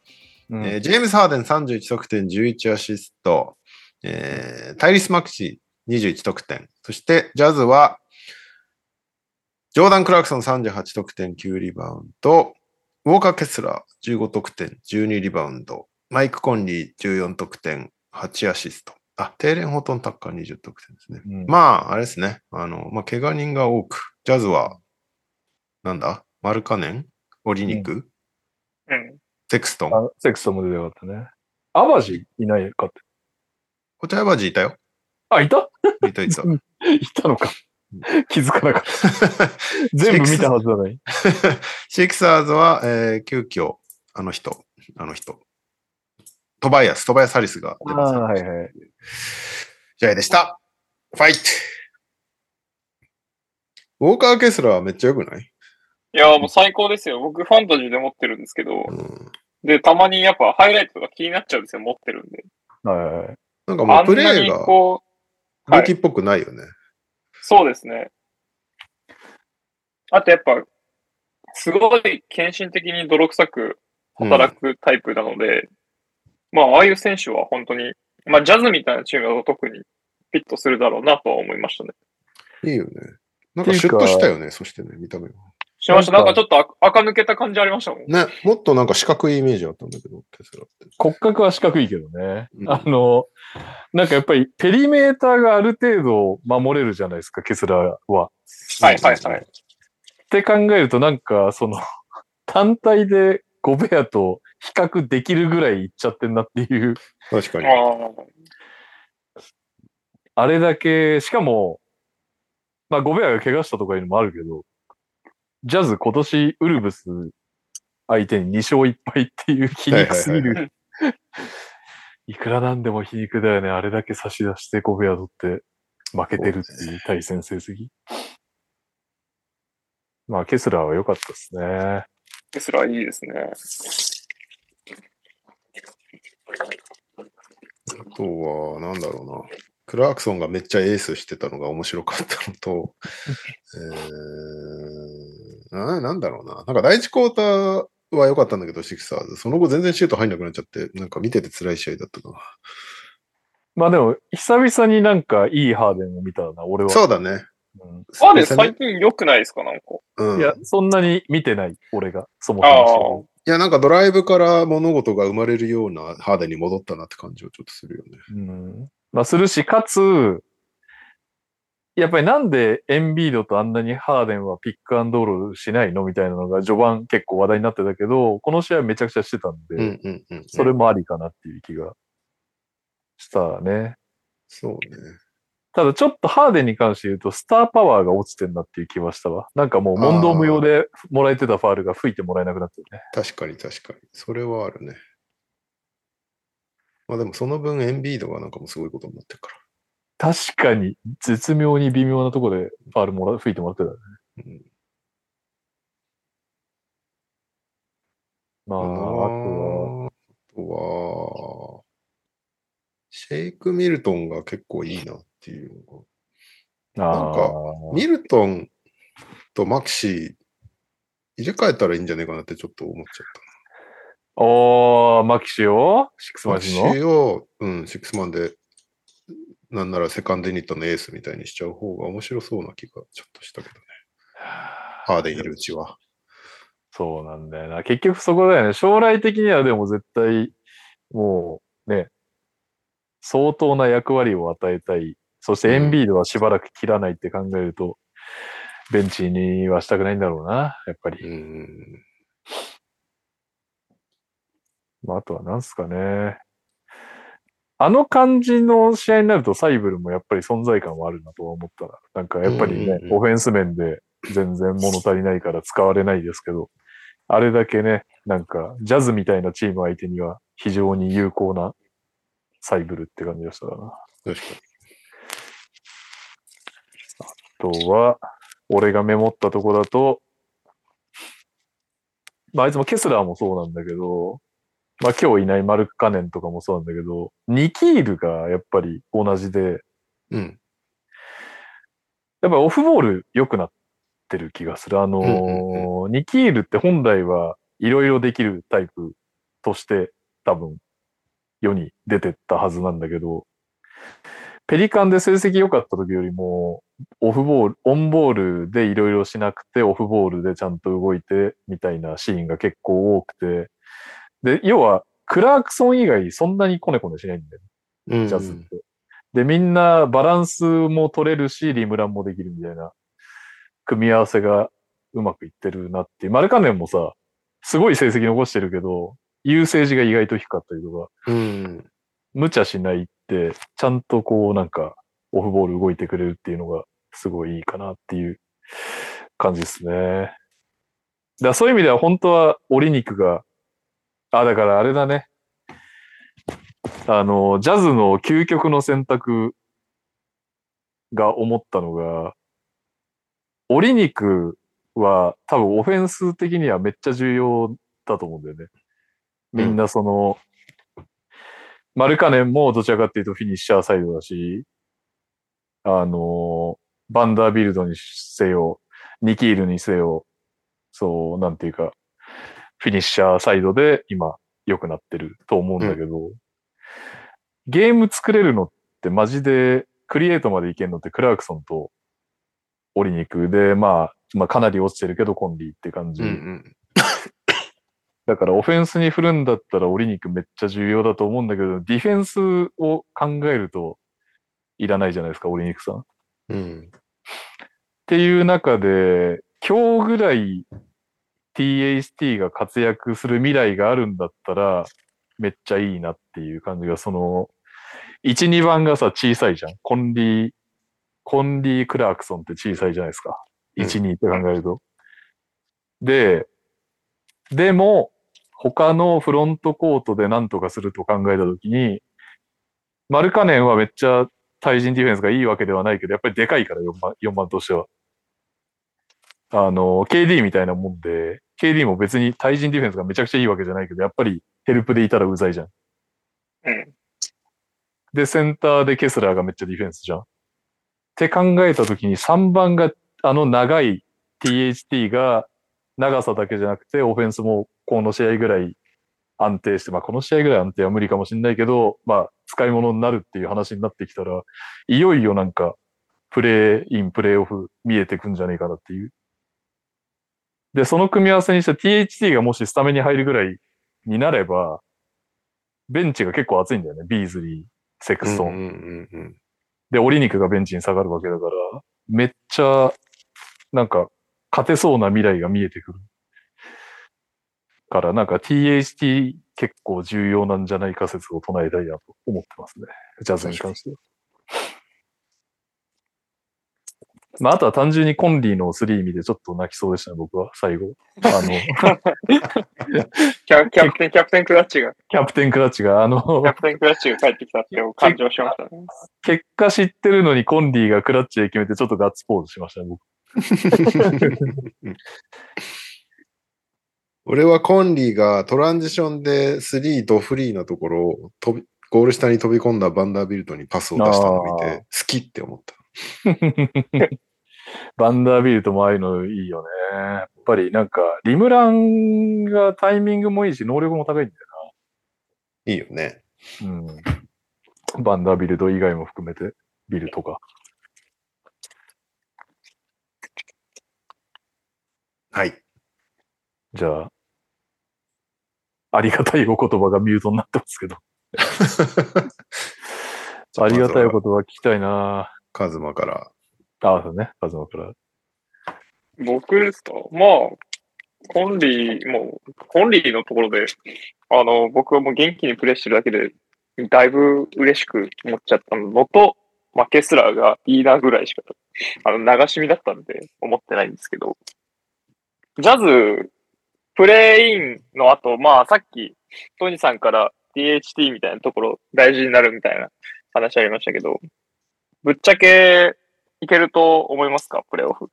うん。えージェームス・ハーデン31得点11アシスト、えータイリス・マクシー21得点。そしてジャズはジョーダン・クラークソン38得点9リバウンド。ウォーカー・ケスラー15得点12リバウンド。マイク・コンリー14得点8アシストあ、テーレン・ホートン・タッカー20得点ですね。うんまあ、あれですね。あの、まあ、怪我人が多く、ジャズはなんだ？マルカネン？オリニク、うん。セクストン？あセクストも出てなかったね。アバジいないかって。お茶屋バジいたよ。あ、いた？いたいた。いたのか。気づかなかった。全部見たはずだのに。シクサーズは、えー急遽、あの人、あの人。トバイアス、トバイアス・ハリスが出ます。はいはい。試合でした。ファイトウォーカー・ケスラーはめっちゃ良くない、いや、もう最高ですよ。僕、ファンタジーで持ってるんですけど、うん、で、たまにやっぱハイライトとか気になっちゃうんですよ、持ってるんで。はいはいはい。なんかもあうんプレなにーがルーキーっぽくないよね。そうですね。あとやっぱ、すごい献身的に泥臭く働くタイプなので、まあ、ああいう選手は本当に、まあ、ジャズみたいなチームだと特にフィットするだろうなとは思いましたね。いいよね。なんかシュッとしたよね、そしてね、見た目が。しました。なかなんんかちょっとあ垢抜けた感じありましたもん。ね、もっとなんか四角いイメージあったんだけど、ケスラーって。骨格は四角いけどね。うんあの、なんかやっぱりペリメーターがある程度守れるじゃないですか、ケスラーは。はいはいはい。って考えるとなんか、その、単体でゴベアと比較できるぐらいいっちゃってんなっていう、確かに。あれだけ、しかも、まあゴベアが怪我したとかいうのもあるけど、ジャズ今年ウルブス相手に2勝1敗っていう皮肉すぎはいる。いくらなんでも皮肉だよね。あれだけ差し出してゴベア取って負けてるっていう対戦成績。まあケスラーは良かったですね。テスラいいですね。あとは、なんだろうな。クラークソンがめっちゃエースしてたのが面白かったのと、えー、ななんだろうな。なんか第一クォーターは良かったんだけど、シクサーズ。その後全然シュート入んなくなっちゃって、なんか見てて辛い試合だったな。まあでも、久々になんかいいハーデンを見たな、俺は。そうだね。うんあで最近良くないですかなんか。うん。いや、そんなに見てない、俺が、そもそも。いや、なんかドライブから物事が生まれるようなハーデンに戻ったなって感じをちょっとするよね。うん。まあ、するし、かつ、やっぱりなんでエンビードとあんなにハーデンはピックアンドールしないのみたいなのが序盤結構話題になってたけど、この試合めちゃくちゃしてたんで、うんうんうん。それもありかなっていう気がしたね。そうね。ただちょっとハーデンに関して言うと、スターパワーが落ちてんなっていう気はしたわ。なんかもう問答無用でもらえてたファールが吹いてもらえなくなってるね。確かに確かに。それはあるね。まあでもその分エンビードがなんかもうすごいことになってるから。確かに、絶妙に微妙なところでファールもら吹いてもらってたね。うんまあ、あとは、あとは、シェイク・ミルトンが結構いいなっていうのが。なんかミルトンとマキシー入れ替えたらいいんじゃないかなってちょっと思っちゃった。おー、マキシを？シックスママキシを、うん、シックスマンで、なんならセカンドユニットのエースみたいにしちゃう方が面白そうな気がちょっとしたけどね。ハーデンいるうちは。そうなんだよな。結局そこだよね。将来的にはでも絶対、もうね、相当な役割を与えたい。そしてエンビードはしばらく切らないって考えると、ベンチにはしたくないんだろうな、やっぱり。うん。まあ、あとは何すかね。あの感じの試合になるとサイブルもやっぱり存在感はあるなとは思ったな。なんかやっぱりね、うんうんうんオフェンス面で全然物足りないから使われないですけど、あれだけね、なんかジャズみたいなチーム相手には非常に有効なサイブルって感じがしたかな。確かあとは、俺がメモったとこだと、まあ、あいつもケスラーもそうなんだけど、まあ今日いないマルク・カネンとかもそうなんだけど、ニキールがやっぱり同じで、に。うん。やっぱオフボール良くなってる気がする。あのーうんニキールって本来はいろいろできるタイプとして多分世に出てったはずなんだけど、ペリカンで成績良かった時よりも、オフボール、オンボールでいろいろしなくて、オフボールでちゃんと動いて、みたいなシーンが結構多くて、で、要は、クラークソン以外そんなにコネコネしないんだよねうんジャズって。で、みんなバランスも取れるし、リムランもできるみたいな組み合わせがうまくいってるなっていう。マルカネンもさ、すごい成績残してるけど、優勢時が意外と低かったりとか、うん。無茶しないちゃんとこうなんか、オフボール動いてくれるっていうのが、すごいいいかなっていう感じですね。だそういう意味では本当はオリ肉が、あ、だからあれだね。あの、ジャズの究極の選択が思ったのが、オリ肉は多分オフェンス的にはめっちゃ重要だと思うんだよね。みんなその、マルカネンもどちらかっていうとフィニッシャーサイドだし、あの、バンダービルドにせよ、ニキールにせよ、そう、なんていうか、フィニッシャーサイドで今良くなってると思うんだけど、ゲーム作れるのってマジでクリエイトまでいけんのってクラークソンとオリニクで、まあ、まあかなり落ちてるけどコンリーって感じ。うんうん。だからオフェンスに振るんだったらオリニクめっちゃ重要だと思うんだけど、ディフェンスを考えるといらないじゃないですか、オリニクさん。っうん。ていう中で、今日ぐらい THT が活躍する未来があるんだったら、めっちゃいいなっていう感じが、その、1、2番がさ、小さいじゃん。コンリー、コンリー・クラークソンって小さいじゃないですか。1、2って考えると。で、でも、他のフロントコートで何とかすると考えたときに、マルカネンはめっちゃ対人ディフェンスがいいわけではないけど、やっぱりでかいから4番、4番としては。あの、KD みたいなもんで、KD も別に対人ディフェンスがめちゃくちゃいいわけじゃないけど、やっぱりヘルプでいたらうざいじゃん。うん。で、センターでケスラーがめっちゃディフェンスじゃん。って考えたときに3番があの長い THT が長さだけじゃなくて、オフェンスもこの試合ぐらい安定して、まあこの試合ぐらい安定は無理かもしれないけど、まあ使い物になるっていう話になってきたら、いよいよなんか、プレイイン、プレイオフ見えてくんじゃねえかなっていう。で、その組み合わせにして THT がもしスタメンに入るぐらいになれば、ベンチが結構熱いんだよね。ビーズリー、セクストン。うんうんうんで、オリニクがベンチに下がるわけだから、めっちゃ、なんか、勝てそうな未来が見えてくる。から、なんか THT 結構重要なんじゃないか説を唱えたいなと思ってますね。ジャズに関しては。まあ、あとは単純にコンリーの3見てちょっと泣きそうでしたね、僕は、最後。あの、キャキャプテン、キャプテンクラッチが、キャプテンクラッチが、あのキ、ャプテンクラッチが帰ってきたっていう感情しましたね。結果知ってるのにコンリーがクラッチで決めてちょっとガッツポーズしましたね、僕。俺はコンリーがトランジションで3ドフリーのところを飛びゴール下に飛び込んだバンダービルトにパスを出したのを見て好きって思った。バンダービルトもああいうのいいよね。やっぱりなんか、リムランがタイミングもいいし、能力も高いんだいいよね。よな。うん。バンダービルト以外も含めて、ビルとか。はい。じゃあ、ありがたいお言葉がミュートになってますけど。ありがたいお言葉聞きたいなカズマから。ああ、そうね。カズマから。僕ですか？まあ、コンリー、もう、コンリーのところで、あの、僕はもう元気にプレイしてるだけで、だいぶ嬉しく思っちゃったのと、まあ、ケスラーがいいなぐらいしか、あの、流し見だったんで思ってないんですけど、ジャズ、プレイインの後、まあ、さっき、トニーさんから DHT みたいなところ大事になるみたいな話ありましたけど、ぶっちゃけいけると思いますか？プレイオフ。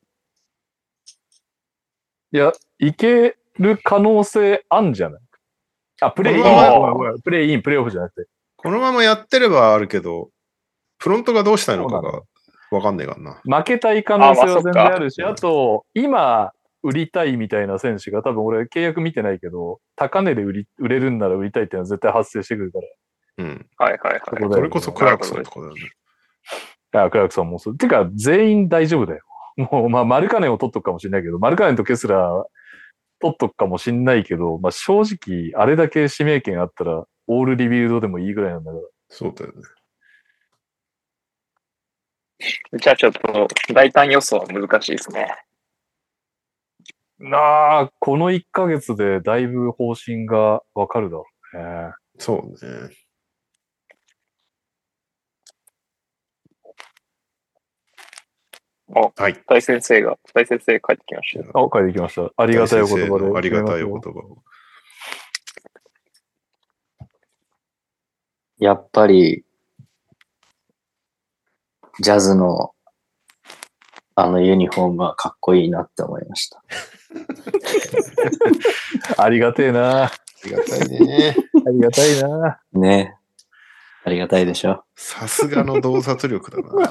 いや、いける可能性あんじゃない？あ、プレイイン、プレイイン、プレイオフじゃなくて。このままやってればあるけど、フロントがどうしたいのかがわかんねえからな。負けたい可能性は全然あるし、そっかあと、今、売りたいみたいな選手が多分俺契約見てないけど、高値で売り売れるんなら売りたいっていうのは絶対発生してくるから。うん。はいはいはい。それこそクラークソンとかだよね。あ、クラークソンもそう。てか、全員大丈夫だよ。もう、まあ、マルカネンを取っとくかもしれないけど、マルカネンとケスラー取っとくかもしれないけど、まあ、正直、あれだけ指名権あったら、オールリビルドでもいいぐらいなんだから。そうだよね。じゃあちょっと大胆予想は難しいですね。なあ、この1ヶ月でだいぶ方針がわかるだろうね。そうね。はい。大先生が、大先生帰ってきましたよ。あ、書いてきました。ありがたいお言葉で。ありがたいお言葉を。やっぱり、ジャズのあのユニフォームはかっこいいなって思いました。ありがてえな。ありがたいね。ありがたいな。ねありがたいでしょ。さすがの洞察力だな。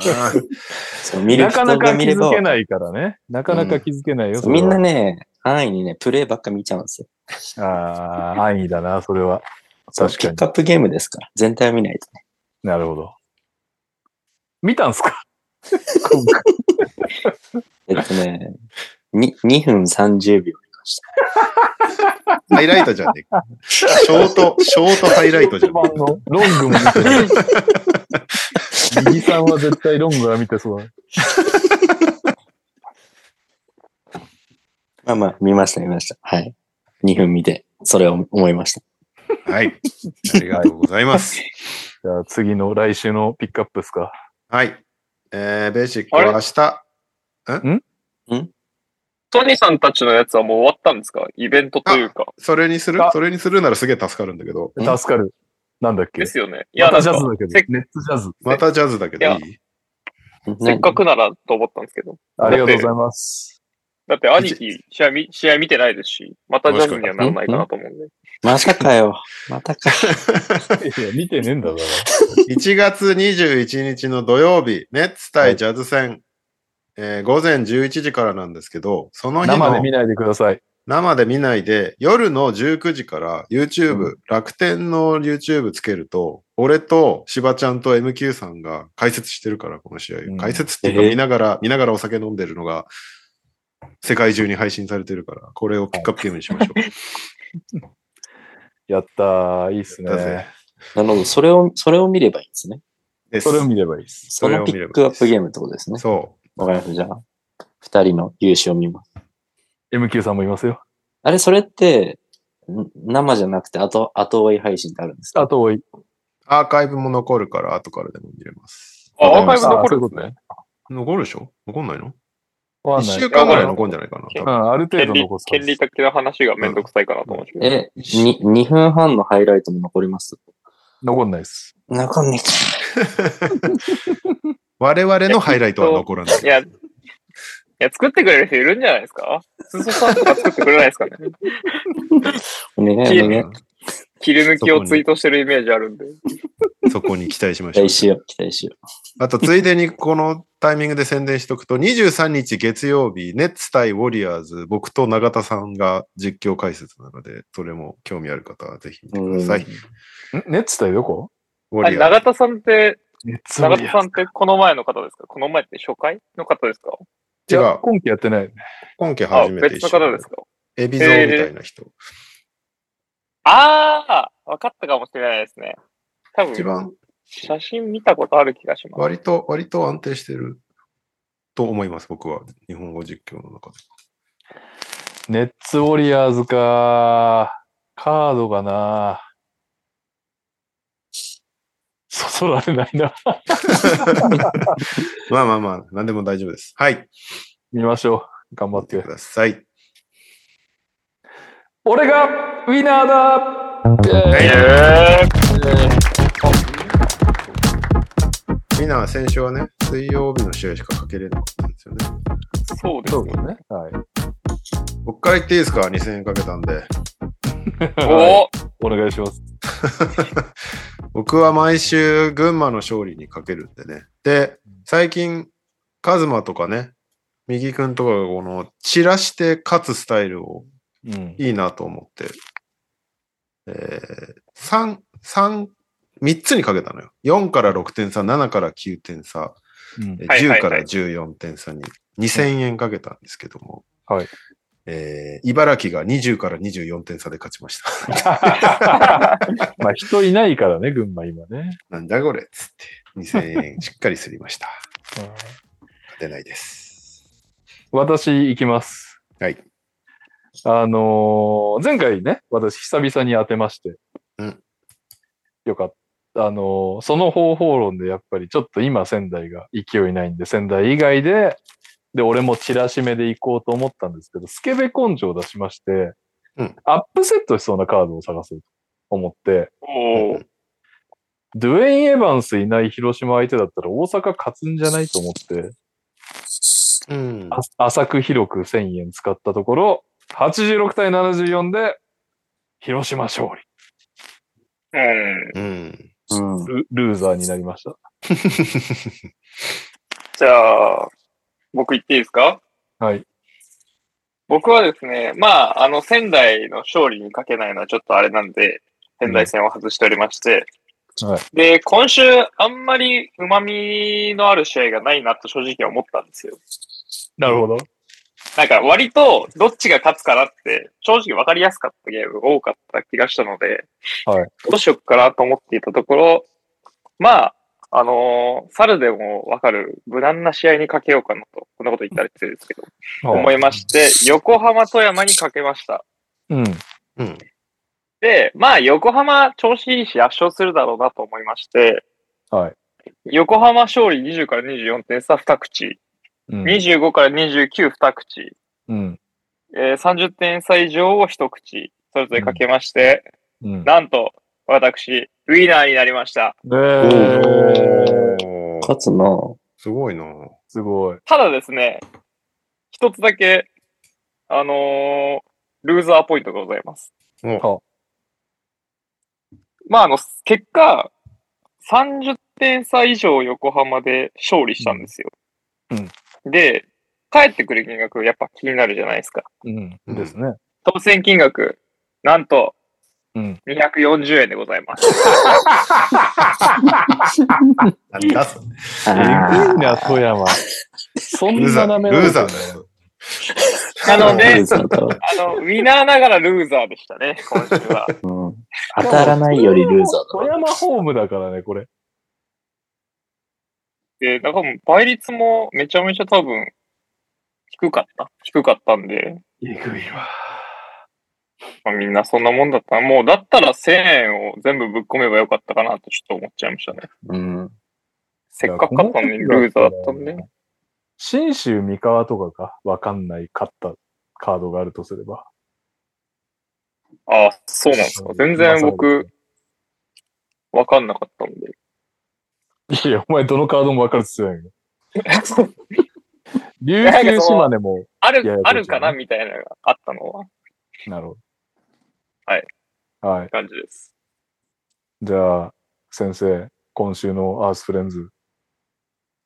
そう見る人なかなか気づけないからね。なかなか気づけないよ。それはみんなね、安易にね、プレイばっか見ちゃうんですよ。ああ、安易だな、それは。確かにピックアップゲームですから。全体を見ないとね。なるほど。見たんすか？えっとね、に2分30秒見ました。ハイライトじゃねえか。ショート、ショートハイライトじゃねえか。のロングも見てない。右さんは絶対ロングは見てそうだ。まあまあ、見ました、見ました。はい。2分見て、それを思いました。はい。ありがとうございます。じゃあ次の来週のピックアップですか。はい。えー、ベーシックは明日。トニーさんたちのやつはもう終わったんですか？イベントというか。それにする？あそれにするならすげえ助かるんだけど。ん助かる。なんだっけ？ですよね。いまや、なんかたジャズだけどせ、ネットジャズ。またジャズだけどいいせっかくならと思ったんですけど。ありがとうございます。だって兄貴、試合見、試合見てないですし、またジャズにはならないかなと思うんで。またかよ。またか。いや、見てねえんだから。1月21日の土曜日、ネッツ対ジャズ戦、えー午前11時からなんですけど、その日の生で見ないでください。生で見ないで、夜の19時から YouTube、う楽天の YouTube つけると、俺と芝ちゃんと MQ さんが解説してるから、この試合。うん解説っていうかえー見ながら、見ながらお酒飲んでるのが、世界中に配信されてるから、これをピックアップゲームにしましょう。やったー、いいっすね。なるほど。それを、それを見ればいいんですね。それを見ればいいです。そのピックアップゲームってことですね。そわかりました。じゃあ、二人の優勝を見ます。MQ さんもいますよ。あれ、それって、ん生じゃなくて後、後追い配信ってあるんですか？あと、おい。う。アーカイブも残るから、後からでも見れます。あ、アーカイブあ残そういうことねるんですね。。残るでしょ？残んないの？わかん ?1 ない。週間ぐらい残んじゃないかな。多う分ん、ある程度残す、権利的な話がめんどくさいかなと思う。え、に、2分半のハイライトも残ります？残んないです。残んねえか。我々のハイライトは残らないい。や、いや、作ってくれる人いるんじゃないですか？すそさんとか作ってくれないですかね？お願いお願い。切り抜きをツイートしてるイメージあるんで。そこに期待しましょう期待。しよう、期待しよあと、ついでにこのタイミングで宣伝しとくと、23日月曜日、ネッツ対ウォリアーズ、僕と永田さんが実況解説なので、それも興味ある方はぜひ見てう。ください。んネッツ対どこあれ、ウォリアーズ。長田さんって、長田さんってこの前の方ですか？この前って初回の方ですか？違う、今期やってない。今季あ、初めて別の一緒方ですか？エビゾーみたいな人。ああ、わかったかもしれないですね。多分、一番、写真見たことある気がします。割と、割と安定してると思います、僕は。日本語実況の中で。ネッツウォリアーズか。カードがな。そそられないな。まあまあまあ、何でも大丈夫です。はい。見ましょう。頑張ってく。ださい。俺がウィナーだえみんな先週はね、水曜日の試合しかかけれなかったんですよね。ー、そうですね。そうですね。はい。僕から言っていいですか ?2000 円かけたんで。おお願いします。僕は毎週群馬の勝利にかけるんでね。で、最近、カズマとかね、右くんとかがこの散らして勝つスタイルをうん。いいなと思って、えー、3、3、3つにかけたのよ。4から6点差、7から9点差、うんえーはいはいはい10から14点差に2000円かけたんですけども、はいえー茨城が20から24点差で勝ちました。まあ人いないからね、群馬今ね。なんだこれっつって、2000円しっかりすりました。勝てないです。私行きます。はい。あのー前回ね、私久々に当てまして。うんよかった。あのーその方法論でやっぱりちょっと今仙台が勢いないんで、仙台以外で、で、俺もチラシ目で行こうと思ったんですけど、スケベ根性を出しまして、うんアップセットしそうなカードを探そうと思って、ドゥエイン・エヴァンスいない広島相手だったら大阪勝つんじゃないと思って、うん。あ浅く広く1000円使ったところ、86対74で、広島勝利。うん。うん。うん。ルルーザーになりました。じゃあ、僕言っていいですか？はい。僕はですね、まあ、あの、仙台の勝利にかけないのはちょっとあれなんで、仙台戦を外しておりまして、はいで、今週、あんまり旨味のある試合がないなと正直思ったんですよ。なるほど。なんか割とどっちが勝つかなって正直分かりやすかったゲームが多かった気がしたので、はいどうしよっかなと思っていたところ、まあ、あのー猿でも分かる無難な試合にかけようかなと、こんなこと言ったら失礼ですけど、思いまして、横浜富山にかけました。うん。うん。で、まあ横浜調子いいし圧勝するだろうなと思いまして、はい。横浜勝利20から24点差2口、うん。25から29、2口、うん。えー30点差以上を1口、それぞれかけまして、うん。なんと、私、ウィナーになりました。えー、勝つなすごいな。すごい。ただですね、一つだけ、あのールーザーポイントがございます。おまあ、あの、結果、30点差以上横浜で勝利したんですよ。うんで、帰ってくる金額、やっぱ気になるじゃないですか。うん。うんですね。当選金額、なんと、うん。240円でございます。なんだそれえぐいな、富山。そんなダメルーザーだよ。なので、あの、ウィナーながらルーザーでしたね、今週は。うん。当たらないよりルーザーだ富わ。山ホームだからね、これ。で、なんかもう倍率もめちゃめちゃ多分、低かった。低かったんで、えぐいわ。まあ、みんなそんなもんだったな。もう、だったら1000円を全部ぶっ込めばよかったかなとちょっと思っちゃいましたね。うん。せっかく勝ったのにルーザーだったんで。新州三河とかか、わかんない勝ったカードがあるとすれば。ああ、そうなんですか。全然僕、わかんなかったんで。いや、お前どのカードもわかるっすよね。琉球島根も、ある、あるかなみたいなのがあったのは、なるほど。はい。はい。感じです。じゃあ、先生、今週のアースフレンズ。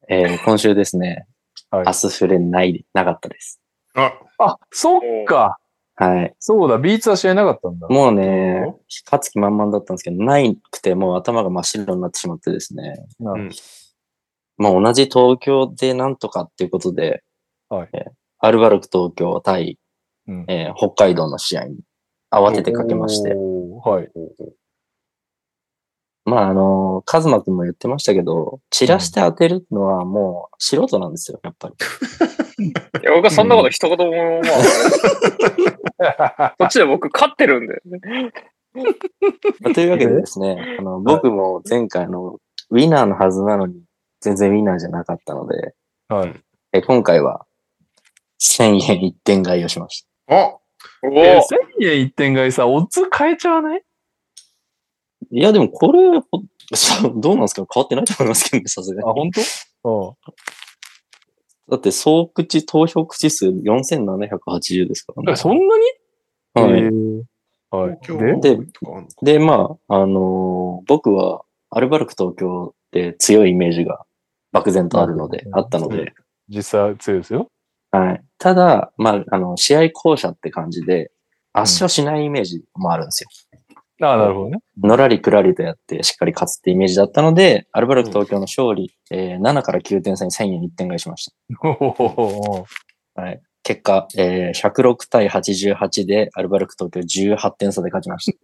えー今週ですね、はいアスフレない、なかったです。あ、あ、そっか。はい。そうだ、ビーツは試合なかったんだ。もうね、勝つ気満々だったんですけど、ないくてもう頭が真っ白になってしまってですね。うんまあ同じ東京でなんとかっていうことで、はいえーアルバルク東京対、うんえー北海道の試合に慌ててかけまして。はい。まああの、カズマくんも言ってましたけど、散らして当てるのはもう素人なんですよ、やっぱり。いや僕はそんなこと一言も、まあ、こっちで僕勝ってるんで。まあというわけでですね、あの僕も前回のウィナーのはずなのに、全然ウィナーじゃなかったので、はい。え今回は1000円1点買いをしました。あ、おえ、お1000円一点買いさ、オッズ変えちゃわない？いや、でもこれ、どうなんですか？変わってないと思いますけどね、さすがあ、に。本当？だって、総口、投票口数4780ですからうん。え、ね。そんなに？はい。へーはい。東で京でまあ、あのー僕は、アルバルク東京で強いイメージが漠然とあるので、うんあったので、実際強いですよ。はい。ただ、まあ、あの、試合巧者って感じで、圧勝しないイメージもあるんですよ。ああ、なるほどね。のらりくらりとやってしっかり勝つってイメージだったので、アルバルク東京の勝利、えー7から9点差に1000円1点買いしました。はい。結果、えー106対88でアルバルク東京18点差で勝ちました。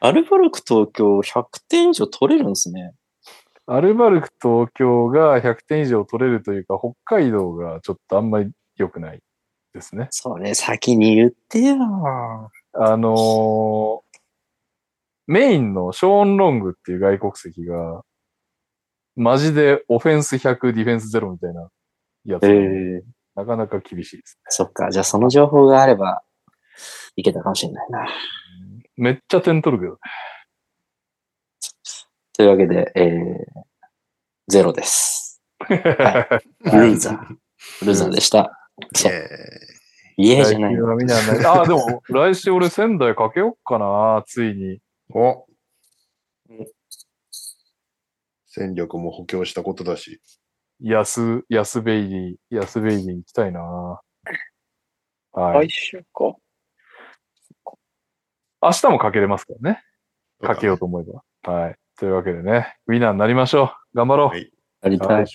アルバルク東京100点以上取れるんですね。アルバルク東京が100点以上取れるというか、北海道がちょっとあんまり良くない。ですね。それ先に言ってよ。あのーメインのショーン・ロングっていう外国籍が、マジでオフェンス100、ディフェンス0みたいなやつ、ええなかなか厳しいですそっか。じゃあその情報があれば、いけたかもしれないな。ね。めっちゃ点取るけどね。というわけで、えー、ゼロです。ルーザー。ルーザーでした。そう。え家じゃないない。あ、でも、来週俺仙台かけよっかな、ついに。ーおうん戦力も補強したことだし。安、安ベイリー、安ベイリー行きたいな。はい。来週か。明日もかけれますからね。かけようと思えば。はい。というわけでね、ウィナーになりましょう。頑張ろう。はいやりたい。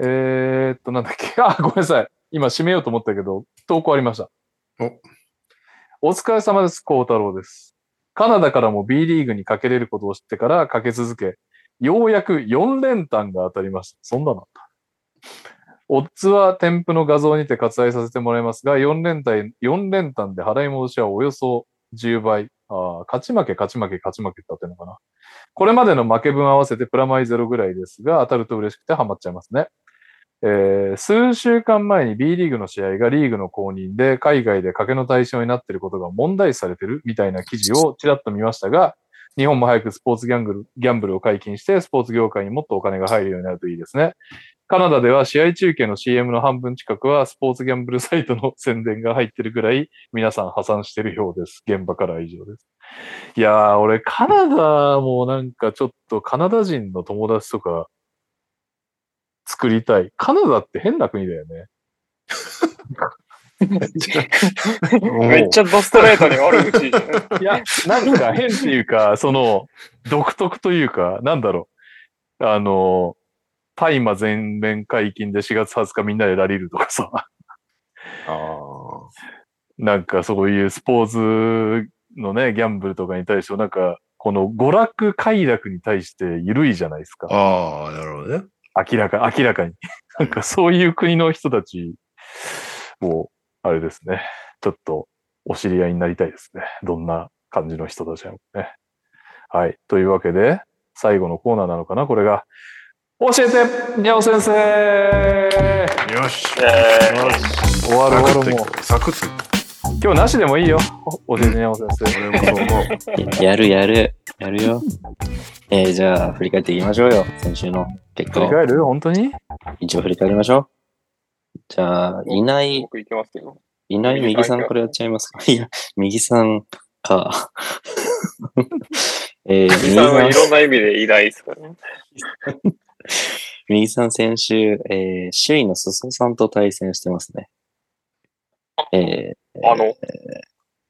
えー、っと、なんだっけ？あ、ごめんなさい。今締めようと思ったけど、投稿ありました。お疲れ様です、孝太郎です。カナダからも B リーグにかけれることを知ってからかけ続け、ようやく4連単が当たりました。そんなのあった。オッズは添付の画像にて割愛させてもらいますが、4連単、4連単で払い戻しはおよそ10倍。あー勝ち負け、勝ち負け、勝ち負けってあってるのかな。これまでの負け分合わせてプラマイゼロぐらいですが、当たると嬉しくてハマっちゃいますね。えー数週間前に B リーグの試合がリーグの公認で海外で賭けの対象になっていることが問題視されているみたいな記事をちらっと見ましたが、日本も早くスポーツギャンブルギャンブルを解禁して、スポーツ業界にもっとお金が入るようになるといいですね。カナダでは試合中継の CM の半分近くはスポーツギャンブルサイトの宣伝が入ってるぐらい皆さん破産してるようです。現場からは以上です。いやー、俺カナダもなんかちょっとカナダ人の友達とか作りたい。カナダって変な国だよね。めっちゃドストレートに悪口。いや、なんか変っていうか、その、独特というか、なんだろう。あの、大麻全面解禁で4月20日みんなでラリルとかさ、あなんかそういうスポーツのね、ギャンブルとかに対して、なんか、この娯楽快楽に対して緩いじゃないですかあ。。ああ、なるほどね。明らか、明らかに。なんかそういう国の人たち、もう、あれですね。ちょっとお知り合いになりたいですね。どんな感じの人たちなのかね。はい。というわけで、最後のコーナーなのかなこれが。教えてにゃお先生よし。え終わる終わるもう。サクッと。今日なしでもいいよ。教えてにゃお先生。俺もそう思う。やるやる。やるよ。えー、じゃあ、振り返っていきましょうよ。先週の結果を。振り返る？本当に？一応振り返りましょう。じゃあ、いない、僕行きますけど。いない右さんからやっちゃいますか？いや、右さんか。えー、右右さんはいろんな意味で偉大ですからね。右さん先週、えー、首位の裾さんと対戦してますね。えー、あの、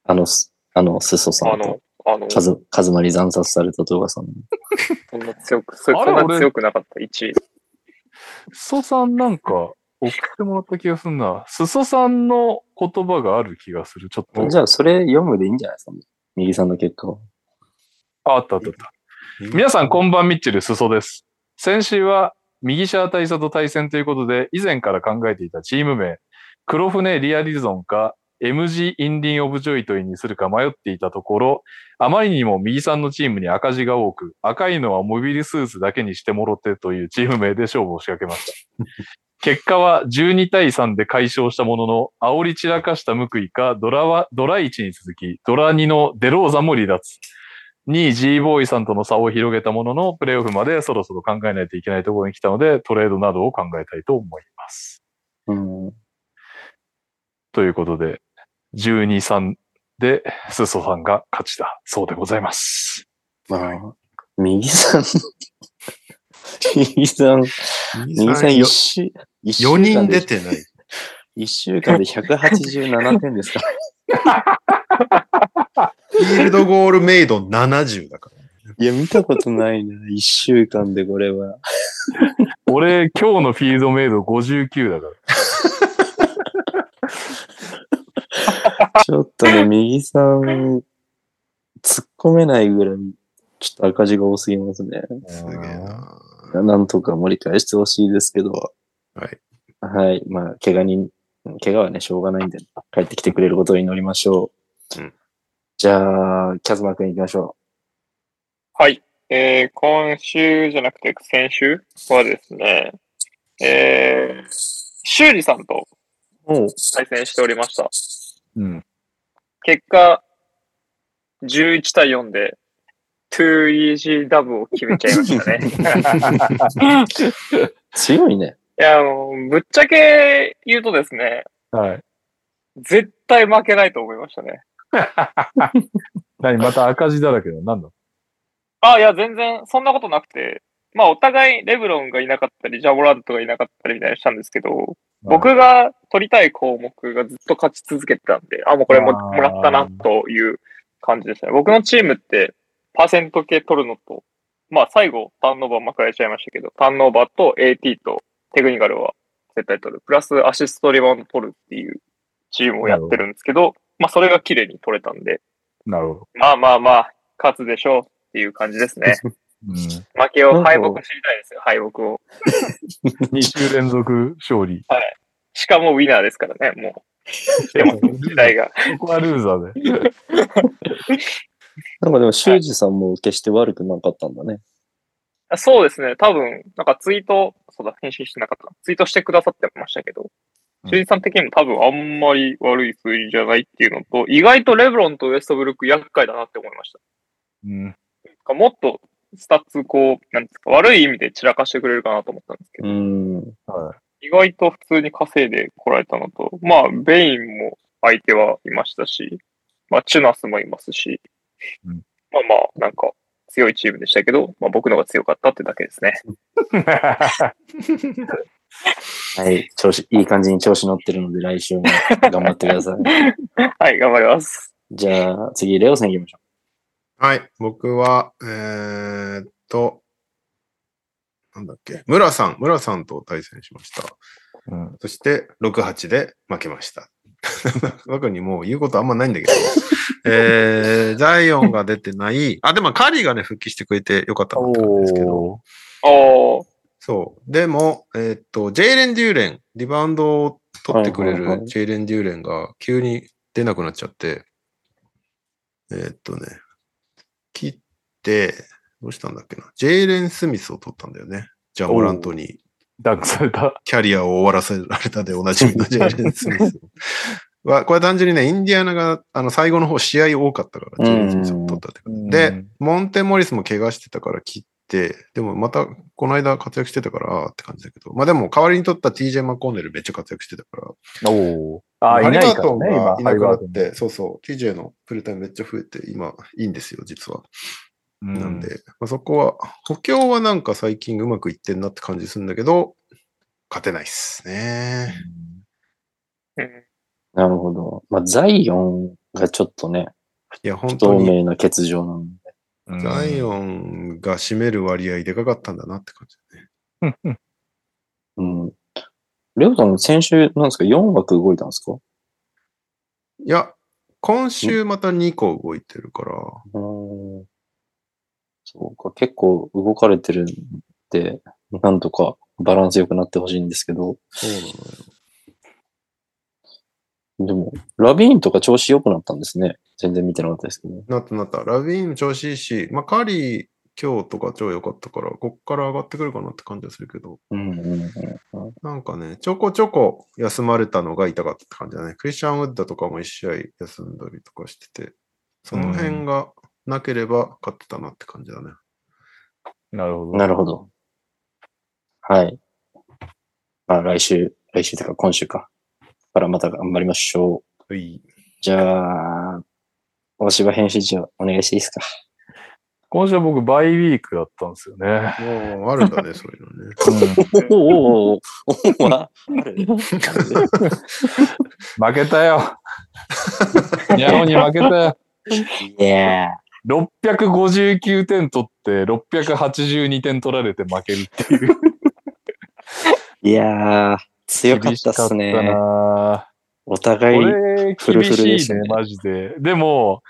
あの、すあの、裾さんとあの、、あの、カズ、カズマに惨殺された動画さん。そんな強く、そあれそんな強くなかった、1位。裾さんなんか送ってもらった気がするな。裾さんの言葉がある気がする。ちょっと。じゃあ、それ読むでいいんじゃないですか？右さんの結果を。ああったあったあった。皆さん、こんばんミッチェル、裾です。先週は、右シャー大佐と対戦ということで、以前から考えていたチーム名、黒船リアリゾンか、MG インディンオブジョイトイにするか迷っていたところ、あまりにも右さんのチームに赤字が多く、赤いのはモビルスーツだけにしてもろてというチーム名で勝負を仕掛けました。結果は12対3で解消したものの、煽り散らかした報いか、ドラは、ドラ1に続き、ドラ2のデローザも離脱。2位 G ボーイさんとの差を広げたものの、プレイオフまでそろそろ考えないといけないところに来たので、トレードなどを考えたいと思います。うん。ということで、12-3で、スソさんが勝ちだ。そうでございます。まあ、右さん、右さん、右さん一週、一週4人出てない。一週間で187点ですか フィールドゴールメイド70だから。いや、見たことないな。一週間でこれは。俺、今日のフィールドメイド59だから。ちょっとね、右さん、突っ込めないぐらい、ちょっと赤字が多すぎますね。すげえな。なんとか盛り返してほしいですけど。はい。はい。まあ、怪我人怪我はね、しょうがないんで、帰ってきてくれることを祈りましょう。うんじゃあ、キャズマ君行きましょはい。えー、今週じゃなくて先週はですね、えー、修二さんと対戦しておりました。うん。結果、11対4で、2 easy ダブを決めちゃいましたね。強いね。いや、もうぶっちゃけ言うとですね、はい。絶対負けないと思いましたね。何また赤字だらけのなんだあ、いや、全然、そんなことなくて、まあ、お互い、レブロンがいなかったり、ジャボラントがいなかったりみたいなしたんですけど、僕が取りたい項目がずっと勝ち続けてたんで、あ、もうこれももらったな、という感じでしたね。僕のチームって、パーセント系取るのと、まあ、最後、ターンオーバーまくられちゃいましたけど、ターンオーバーと AT とテクニカルは絶対取る。プラスアシストリバウンド取るっていうチームをやってるんですけど、まあ、それが綺麗に取れたんで、なるほど。まあまあまあ、勝つでしょうっていう感じですね。うん。負けを、敗北知りたいですよ、敗北を。2週連続勝利。しかもウィナーですからね、もう。でも、時代が。ここはルーザーで。なんかでも、修二さんも決して悪くなかったんだね。そうですね、多分、なんかツイート、そうだ、返信してなかったな。ツイートしてくださってましたけど、うん修二さん的にも多分あんまり悪い数字じゃないっていうのと、意外とレブロンとウエストブルック厄介だなって思いました。うん。もっとスタッツこう、なんですか、悪い意味で散らかしてくれるかなと思ったんですけど、うん。は意外と普通に稼いで来られたのと、まあ、ベインも相手はいましたし、まあ、チュナスもいますし、うんまあまあ、なんか強いチームでしたけど、まあ僕のが強かったってだけですね。い。はい。調子、いい感じに調子乗ってるので、来週も頑張ってください。はい、頑張ります。じゃあ、次、レオさん行きましょはい。僕は、えーっと、なんだっけ。村さん、村さんと対戦しました。うん。そして、6-8で負けました。僕にもう言うことあんまないんだけど、えー、ザイオンが出てない、あ、でもカリーがね、復帰してくれてよかったなって感じですけど、おーおー、そう。でも、えーっと、ジェイレン・デューレン、リバウンドを取ってくれるジェイレン・デューレンが急に出なくなっちゃって、えーっとね、切って、どうしたんだっけな。ジェイレン・スミスを取ったんだよね。ジャモラントにダンクされた。キャリアを終わらせられたでおなじみの ジェイレン・スミスは、これ単純にね、インディアナがあの最後の方試合多かったから、ジェイレン・スミスを取ったってことで、モンテ・モリスも怪我してたから切って、でもまたこの間活躍してたからって感じだけど、まあでも代わりに取った TJ マコーネルめっちゃ活躍してたから、おお。あー、いないからね、今。いなくなって、そうそう、TJ のフルタイムめっちゃ増えて、今いいんですよ、実は。トンなんで、まあ、そこは、補強はなんか最近うまくいってんなって感じするんだけど、勝てないっすね。うん、う。なるほど。まあ、ザイオンがちょっとね、いや、本不当に、透明な欠場なのザイオンが占める割合でかかったんだなって感じだね。うん。レオさん、先週、なんですか ?4 枠動いたんですか？いや、今週また2個動いてるから、うん。そうか、結構動かれてるんで、なんとかバランス良くなってほしいんですけど、そうなのよ。でも、ラビーンとか調子良くなったんですね。全然見てなかったですけど。なったなった。ラビーン調子いいし、まあ、カリー今日とか超良かったから、こっから上がってくるかなって感じはするけど、うんうんうんうん。なんかね、ちょこちょこ休まれたのが痛かったって感じだね。クリスチャン・ウッドとかも一試合休んだりとかしてて、その辺がなければ勝ってたなって感じだね。なるほど。なるほど。はい。まあ、来週、来週というか今週か。からまた頑張りましょう。はい。じゃあ、大柴編集長、お願いしていいですか？今週は僕、バイウィークだったんですよね。もうあるんだね、そういうのね。おおおおおおある負けたよ。日本に負けたよ。いや659点取って、682点取られて負けるっていう。ーいやー、強かったっすね。お互い、フル厳フルでしたいね、マジで。でも、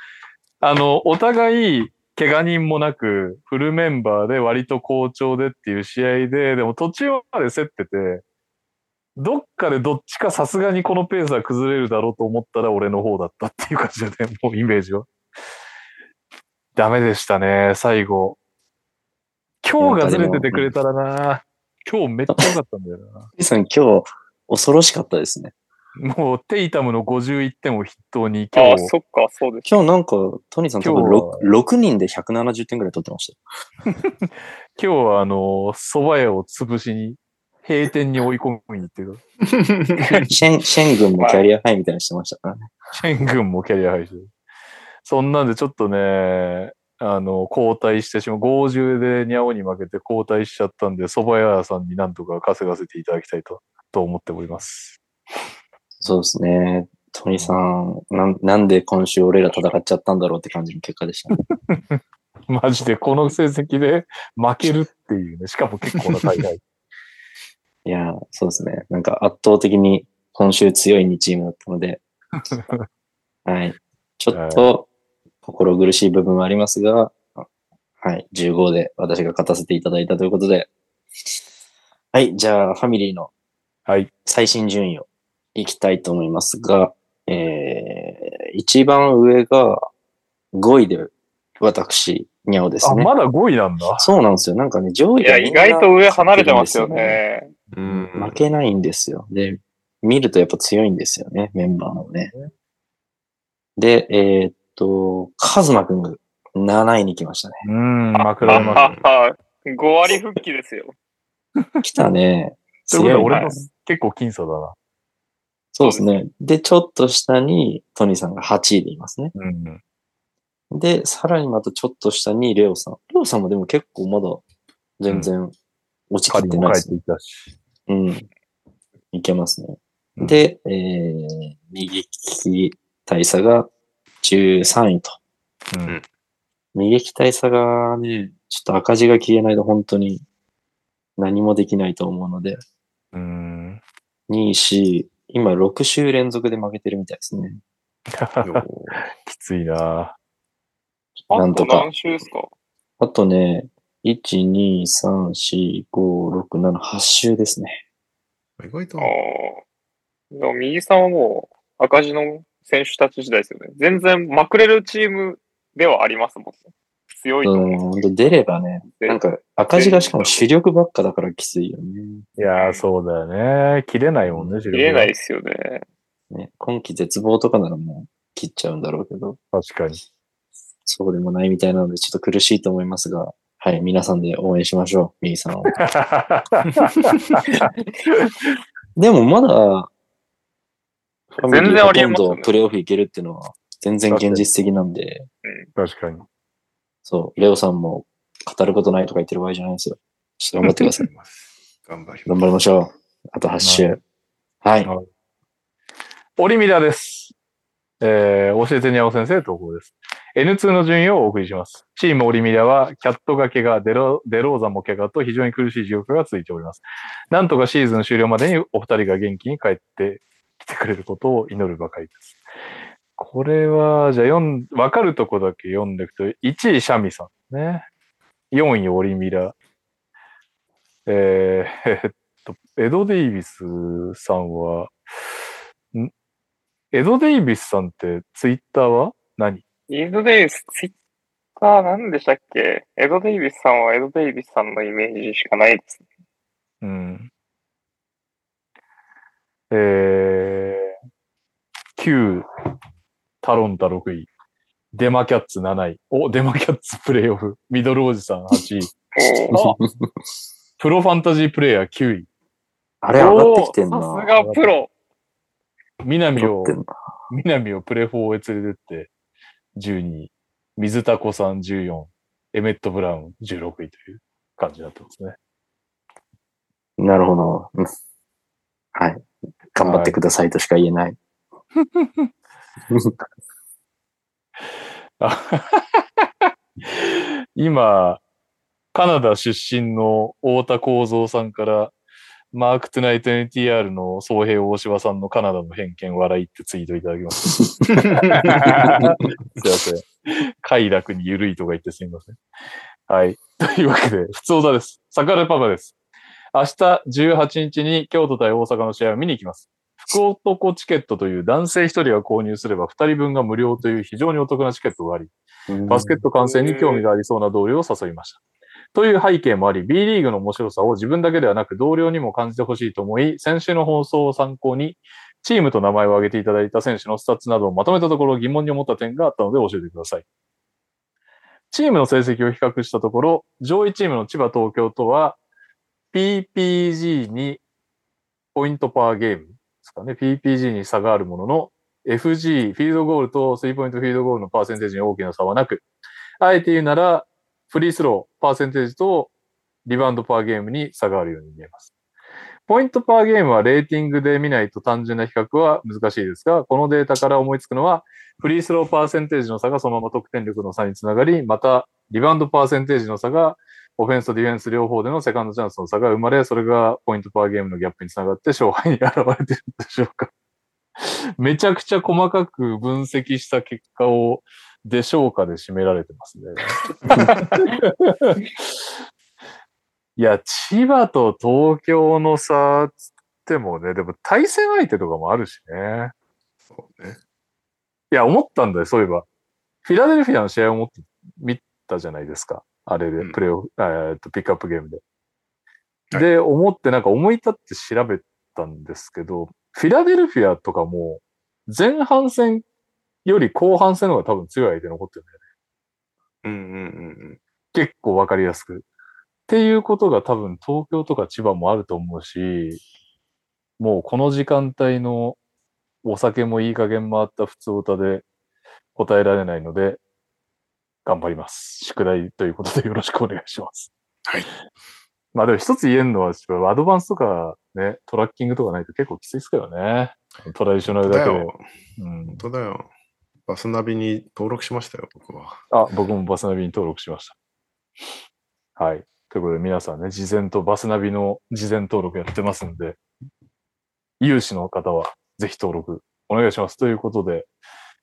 あの、お互い、怪我人もなく、フルメンバーで割と好調でっていう試合で、でも途中まで競ってて、どっかでどっちかさすがにこのペースは崩れるだろうと思ったら俺の方だったっていう感じでね、もうイメージは。ダメでしたね、最後。今日がずれててくれたらな。今日めっちゃ良かったんだよな。リさん今日恐ろしかったですね。もうテイタムの51点を筆頭にああ、今日、そっか、そうです。今日なんか、トニーさん多分今日は 6, 6人で170点ぐらい取ってましたよ。今日はあの、蕎麦屋を潰しに、閉店に追い込みに行ってる。シェン、シェン軍もキャリアハイみたいなのしてましたからね。シェン軍もキャリアハイしてる。そんなんでちょっとね、あの、交代してしまう。50でニャオに負けて交代しちゃったんで、蕎麦屋さんになんとか稼がせていただきたいと、と思っております。そうですね。トニーさん、なんなんで今週俺ら戦っちゃったんだろうって感じの結果でしたね。マジでこの成績で負けるっていうね。しかも結構な大会。いやー、そうですね。なんか圧倒的に今週強い2チームだったので、はい。ちょっと心苦しい部分はありますが、はい。15で私が勝たせていただいたということで、はい。じゃあ、ファミリーのはい。最新順位をいきたいと思いますが、えー、一番上が5位で私、にゃおですあ、ね。まだ5位なんだ。そうなんですよ。なんかね、上位いや、意外と上離れてますよね。うん。負けないんですよ。で、見るとやっぱ強いんですよね、メンバーもね。で、えーっと、カズマくんが7位に来ましたね。うーん、まくあられました。は5割復帰ですよ。来たね。ということは強いな俺の結構僅差だな。そうですね。で、ちょっと下にトニーさんが8位でいますね。うん。で、さらにまたちょっと下にレオさん。レオさんもでも結構まだ全然落ちき彼ってないですね。も帰っていたし。うん。いけますね。うんで、えー、右利き大差が13位と。うん。右利き大差がね、ちょっと赤字が消えないと本当に何もできないと思うので、うーん。2位し、今6週連続で負けてるみたいですね。きついなあなんとか何週ですか？あとね、1、2、3、4、5、6、7、8週ですね。意外とああ。でも右さんはもう赤字の選手たち時代ですよね。全然まくれるチームではありますもんね。強いとうん、思う。ほんと出ればね、なんか赤字がしかも主力ばっかだからきついよね。いやー、そうだよね。切れないもんね、見えないですよね。ね今季絶望とかならもう切っちゃうんだろうけど、確かに。そうでもないみたいなのでちょっと苦しいと思いますが、はい、皆さんで応援しましょう、右さんを。でもまだ、全然ありえますよねほとんどプレイオフいけるっていうのは全然現実的なんで、確かに。そう、レオさんも語ることないとか言ってる場合じゃないですよ。ちょっと頑張ってください。頑張り頑張りましょう。あと8週。はい。オリミラです。えー、教えてにゃお先生投稿です。N2 の順位をお送りします。チームオリミラは、キャットが怪我、デロデローザも怪我と非常に苦しい状況が続いております。なんとかシーズン終了までにお二人が元気に帰ってきてくれることを祈るばかりです。これは、じゃあ読ん、わかるとこだけ読んでいくと、1位シャミさんね。4位オリミラ。えー、えっと、エド・デイビスさんは、ん？エド・デイビスさんってツイッターは？何？エド・デイビス、ツイッターなんでしたっけ？エド・デイビスさんはエド・デイビスさんのイメージしかないです。うん。えー、9、タロンタ6位、デマキャッツ7位。お、デマキャッツプレイオフ、ミドルおじさん8位、プロファンタジープレイヤー9位、あれ上がってきてんな。さすがプロ。南を。南をプレフォーへ連れてって12位、水田子さん14、エメット・ブラウン16位という感じになってますね。なるほど。うんはい。頑張ってくださいとしか言えない。あ 今、カナダ出身の太田幸三さんから、マークトゥナイト NTR の総平大柴さんのカナダの偏見笑いってツイートいただきます。すいません。快楽に緩いとか言ってすみません。はい。というわけで、普通だです。サカルパパです。明日18日に京都対大阪の試合を見に行きます。福男チケットという男性1人が購入すれば2人分が無料という非常にお得なチケットがあり、バスケット観戦に興味がありそうな同僚を誘いました。という背景もあり、B リーグの面白さを自分だけではなく同僚にも感じてほしいと思い、先週の放送を参考に、チームと名前を挙げていただいた選手のスタッツなどをまとめたところ疑問に思った点があったので教えてください。チームの成績を比較したところ、上位チームの千葉東京とは、PPG にポイントパーゲームですかね。PPG に差があるものの、FG、フィールドゴールとスリーポイントフィールドゴールのパーセンテージに大きな差はなく、あえて言うなら、フリースロー、パーセンテージとリバウンドパーゲームに差があるように見えます。ポイントパーゲームはレーティングで見ないと単純な比較は難しいですが、このデータから思いつくのは、フリースローパーセンテージの差がそのまま得点力の差につながり、また、リバウンドパーセンテージの差が、オフェンスとディフェンス両方でのセカンドチャンスの差が生まれ、それがポイントパーゲームのギャップにつながって勝敗に現れているんでしょうか。めちゃくちゃ細かく分析した結果を、でしょうかで締められてますね。いや、千葉と東京の差つってもね、でも対戦相手とかもあるしね。そうね。いや、思ったんだよ、そういえば。フィラデルフィアの試合を持って見たじゃないですか。あれで、うんプレイオフ、えーっと、ピックアップゲームで。はいで、思ってなんか思い立って調べたんですけど、フィラデルフィアとかも、前半戦より後半戦の方が多分強い相手残ってるんだよね。うんうんうん結構わかりやすく。っていうことが多分東京とか千葉もあると思うし、もうこの時間帯のお酒もいい加減回った普通歌で答えられないので、頑張ります。宿題ということでよろしくお願いします。はい。まあでも一つ言えるのは、アドバンスとかね、トラッキングとかないと結構きついですけどね。トラディショナルだけで。だよ。うん本、当だよ。バスナビに登録しましたよ、僕は。あ、僕もバスナビに登録しました。はい。ということで皆さんね、事前とバスナビの事前登録やってますんで、有志の方はぜひ登録お願いします。ということで、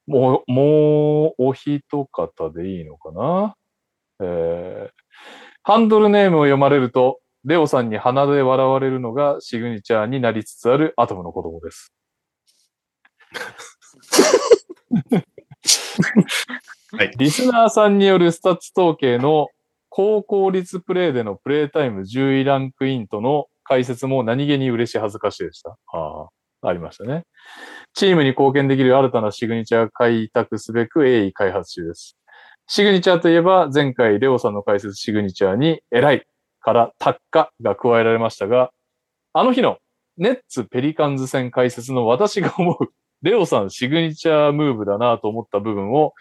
もう、もうお一方でいいのかな？えー、ハンドルネームを読まれると、レオさんに鼻で笑われるのがシグニチャーになりつつあるアトムの子供です。はい。リスナーさんによるスタッツ統計の高効率プレイでのプレイタイム10位ランクインとの解説も何気に嬉し恥ずかしいでした。ああ、りましたね。チームに貢献できる新たなシグニチャー開拓すべく鋭意開発中です。シグニチャーといえば前回レオさんの解説シグニチャーに偉いからタッカが加えられましたが、あの日のネッツペリカンズ戦解説の私が思うレオさんシグニチャームーブだなと思った部分を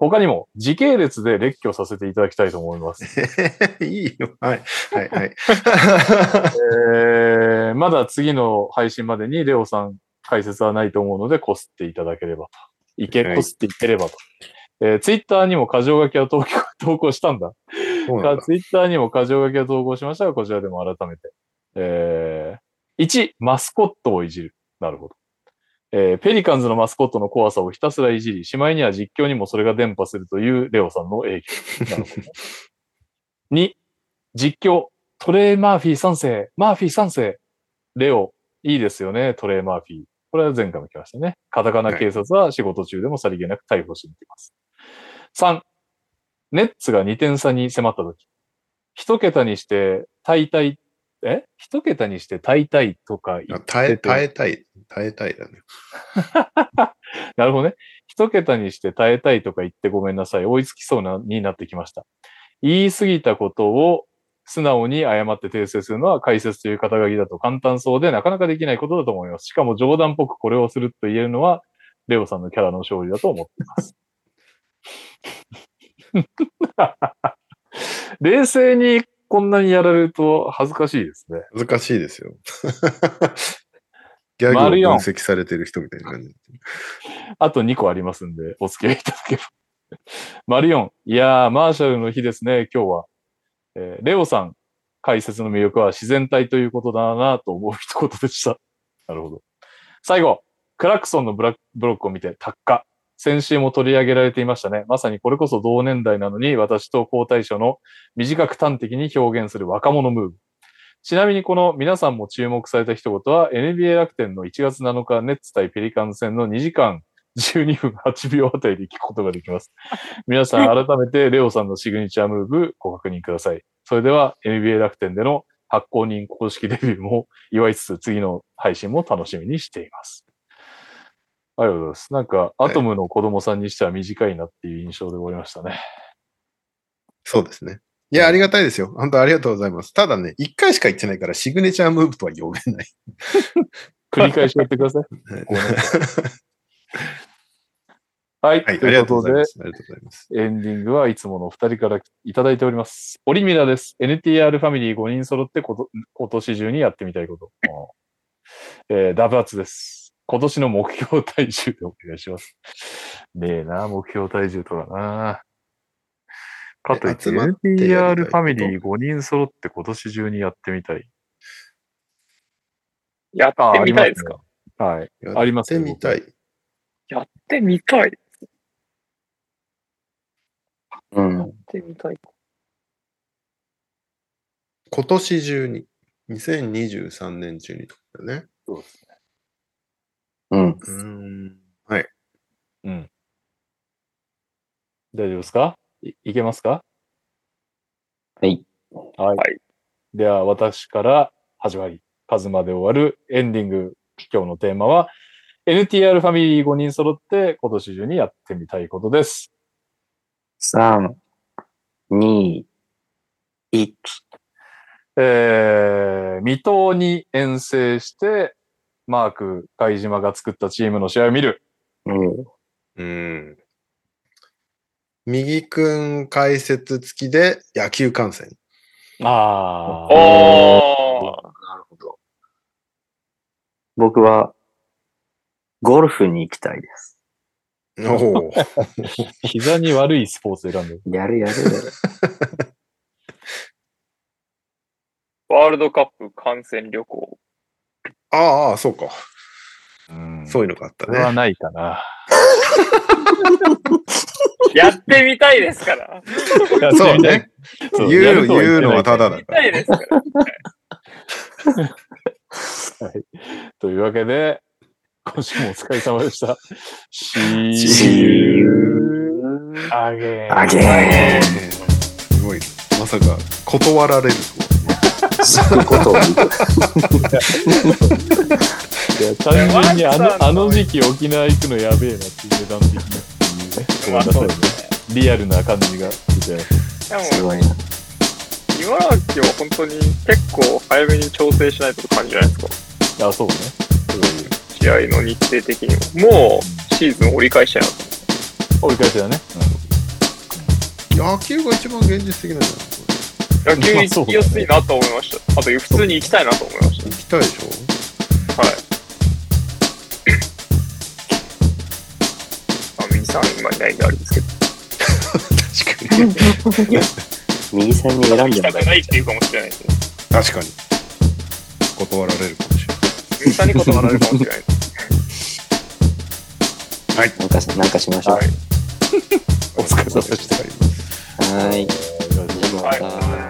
他にも時系列で列挙させていただきたいと思います。いいよ。はい。はい。はい。えーまだ次の配信までにレオさん解説はないと思うので、こすっていただければと。いけ、はいこすっていければと。えツイッターにも過剰書きを投稿投稿したんだ。だ。ツイッターにも過剰書きを 投稿しましたが、こちらでも改めて。えー、1、マスコットをいじる。なるほど。えーペリカンズのマスコットの怖さをひたすらいじり、しまいには実況にもそれが伝播するというレオさんの影響。なるほど。2、実況、トレイ・マーフィー3世、マーフィー3世、レオ、いいですよね、トレイ・マーフィー。これは前回も来ましたね。カタカナ警察は仕事中でもさりげなく逮捕しに来ます。3、ネッツが2点差に迫った時、一桁にして、大体、え？一桁にして大体とか言ってて耐え、耐えたい。耐えたいだね。なるほどね。一桁にして耐えたいとか言ってごめんなさい。追いつきそうな、になってきました。言い過ぎたことを素直に謝って訂正するのは解説という肩書きだと簡単そうでなかなかできないことだと思います。しかも冗談っぽくこれをすると言えるのは、レオさんのキャラの勝利だと思っています。冷静にこんなにやられると恥ずかしいですね。難しいですよ。ギャグを分析されてる人みたいな感じ。あと2個ありますんで、お付き合いいただければ。マリオン。いやー、マーシャルの日ですね、今日は。えーレオさん、解説の魅力は自然体ということだなと思う一言でした。なるほど。最後、クラクソンのブラブロックを見て、タッカ。先週も取り上げられていましたね。まさにこれこそ同年代なのに、私と高対象の短く端的に表現する若者ムーブ。ちなみにこの皆さんも注目された一言は NBA 楽天の1月7日ネッツ対ペリカン戦の2時間12分8秒あたりで聞くことができます。皆さん改めてレオさんのシグニチャームーブご確認ください。それでは NBA 楽天での発行人公式デビューも祝いつつ次の配信も楽しみにしています。ありがとうございます。なんか、アトムの子供さんにしては短いなっていう印象で終わりましたね。そうですね。いや、ありがたいですよ。本当ありがとうございます。ただね、一回しか言ってないから、シグネチャームーブとは呼べない。繰り返しやってください。はい。はい、とありがとういうことでございま、す。ありがとうございます。エンディングはいつものお二人からいただいております。オリミラです。NTR ファミリー5人揃ってこと今年中にやってみたいこと。えーダブアツです。今年の目標体重でお願いします。ねえな、目標体重とかな。かといって、集まってやりたいこと NTR ファミリー5人揃って今年中にやってみたい。やってみたいですか？かはい。ありますやよってみたい。やってみたい。うんやっ。てみたい。今年中に、2023年中にとかだね。そうですね。うん。うーん。はい。うん。大丈夫ですか？いいけますか？はい。はい。はいでは、私から始まり、数まで終わるエンディング。今日のテーマは、NTR ファミリー5人揃って今年中にやってみたいことです。3、2、1。えー、水戸に遠征して、マーク、貝島が作ったチームの試合を見る。うん。うん。右くん解説付きで野球観戦。あー。おー。なるほど。僕は、ゴルフに行きたいです。おお。膝に悪いスポーツ選んでる。やるやる。ワールドカップ観戦旅行。ああ、そうか。うんそういうのがあったこれはね。ないかな。やってみたいですから。そうね。言う、やるとは言ってない言うのはただだ見たから。いですから。というわけで、今週もお疲れ様でした。See you again. あげえーすごい。まさか、断られるとはー。聞くことを見ていや単純にあの のあの時期沖縄行くのやべえなっていう値段的なっていうね。ごめんなさいね。リアルな感じが出ちゃいます。ごいな。茨城は本当に結構早めに調整しないとって感じじゃないですか。あ、そうね。試合の日程的にも。もうシーズン折り返しちゃいなと折り返しだね。野球が一番現実的なんじゃない野球行きやすいなと思いました。あと普通に行きたいなと思いまし行きたいでしょ？た。はい。あ、右さん今いないんであれですけど。確かに。右さんに選ん行きたでもらくないっていうかもしれないですね。確かに。断られるかもしれない。右さんに断られるかもしれないです。なんかし、なんかしましょう。はい。お疲れ様でした。た。はい。お願い。